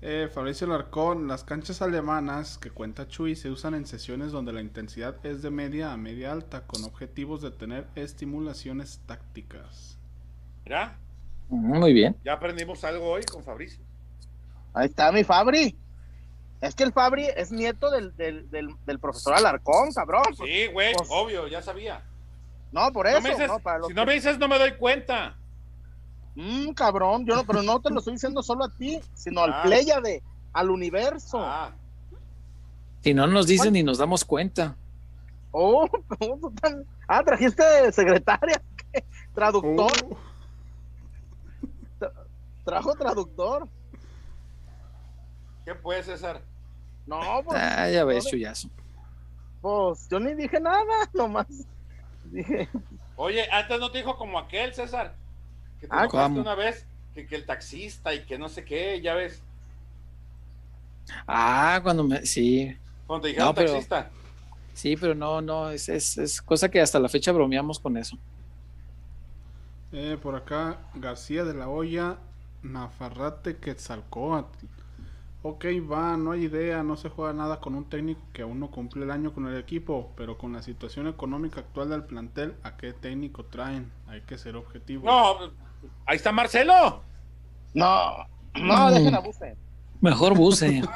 Eh, Fabricio Larcón, las canchas alemanas que cuenta Chuy se usan en sesiones donde la intensidad es de media a media alta, con objetivos de tener estimulaciones tácticas. Mira, Muy bien. ya aprendimos algo hoy con Fabricio. Ahí está mi Fabri. Es que el Fabri es nieto del, del, del, del profesor Alarcón, cabrón. Sí, güey, Pues- obvio, ya sabía. No, por No eso, me dices- no, para los si no me dices, no me doy cuenta. Mm, cabrón, yo no, pero no te lo estoy diciendo solo a ti, sino Ah. al Pléyade, al universo. Ah, Si no nos dicen ni nos damos cuenta. Oh, tú tan- ah, trajiste secretaria, ¿qué? traductor, Uh, trajo traductor. ¿Qué puede, César? No, pues, Ah, ya ves, no, chuyazo. pues yo ni dije nada, nomás dije, Oye, antes no te dijo como aquel, César. Que te Ah, una vez que, que el taxista y que no sé qué, ya ves. Ah, cuando me. Sí, Cuando te dijeron No, pero- taxista. sí, pero no, no, es, es, es cosa que hasta la fecha bromeamos con eso. eh, por acá, García de la Hoya, Nafarrate Quetzalcóatl. Ok, va, no hay idea, no se juega nada con un técnico que aún no cumple el año con el equipo, pero con la situación económica actual del plantel, ¿a qué técnico traen? Hay que ser objetivos. No, ahí está Marcelo. no, no, Mm. dejen abuse. Mejor buce.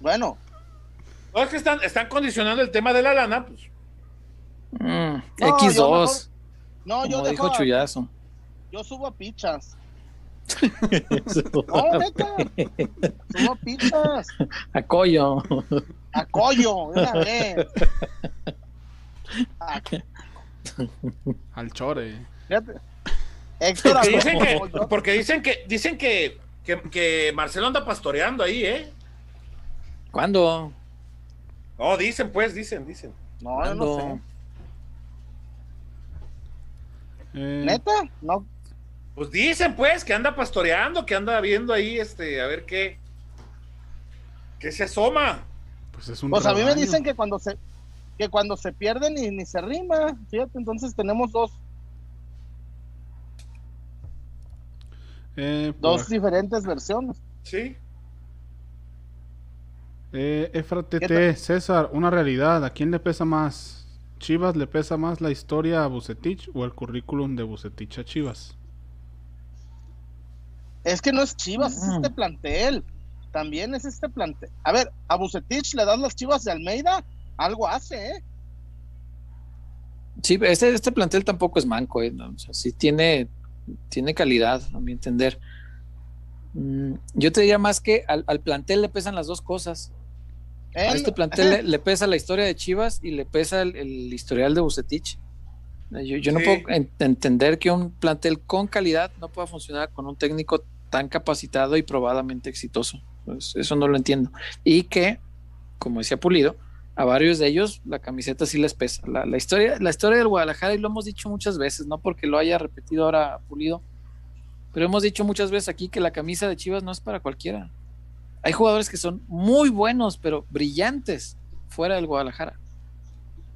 Bueno, No, es que están, están condicionando el tema de la lana, pues. Mm, No, yo X2, no, yo como dijo dejo, Chuyazo. yo subo a pichas. No, neta, subo a Coyo. a collo, de una vez. A- Al Chore. fíjate. Héctor Porque dicen que, porque dicen que, dicen que, que, que Marcelo anda pastoreando ahí, ¿eh? ¿Cuándo? No, dicen, pues, dicen, dicen. No, yo no sé. Eh, ¿Neta? No, Pues dicen, pues, que anda pastoreando, que anda viendo ahí, este, a ver qué. ¿Qué se asoma? Pues es un Pues a mí me dicen que cuando se que cuando se pierde ni, ni se rima. Fíjate, entonces tenemos dos, Eh, por dos diferentes versiones. Sí. Eh, Efra ¿Qué TT, César, una realidad, ¿a quién le pesa más? ¿Chivas le pesa más la historia a Bucetich o el currículum de Bucetich a Chivas? Es que no es Chivas, es Mm. este plantel. También es este plantel. A ver, a Bucetich le das las Chivas de Almeida, algo hace, ¿eh? Sí, este, este plantel tampoco es manco, ¿eh? No, o sea, sí tiene, tiene calidad, a mi entender. Mm, yo te diría más que al, al plantel le pesan las dos cosas. A este plantel le, le pesa la historia de Chivas y le pesa el, el historial de Bucetich. Yo, yo no Sí. puedo en- entender que un plantel con calidad no pueda funcionar con un técnico tan capacitado y probadamente exitoso. Pues, eso no lo entiendo. Y que, como decía Pulido, a varios de ellos la camiseta sí les pesa. La, la historia, la historia del Guadalajara, y lo hemos dicho muchas veces, no porque lo haya repetido ahora Pulido, pero hemos dicho muchas veces aquí que la camisa de Chivas no es para cualquiera. Hay jugadores que son muy buenos, pero brillantes fuera del Guadalajara.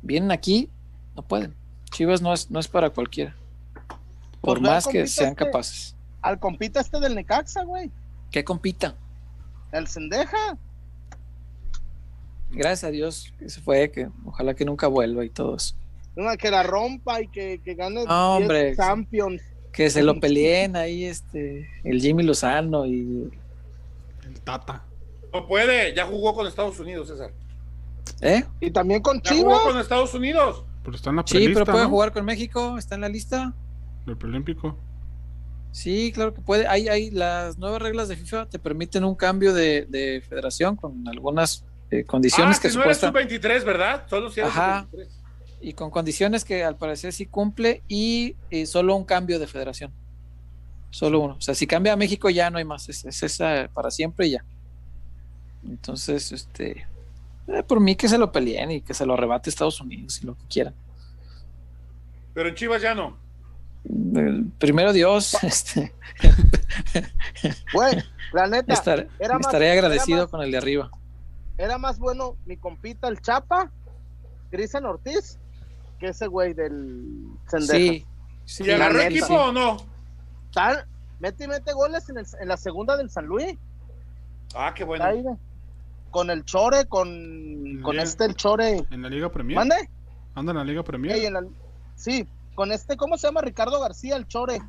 Vienen aquí, no pueden. Chivas no es, no es para cualquiera. Por Pues más que sean capaces. Al compita este del Necaxa, güey. Que compita. El Sendeja. Gracias a Dios que se fue, que ojalá que nunca vuelva y todo eso. Una que la rompa y que, que gane No, 10 hombre. Champions. Que se lo peleen ahí, este, el Jimmy Lozano y. El Tata. No puede, ya jugó con Estados Unidos, César. ¿Eh? Y también con Ya jugó Chivas. con Estados Unidos. Pero está en la Sí, pero puede ¿no? jugar con México, está en la lista. Del preolímpico. Sí, claro que puede. Hay, hay las nuevas reglas de FIFA te permiten un cambio de, de federación con algunas eh, condiciones ah, que si no eres supuestamente sub-23, ¿verdad? Solo si eres Ajá. sub-23. y con condiciones que al parecer sí cumple y, eh, solo un cambio de federación. Solo uno. O sea, si cambia a México ya no hay más. Es, es esa para siempre y ya. Entonces, este, eh, por mí que se lo peleen y que se lo arrebate Estados Unidos y lo que quieran. Pero en Chivas ya no. Primero Dios, este, Güey, la neta, estar- era más- estaré era agradecido más- con el de arriba. era más bueno mi compita el Chapa, Cristian Ortiz, que ese güey del Sendeja. Sí, sí, ¿Y agarró neta. equipo o no? Tal, mete y mete goles en, el- en la segunda del San Luis. Ah, qué bueno. Ahí, con el Chore, con, con este el Chore. En la Liga Premier. ¿Mande? Anda en la Liga Premier. Ey, en la- sí, con este, ¿cómo se llama? Ricardo García, el Chore.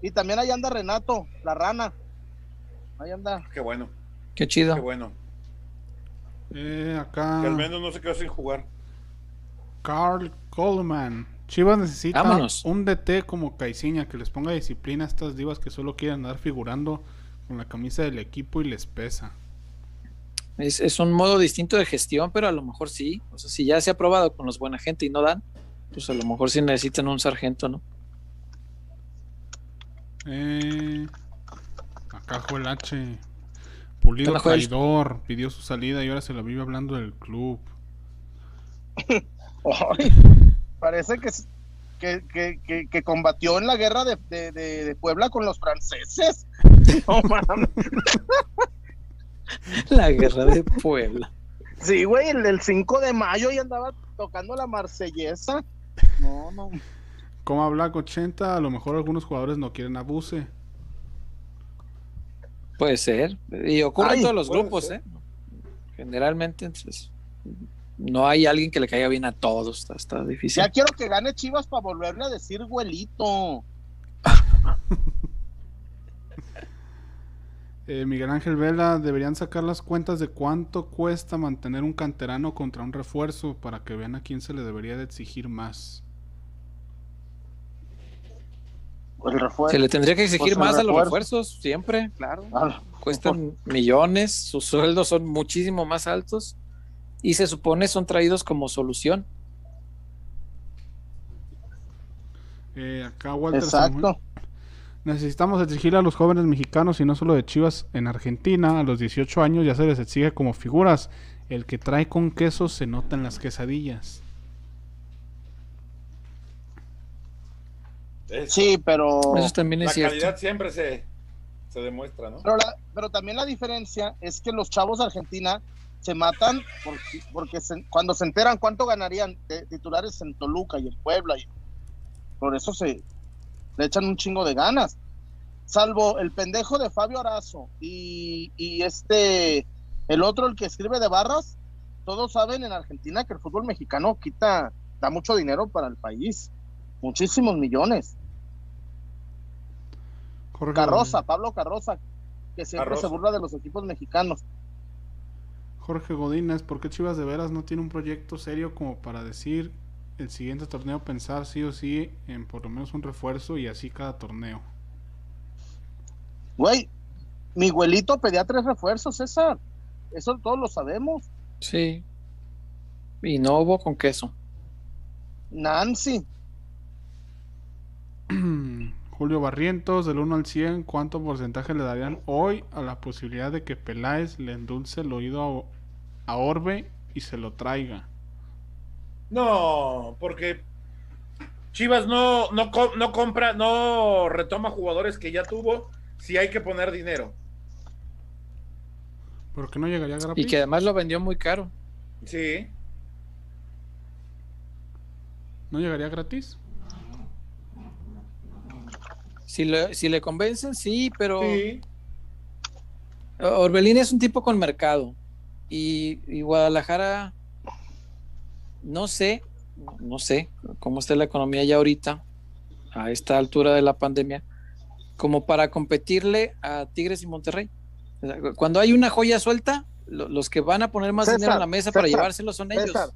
Y también ahí anda Renato, la rana. Ahí anda. Qué bueno, qué chido. qué bueno. Eh, acá. Que al menos no se quedó sin jugar. Carl Coleman. Chivas necesita Vámonos. un DT como Caiciña que les ponga disciplina a estas divas que solo quieren andar figurando con la camisa del equipo y les pesa. Es, es un modo distinto de gestión, pero a lo mejor sí. O sea, si ya se ha probado con los buena gente y no dan, pues a lo mejor sí necesitan un sargento, ¿no? Eh, acá Joel H. Pulido traidor. Pidió su salida y ahora se la vive hablando del club. Ay, parece que, que, que, que, que combatió en la guerra de, de, de- de Puebla con los franceses. No mames. La guerra de Puebla. Sí, güey, el, el 5 de mayo y andaba tocando la marsellesa. No, no. Como Black 80, a lo mejor algunos jugadores no quieren abuse. Puede ser. Y ocurre Ay, en todos los grupos, ser. ¿eh? Generalmente, entonces, no hay alguien que le caiga bien a todos. Está, está difícil. Ya quiero que gane Chivas para volverle a decir güelito. Eh, Miguel Ángel Vela, deberían sacar las cuentas de cuánto cuesta mantener un canterano contra un refuerzo para que vean a quién se le debería de exigir más. El refuerzo. Se le tendría que exigir Pues más a los refuerzo. refuerzos, siempre, claro. Cuestan millones, sus sueldos son muchísimo más altos y se supone son traídos como solución. Eh, acá Walter Samuel. Necesitamos exigir a los jóvenes mexicanos y no solo de Chivas en Argentina. A los 18 años ya se les exige como figuras. El que trae con queso se nota en las quesadillas. Eso. Sí, pero. Eso también es La cierto. calidad siempre se, se demuestra, ¿no? Pero, la- pero también la diferencia es que los chavos de Argentina se matan porque, porque se- cuando se enteran cuánto ganarían de titulares en Toluca y en Puebla, y por eso se le echan un chingo de ganas. Salvo el pendejo de Fabio Arazo y, y este, el otro, el que escribe de barras, todos saben en Argentina que el fútbol mexicano quita, da mucho dinero para el país, muchísimos millones. Jorge, Carroza, Pablo Carroza, que siempre Carroza. se burla de los equipos mexicanos. Jorge Godínez, ¿por qué Chivas de veras no tiene un proyecto serio como para decir el siguiente torneo pensar sí o sí en por lo menos un refuerzo y así cada torneo? Güey, mi abuelito pedía tres refuerzos, César. Eso todos lo sabemos. Sí. Y no hubo con queso. Nancy, Julio Barrientos, del 1 al 100, ¿cuánto porcentaje le darían hoy a la posibilidad de que Peláez le endulce el oído a, a Orbe y se lo traiga? No, porque Chivas no, no, no compra, no retoma jugadores que ya tuvo si hay que poner dinero. ¿Por qué no llegaría gratis? Y que además lo vendió muy caro. Sí. ¿No llegaría gratis? Si le, si le convencen, sí, pero Sí. Orbelín es un tipo con mercado. Y, y Guadalajara, no sé, no sé cómo está la economía ya ahorita, a esta altura de la pandemia, como para competirle a Tigres y Monterrey. Cuando hay una joya suelta, lo- los que van a poner más César, dinero en la mesa para llevárselo son ellos. César.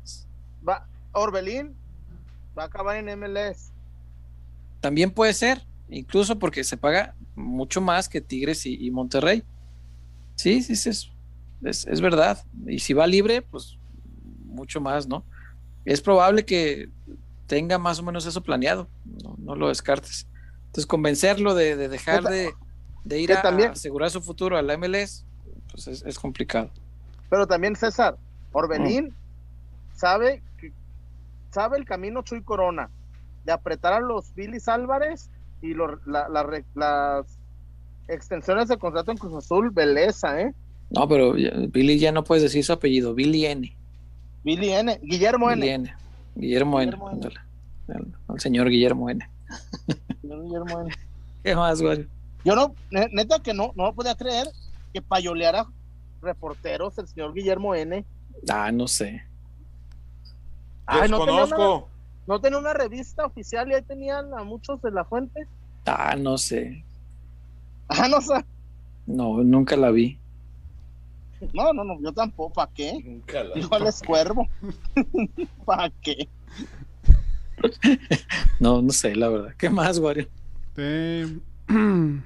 va, Orbelín va a acabar en MLS. También puede ser, incluso porque se paga mucho más que Tigres y, y Monterrey. Sí, sí, sí, es, es, es verdad. Y si va libre, pues mucho más, ¿no? Es probable que tenga más o menos eso planeado, no, no lo descartes. Entonces, convencerlo de, de dejar de, de ir a, también- asegurar su futuro a la MLS, pues es, es complicado. Pero también César, Orbelín sabe que sabe el camino Chuy Corona de apretar a los Billy Álvarez y lo- la- la re- las extensiones de contrato en Cruz Azul, belleza, ¿eh? No, pero Billy ya no puedes decir su apellido, Billy N. Billy N, Guillermo N. N. Guillermo N. Guillermo N. ándale. Al, al señor Guillermo N. Guillermo N. ¿Qué más, güey? Yo no, ne- neta que no, no podía creer que payoleara reporteros el señor Guillermo N. Ah, no sé. Ay, no tenía, una, Desconozco. no tenía una revista oficial y ahí tenían a muchos de la fuente. Ah, no sé. Ah, no sé. No, nunca la vi. No, no, no, yo tampoco. ¿Para qué? Nunca la- Igual es cuervo. ¿Para qué? No, no sé, la verdad. ¿Qué más, Wario? De-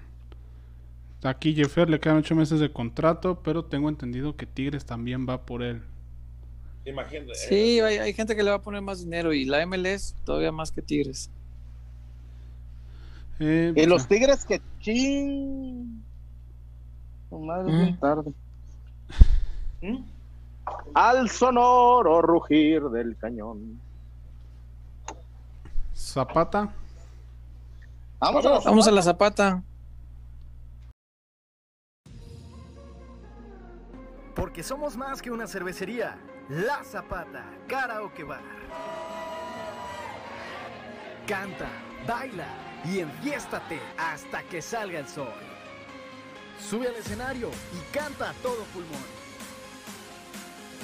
Aquí Jeffer le quedan ocho meses de contrato, pero tengo entendido que Tigres también va por él. Imagínate. Sí, hay, hay gente que le va a poner más dinero y la MLS todavía más que Tigres. Eh, Y los tigres que ching. Su madre, es Mm. bien tarde. ¿Mm? Al sonoro rugir del cañón. Zapata. Vamos, a la Vamos a la zapata. Porque somos más que una cervecería. La Zapata, Karaoke Bar. Canta, baila y enfiéstate hasta que salga el sol. Sube al escenario y canta a todo pulmón.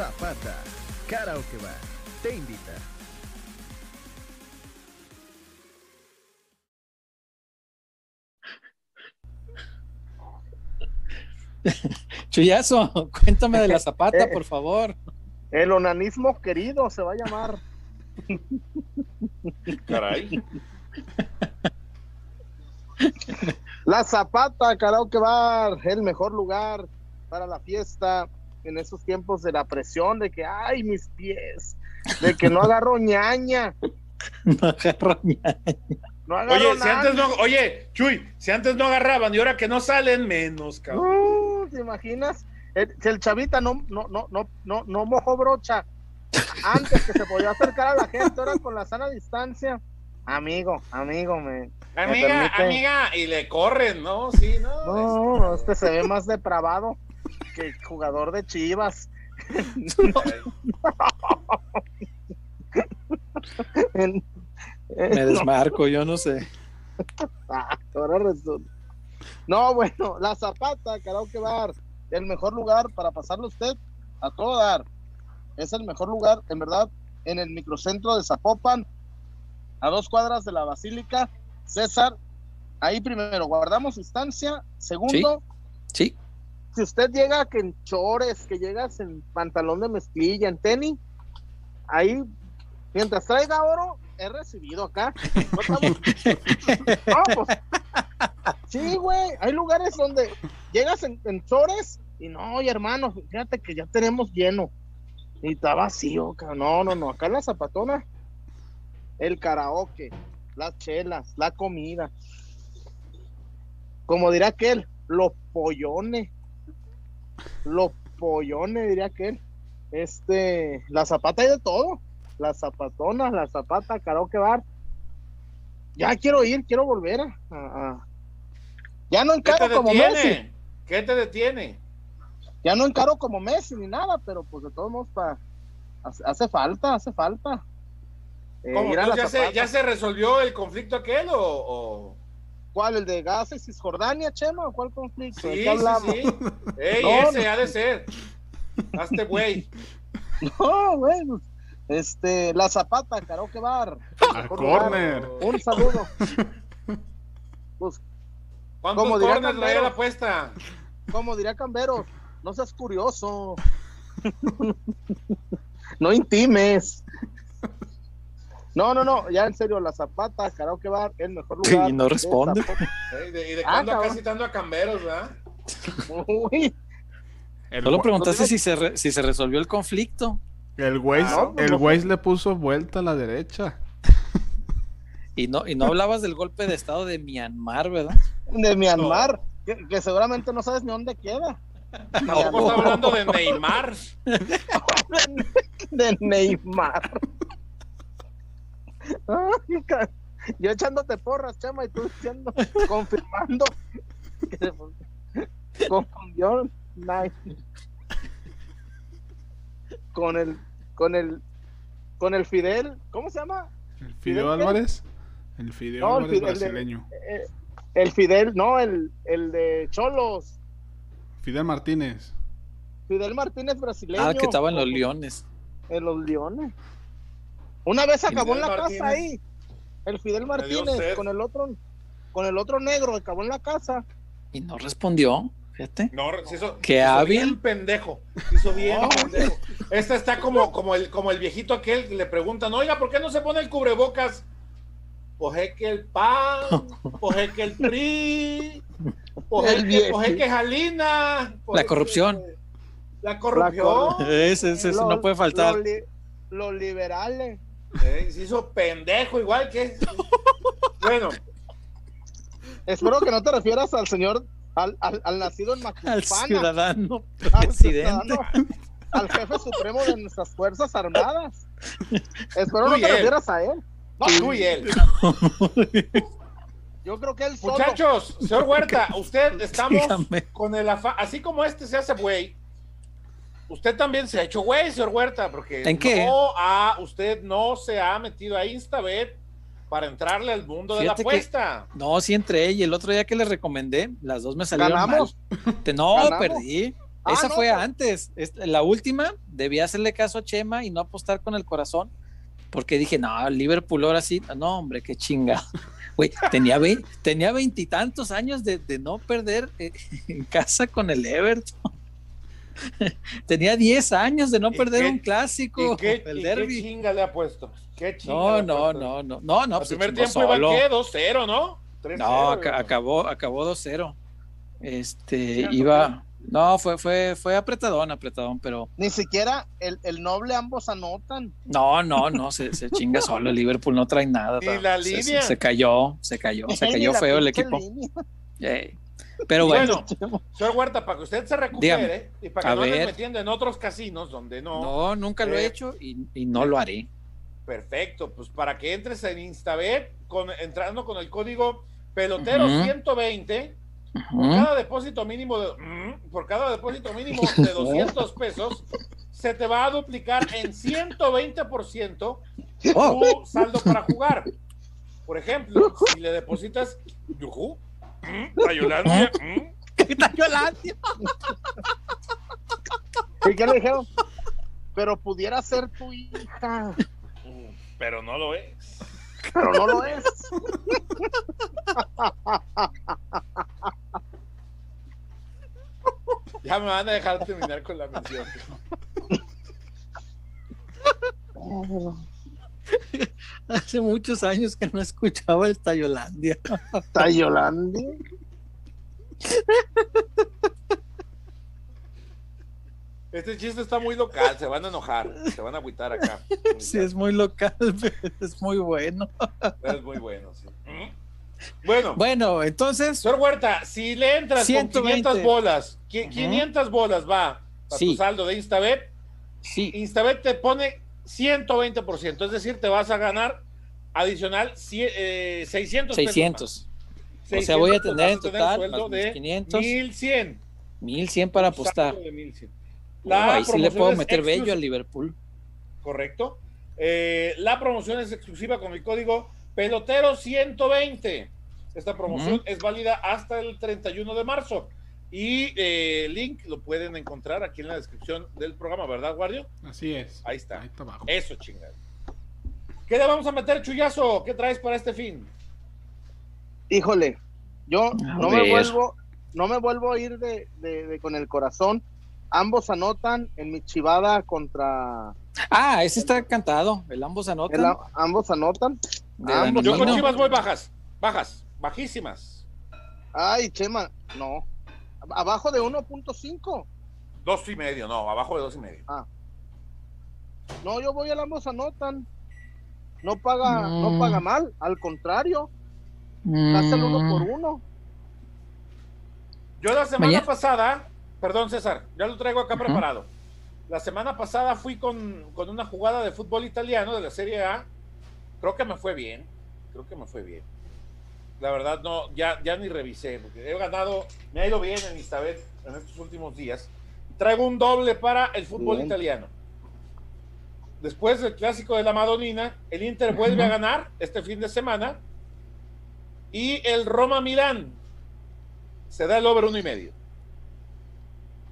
Zapata, Karaoke Bar, te invita. Chuyazo, cuéntame de la zapata, por favor. El onanismo querido se va a llamar. Caray. La Zapata Karaoke Bar, el mejor lugar para la fiesta en esos tiempos de la presión, de que, ay, mis pies, de que no agarro ñaña, No agarro ña- no agarro Oye, si nada. antes no, oye, Chuy, si antes no agarraban y ahora que no salen, menos, cabrón. Uh, ¿Te imaginas? El, si el chavita no, no, no, no, no, no mojó brocha antes que se podía acercar a la gente, ahora con la sana distancia. Amigo, amigo, me. Amiga, amiga, y le corren, ¿no? Sí, ¿no? No, no, este se ve más depravado que jugador de Chivas. En- Me desmarco, yo no sé. Ah, ahora resulta. No, bueno, la Zapata, Karaoke Bar, el mejor lugar para pasarlo usted a todo dar. Es el mejor lugar, en verdad, en el microcentro de Zapopan, a dos cuadras de la Basílica. César, ahí primero guardamos distancia. Segundo, Sí, si usted llega que en chores, que llegas en pantalón de mezclilla, en tenis, ahí, mientras traiga oro, he recibido acá. No estamos- No, pues, sí, güey, hay lugares donde llegas en, en chores y no, oye, hermano, fíjate que ya tenemos lleno. Y está vacío, cabrón. No, no, no, acá en la zapatona, el karaoke, las chelas, la comida. Como dirá aquel, los pollones. Los pollones, diría aquel. Este, la zapata hay de todo. La zapatona, la zapata, karaoke bar. Ya quiero ir, quiero volver a. Ya no ¿Qué te encaro como Messi. ¿Qué te detiene? Ya no encaro como Messi ni nada, pero pues de todos modos pa- hace, falta, hace falta. Eh, ¿Ya se. ¿Ya se resolvió el conflicto aquel o...? o- ¿Cuál? ¿El de Gaza y Cisjordania, Chema? ¿O ¿Cuál conflicto? ¿De Sí, qué sí, hablamos? sí. Ey, No, ese ha de ser. Hazte güey. No, bueno. Este, La Zapata, Karaoke Bar. A Mejor corner. lugar. Un saludo. Pues, ¿Cuántos corners traía la apuesta? como diría Camberos, no seas curioso. no intimes. No, no, no, ya en serio, la Zapata, Karaoke Bar, el mejor lugar. Y no de responde. ¿Y de, y de Ah, cuándo acá citando a camberos, verdad? Uy, El, Solo preguntaste si se, re- si se resolvió el conflicto. el Waze, Ah, no, el no. Waze le puso vuelta a la derecha. Y no, y no hablabas del golpe de estado de Myanmar, ¿verdad? de Myanmar, que, que seguramente no sabes ni dónde queda. Tampoco está hablando de Neymar. de Neymar. Yo echándote porras, chama, y tú diciendo, confirmando que se confundió Nike con el, con el, con el Fidel, ¿cómo se llama? El ¿Fidel Fideo? Álvarez. El Fideo No, el Álvarez Fidel de- brasileño. Eh, el Fidel, no, el, el de Cholos, Fidel Martínez. Fidel Martínez brasileño. Ah, que estaba en los Leones. En los Leones. Una vez acabó en la casa ahí. El Fidel Martínez con el otro con el otro negro acabó en la casa. Y no respondió, fíjate. No, se hizo, Qué se hizo hábil. bien pendejo. Se hizo bien No. pendejo. Esta está como, como, el, como el viejito aquel que le preguntan, oiga, ¿por qué no se pone el cubrebocas? Pues es que el PAN, pues es que el PRI, pues El que, pues Jalina. La que- corrupción. La corrupción. Ese, ese, ese Los- no puede faltar. Los, li- los liberales. Eh, se hizo pendejo igual que... Bueno, Espero que no te refieras al señor, al, al, al nacido en Al Macuspana, ciudadano al presidente. ciudadano, al jefe supremo de nuestras fuerzas armadas. Espero Tú no te él. refieras a él. no, tú y él. Yo creo que él solo. Muchachos, señor Huerta, usted estamos Dígame. con el afán, así como este se hace güey, usted también se ha hecho güey, señor Huerta, porque ¿En qué? no ha, usted no se ha metido a Instabet para entrarle al mundo de la que- apuesta. No, sí entré y el otro día que le recomendé, las dos me salieron ¿Ganamos? mal. Te- No, ¿Ganamos? perdí. Ah, Esa no, fue pero- antes. Esta- la última, debía hacerle caso a Chema y no apostar con el corazón. Porque dije, no, Liverpool ahora sí. No, hombre, qué chinga. Güey, tenía vein- tenía veintitantos años de, de no perder eh, en casa con el Everton. tenía 10 años de no ¿Y perder qué- un clásico, ¿Y qué, el y qué derby. chinga le ha puesto? ¿Qué chinga No, no, no, no, no, no, pues se primer tiempo solo. iba ¿qué? 2-0, ¿no? 3-0, No, ¿no? acabó, acabó 2-0. Este, iba, no, fue, fue, fue apretadón, apretadón, pero Ni siquiera el, el noble ambos anotan. no, no, no, se, se chinga solo. El Liverpool no trae nada. Ni ta- la se- línea. Se, se cayó, se cayó, se cayó feo el equipo. línea. Pero bueno, Bueno, señor Huerta, para que usted se recupere y para que no ver. metiendo en otros casinos donde no, no, nunca lo he hecho y, y no lo haré. Perfecto, pues para que entres en Instabet, con, entrando con el código pelotero Ujú. 120, por cada depósito mínimo de mm, por cada depósito mínimo de 200 pesos, se te va a duplicar en 120% Oh, tu saldo para jugar. Por ejemplo, si le depositas yujú, Tayolandia, mm, ¿qué tal Yolanda? ¿Y qué le dijeron? Pero pudiera ser tu hija, pero no lo es. pero no lo es. Ya me van a dejar terminar con la mención. Hace muchos años que no escuchaba el Tayolandia. Tayolandi. Este chiste está muy local, se van a enojar, se van a agüitar acá. Sí, es muy local, pero es muy bueno. Es muy bueno, sí. Bueno, Bueno, entonces, señor Huerta, si le entras 120. con 500 bolas, qui- Ujú. 500 bolas va a Sí. tu saldo de Instabet, sí, Instabet te pone 120%, es decir, te vas a ganar adicional eh, 600 pesos 600. más. O sea, voy a 600 tener en total sueldo más de 500, 1100. 1100 para apostar. 1100. Oh, La ahí sí le puedo meter bello al Liverpool. Correcto. Eh, la promoción es exclusiva con el código pelotero 120. Esta promoción Ujú. es válida hasta el 31 de marzo. Y eh, el link lo pueden encontrar aquí en la descripción del programa, ¿verdad, Guardio? Así es. Ahí está. Ahí está abajo. Eso, chingada. ¿Qué le vamos a meter, Chuyazo? ¿Qué traes para este fin? Híjole, yo no me vuelvo, no me vuelvo a ir de, de- de con el corazón. Ambos anotan en mi chivada contra Ah, ese está cantado. El ambos anotan. El a- ambos anotan. ambos- Yo con. Chivas voy bajas, bajas, bajísimas. Ay, Chema, no. Abajo de 1.5. Dos y medio, no, abajo de dos y medio. No, yo voy al ambos anotan. No paga, no Mm. paga mal, al contrario, hace el uno por Mm, uno. Yo la semana Mañana- pasada, perdón César, ya lo traigo acá preparado. La semana pasada fui con, con una jugada de fútbol italiano de la Serie A. Creo que me fue bien. Creo que me fue bien. La verdad, no, ya, ya ni revisé, porque he ganado, me ha ido bien en Instabet en estos últimos días. Traigo un doble para el fútbol Bien. italiano. Después del clásico de la Madonina, el Inter vuelve a ganar este fin de semana. Y el Roma Milán se da el over uno y medio.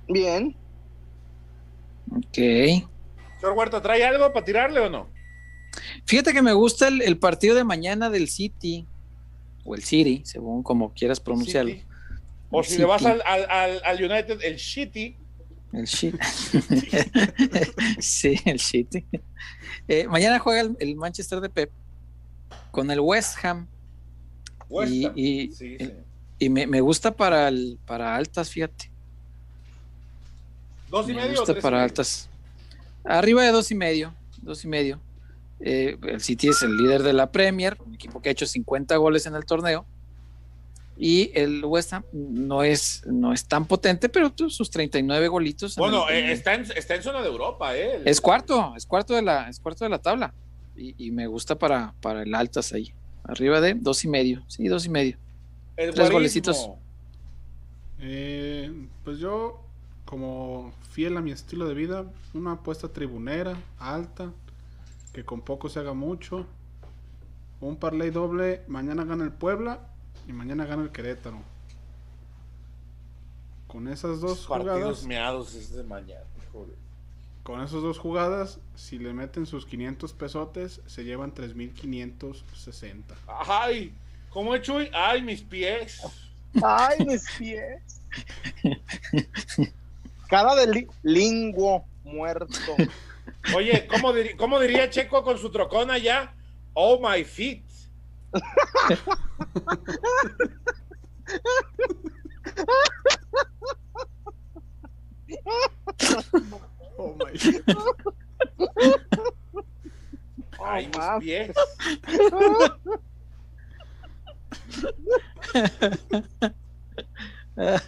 Bien. Ok. Señor Huerta, ¿trae algo para tirarle o no? Fíjate que me gusta el, el partido de mañana del City. O el City, según como quieras pronunciarlo. City. O si City. le vas al, al- al- United, el Shitty. El City. sí, el City. Eh, mañana juega el, el Manchester de Pep con el West Ham. West Y- Ham. y- Sí, y- sí. Y me, me gusta para, el, para altas, fíjate. ¿Dos y Me medio o gusta tres y para medio? altas. Arriba de dos y medio. Dos y medio. Eh, el City es el líder de la Premier, un equipo que ha hecho 50 goles en el torneo. Y el West Ham no es, no es tan potente, pero sus 39 golitos. en Bueno, el- eh, está, en, está en zona de Europa, ¿eh? El- es cuarto, es cuarto de la, es cuarto de la tabla. Y, y me gusta para, para el altas ahí. Arriba de dos y medio. Sí, dos y medio. el tres guarismo. golecitos. Eh, pues yo, como fiel a mi estilo de vida, una apuesta tribunera, alta, que con poco se haga mucho. Un parlay doble, mañana gana el Puebla y mañana gana el Querétaro. Con esas dos Partidos jugadas, meados es de mañana. Joder. con esas dos jugadas, si le meten sus 500 pesotes, se llevan 3560. Ay, ¿cómo es Chuy? Ay, mis pies. Ay, mis pies. Cara de li- linguo muerto. Oye, ¿cómo, diría Checo con su trocona ya? Oh, my feet. Oh my Ay, mis pies.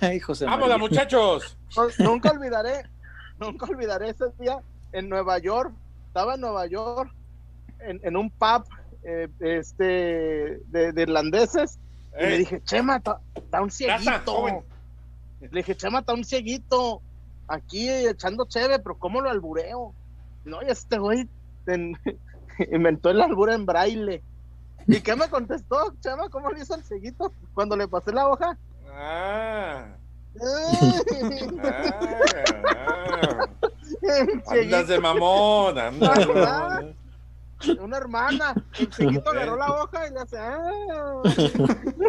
Ay, José Vámonos, María. muchachos. No- nunca olvidaré, nunca olvidaré ese día en Nueva York. Estaba en Nueva York en, en un pub eh, este de, de irlandeses y le dije, Chema, está un cieguito. Le dije, Chema, está un cieguito aquí echando cheve, pero ¿cómo lo albureo? No, y este güey ten- inventó el albur en braille. ¿Y qué me contestó, Chema? ¿Cómo le hizo el cieguito cuando le pasé la hoja? Ah, ah, ah. Andas de mamón, andas de mamón. Una hermana, el chiquito agarró la hoja y le hace. "Ah".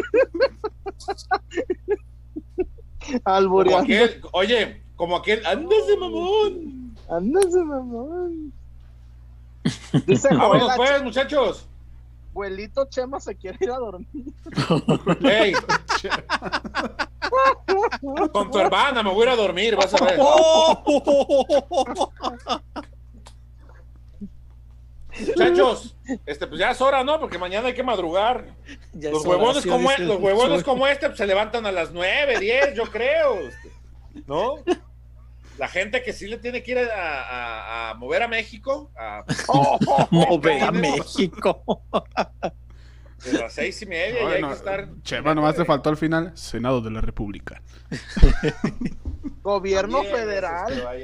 Como Albureando. aquel, oye, como aquel, andas de mamón. Ándase, mamón. Dice Vámonos pues, muchachos. Abuelito Chema se quiere ir a dormir. Con tu hermana me voy a ir a dormir, vas a ver. Muchachos, este, pues ya es hora, ¿no? Porque mañana hay que madrugar. Ya Los es huevones, como, dice los huevones como este pues, se levantan a las 9, 10, yo creo. este, ¿No? La gente que sí le tiene que ir a, a- a mover a México a Mover a. México. de las seis y media y hay Bueno, que estar. Chema, nomás te faltó al final, Senado de la República. Gobierno federal.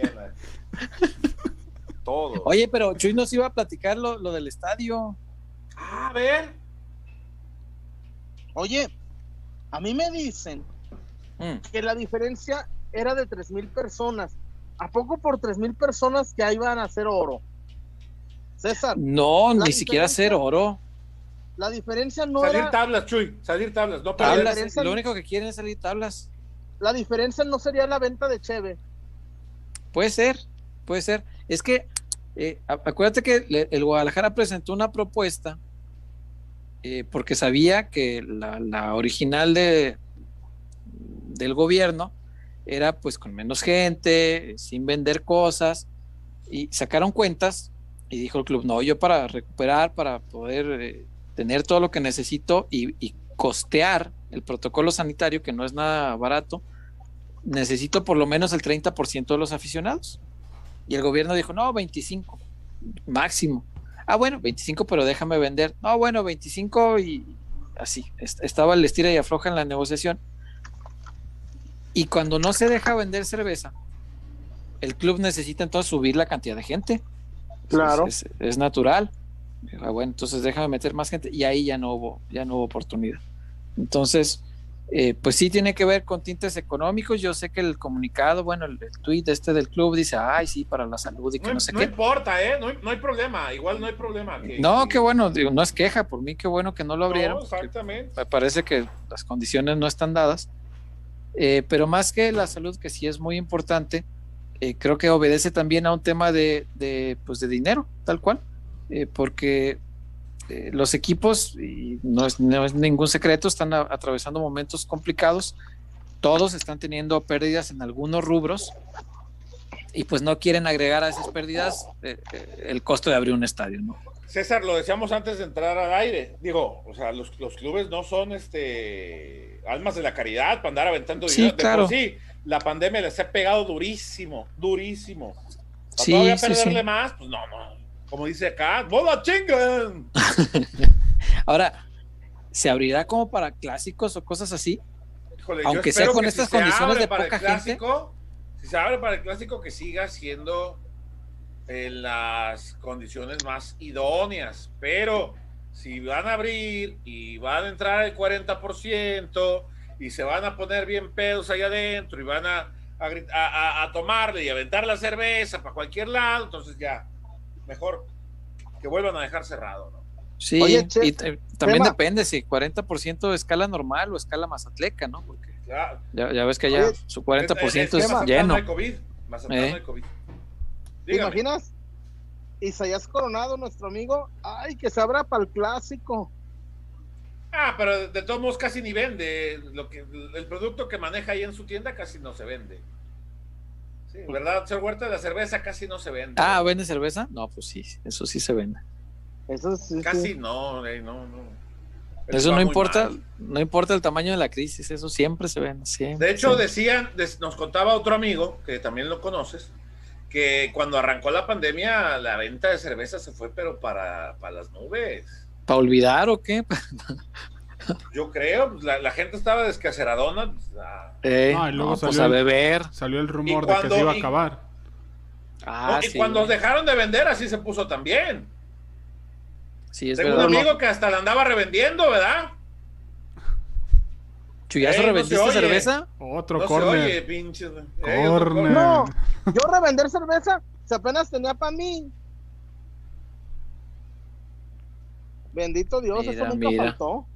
Todo. Oye, pero Chuy nos iba a platicar lo, lo del estadio. a ver. Oye, a mí me dicen Mm. que la diferencia era de tres mil personas. ¿A poco por tres mil personas que ahí van a hacer oro? César, No, La ni siquiera hacer oro. la diferencia no salir era. tablas, Chuy. Salir tablas. No. Tablas, diferencia- lo único que quieren es salir tablas. La diferencia no sería la venta de Cheve. Puede ser, puede ser. Es que Eh, acuérdate que el Guadalajara presentó una propuesta eh, porque sabía que la, original de, del gobierno era pues con menos gente, sin vender cosas, y sacaron cuentas y dijo el club, no, yo para recuperar, para poder eh, tener todo lo que necesito y, y, costear el protocolo sanitario, que no es nada barato, necesito por lo menos el 30% de los aficionados. Y el gobierno dijo, no, 25, máximo. Ah, bueno, 25, pero déjame vender. No, bueno, 25 y así. Estaba el estira y afloja en la negociación. Y cuando no se deja vender cerveza, el club necesita entonces subir la cantidad de gente. Claro. Es, natural. Ah, bueno, entonces déjame meter más gente. Y ahí ya no hubo, ya no hubo oportunidad. Entonces, eh, pues sí tiene que ver con tintes económicos. Yo sé que el comunicado, bueno, el, tweet este del club dice, ay, sí, para la salud y que no, sé qué. No importa, ¿eh? No hay, problema, igual no hay problema. no, qué bueno, digo, no es queja, por mí qué bueno que no lo abrieron. exactamente. Me parece que las condiciones no están dadas. Eh, pero más que la salud, que sí es muy importante, eh, creo que obedece también a un tema de, de, pues de dinero, tal cual, porque eh, los equipos, y no es, ningún secreto, están atravesando momentos complicados. Todos están teniendo pérdidas en algunos rubros y pues no quieren agregar a esas pérdidas eh, eh, el costo de abrir un estadio, ¿no? César, lo decíamos antes de entrar al aire. Digo, o sea, los, clubes no son este almas de la caridad para andar aventando sí, Claro. sí, la pandemia les ha pegado durísimo, durísimo. ¿Para sí, todavía perderle más? Pues no, no, como dice acá, ¡bola chingan! Ahora, ¿se abrirá como para clásicos o cosas así? Aunque sea con estas condiciones de poca gente. Si se abre para el clásico, que siga siendo en las condiciones más idóneas. Pero si van a abrir y van a entrar el 40% y se van a poner bien pedos allá adentro y van a, a, a tomarle y aventar la cerveza para cualquier lado, entonces ya mejor que vuelvan a dejar cerrado, ¿no? Sí, y también depende si 40% de escala normal o escala mazatleca, ¿no? Porque ya, ya, ves que ya su 40% es, es, lleno. COVID, eh. COVID. ¿Te imaginas? Isaías Coronado, nuestro amigo, ay, que se abra para el clásico. Ah, pero de todos modos casi ni vende. Lo que, el producto que maneja ahí en su tienda casi no se vende. ¿verdad, señor Huerta? La cerveza casi no se vende. Ah, ¿vende cerveza? No, pues sí, eso sí se vende. Eso sí, casi no, no, no. Eso, no importa, no importa el tamaño de la crisis, eso siempre se vende. de hecho, decían, nos contaba otro amigo, que también lo conoces, que cuando arrancó la pandemia, la venta de cerveza se fue, pero para, para las nubes. ¿Para olvidar o qué? Yo creo, pues, la, gente estaba descaceradona. Pues, eh, no, pues, salió a beber. salió el rumor de que se iba a acabar. Ah, y cuando dejaron de vender, así se puso también. Sí, es Tengo un amigo que hasta la andaba revendiendo, ¿verdad? ¿Chuyazo revendiste cerveza? Otro corner. No, yo revender cerveza, se apenas tenía para mí. Bendito Dios, eso nunca faltó.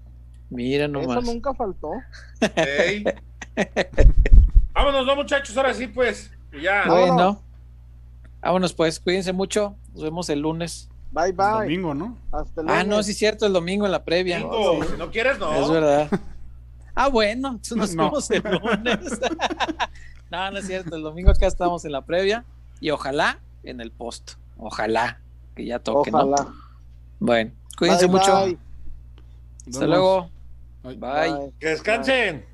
Mira nomás. Eso nunca faltó. Vámonos, no, muchachos, ahora sí, pues. Ya. Bueno. Vámonos, pues. Cuídense mucho. Nos vemos el lunes. Bye, bye. domingo, ¿no? Hasta el Ah, no, sí, cierto, el domingo en la previa. Si no quieres, no. Es verdad. Ah, bueno, nos vemos el lunes. no, no es cierto. El domingo acá estamos en la previa y ojalá en el post. Ojalá que ya toque, ojalá. ¿no? Bueno, cuídense mucho. Hasta luego. Bye. Que descansen.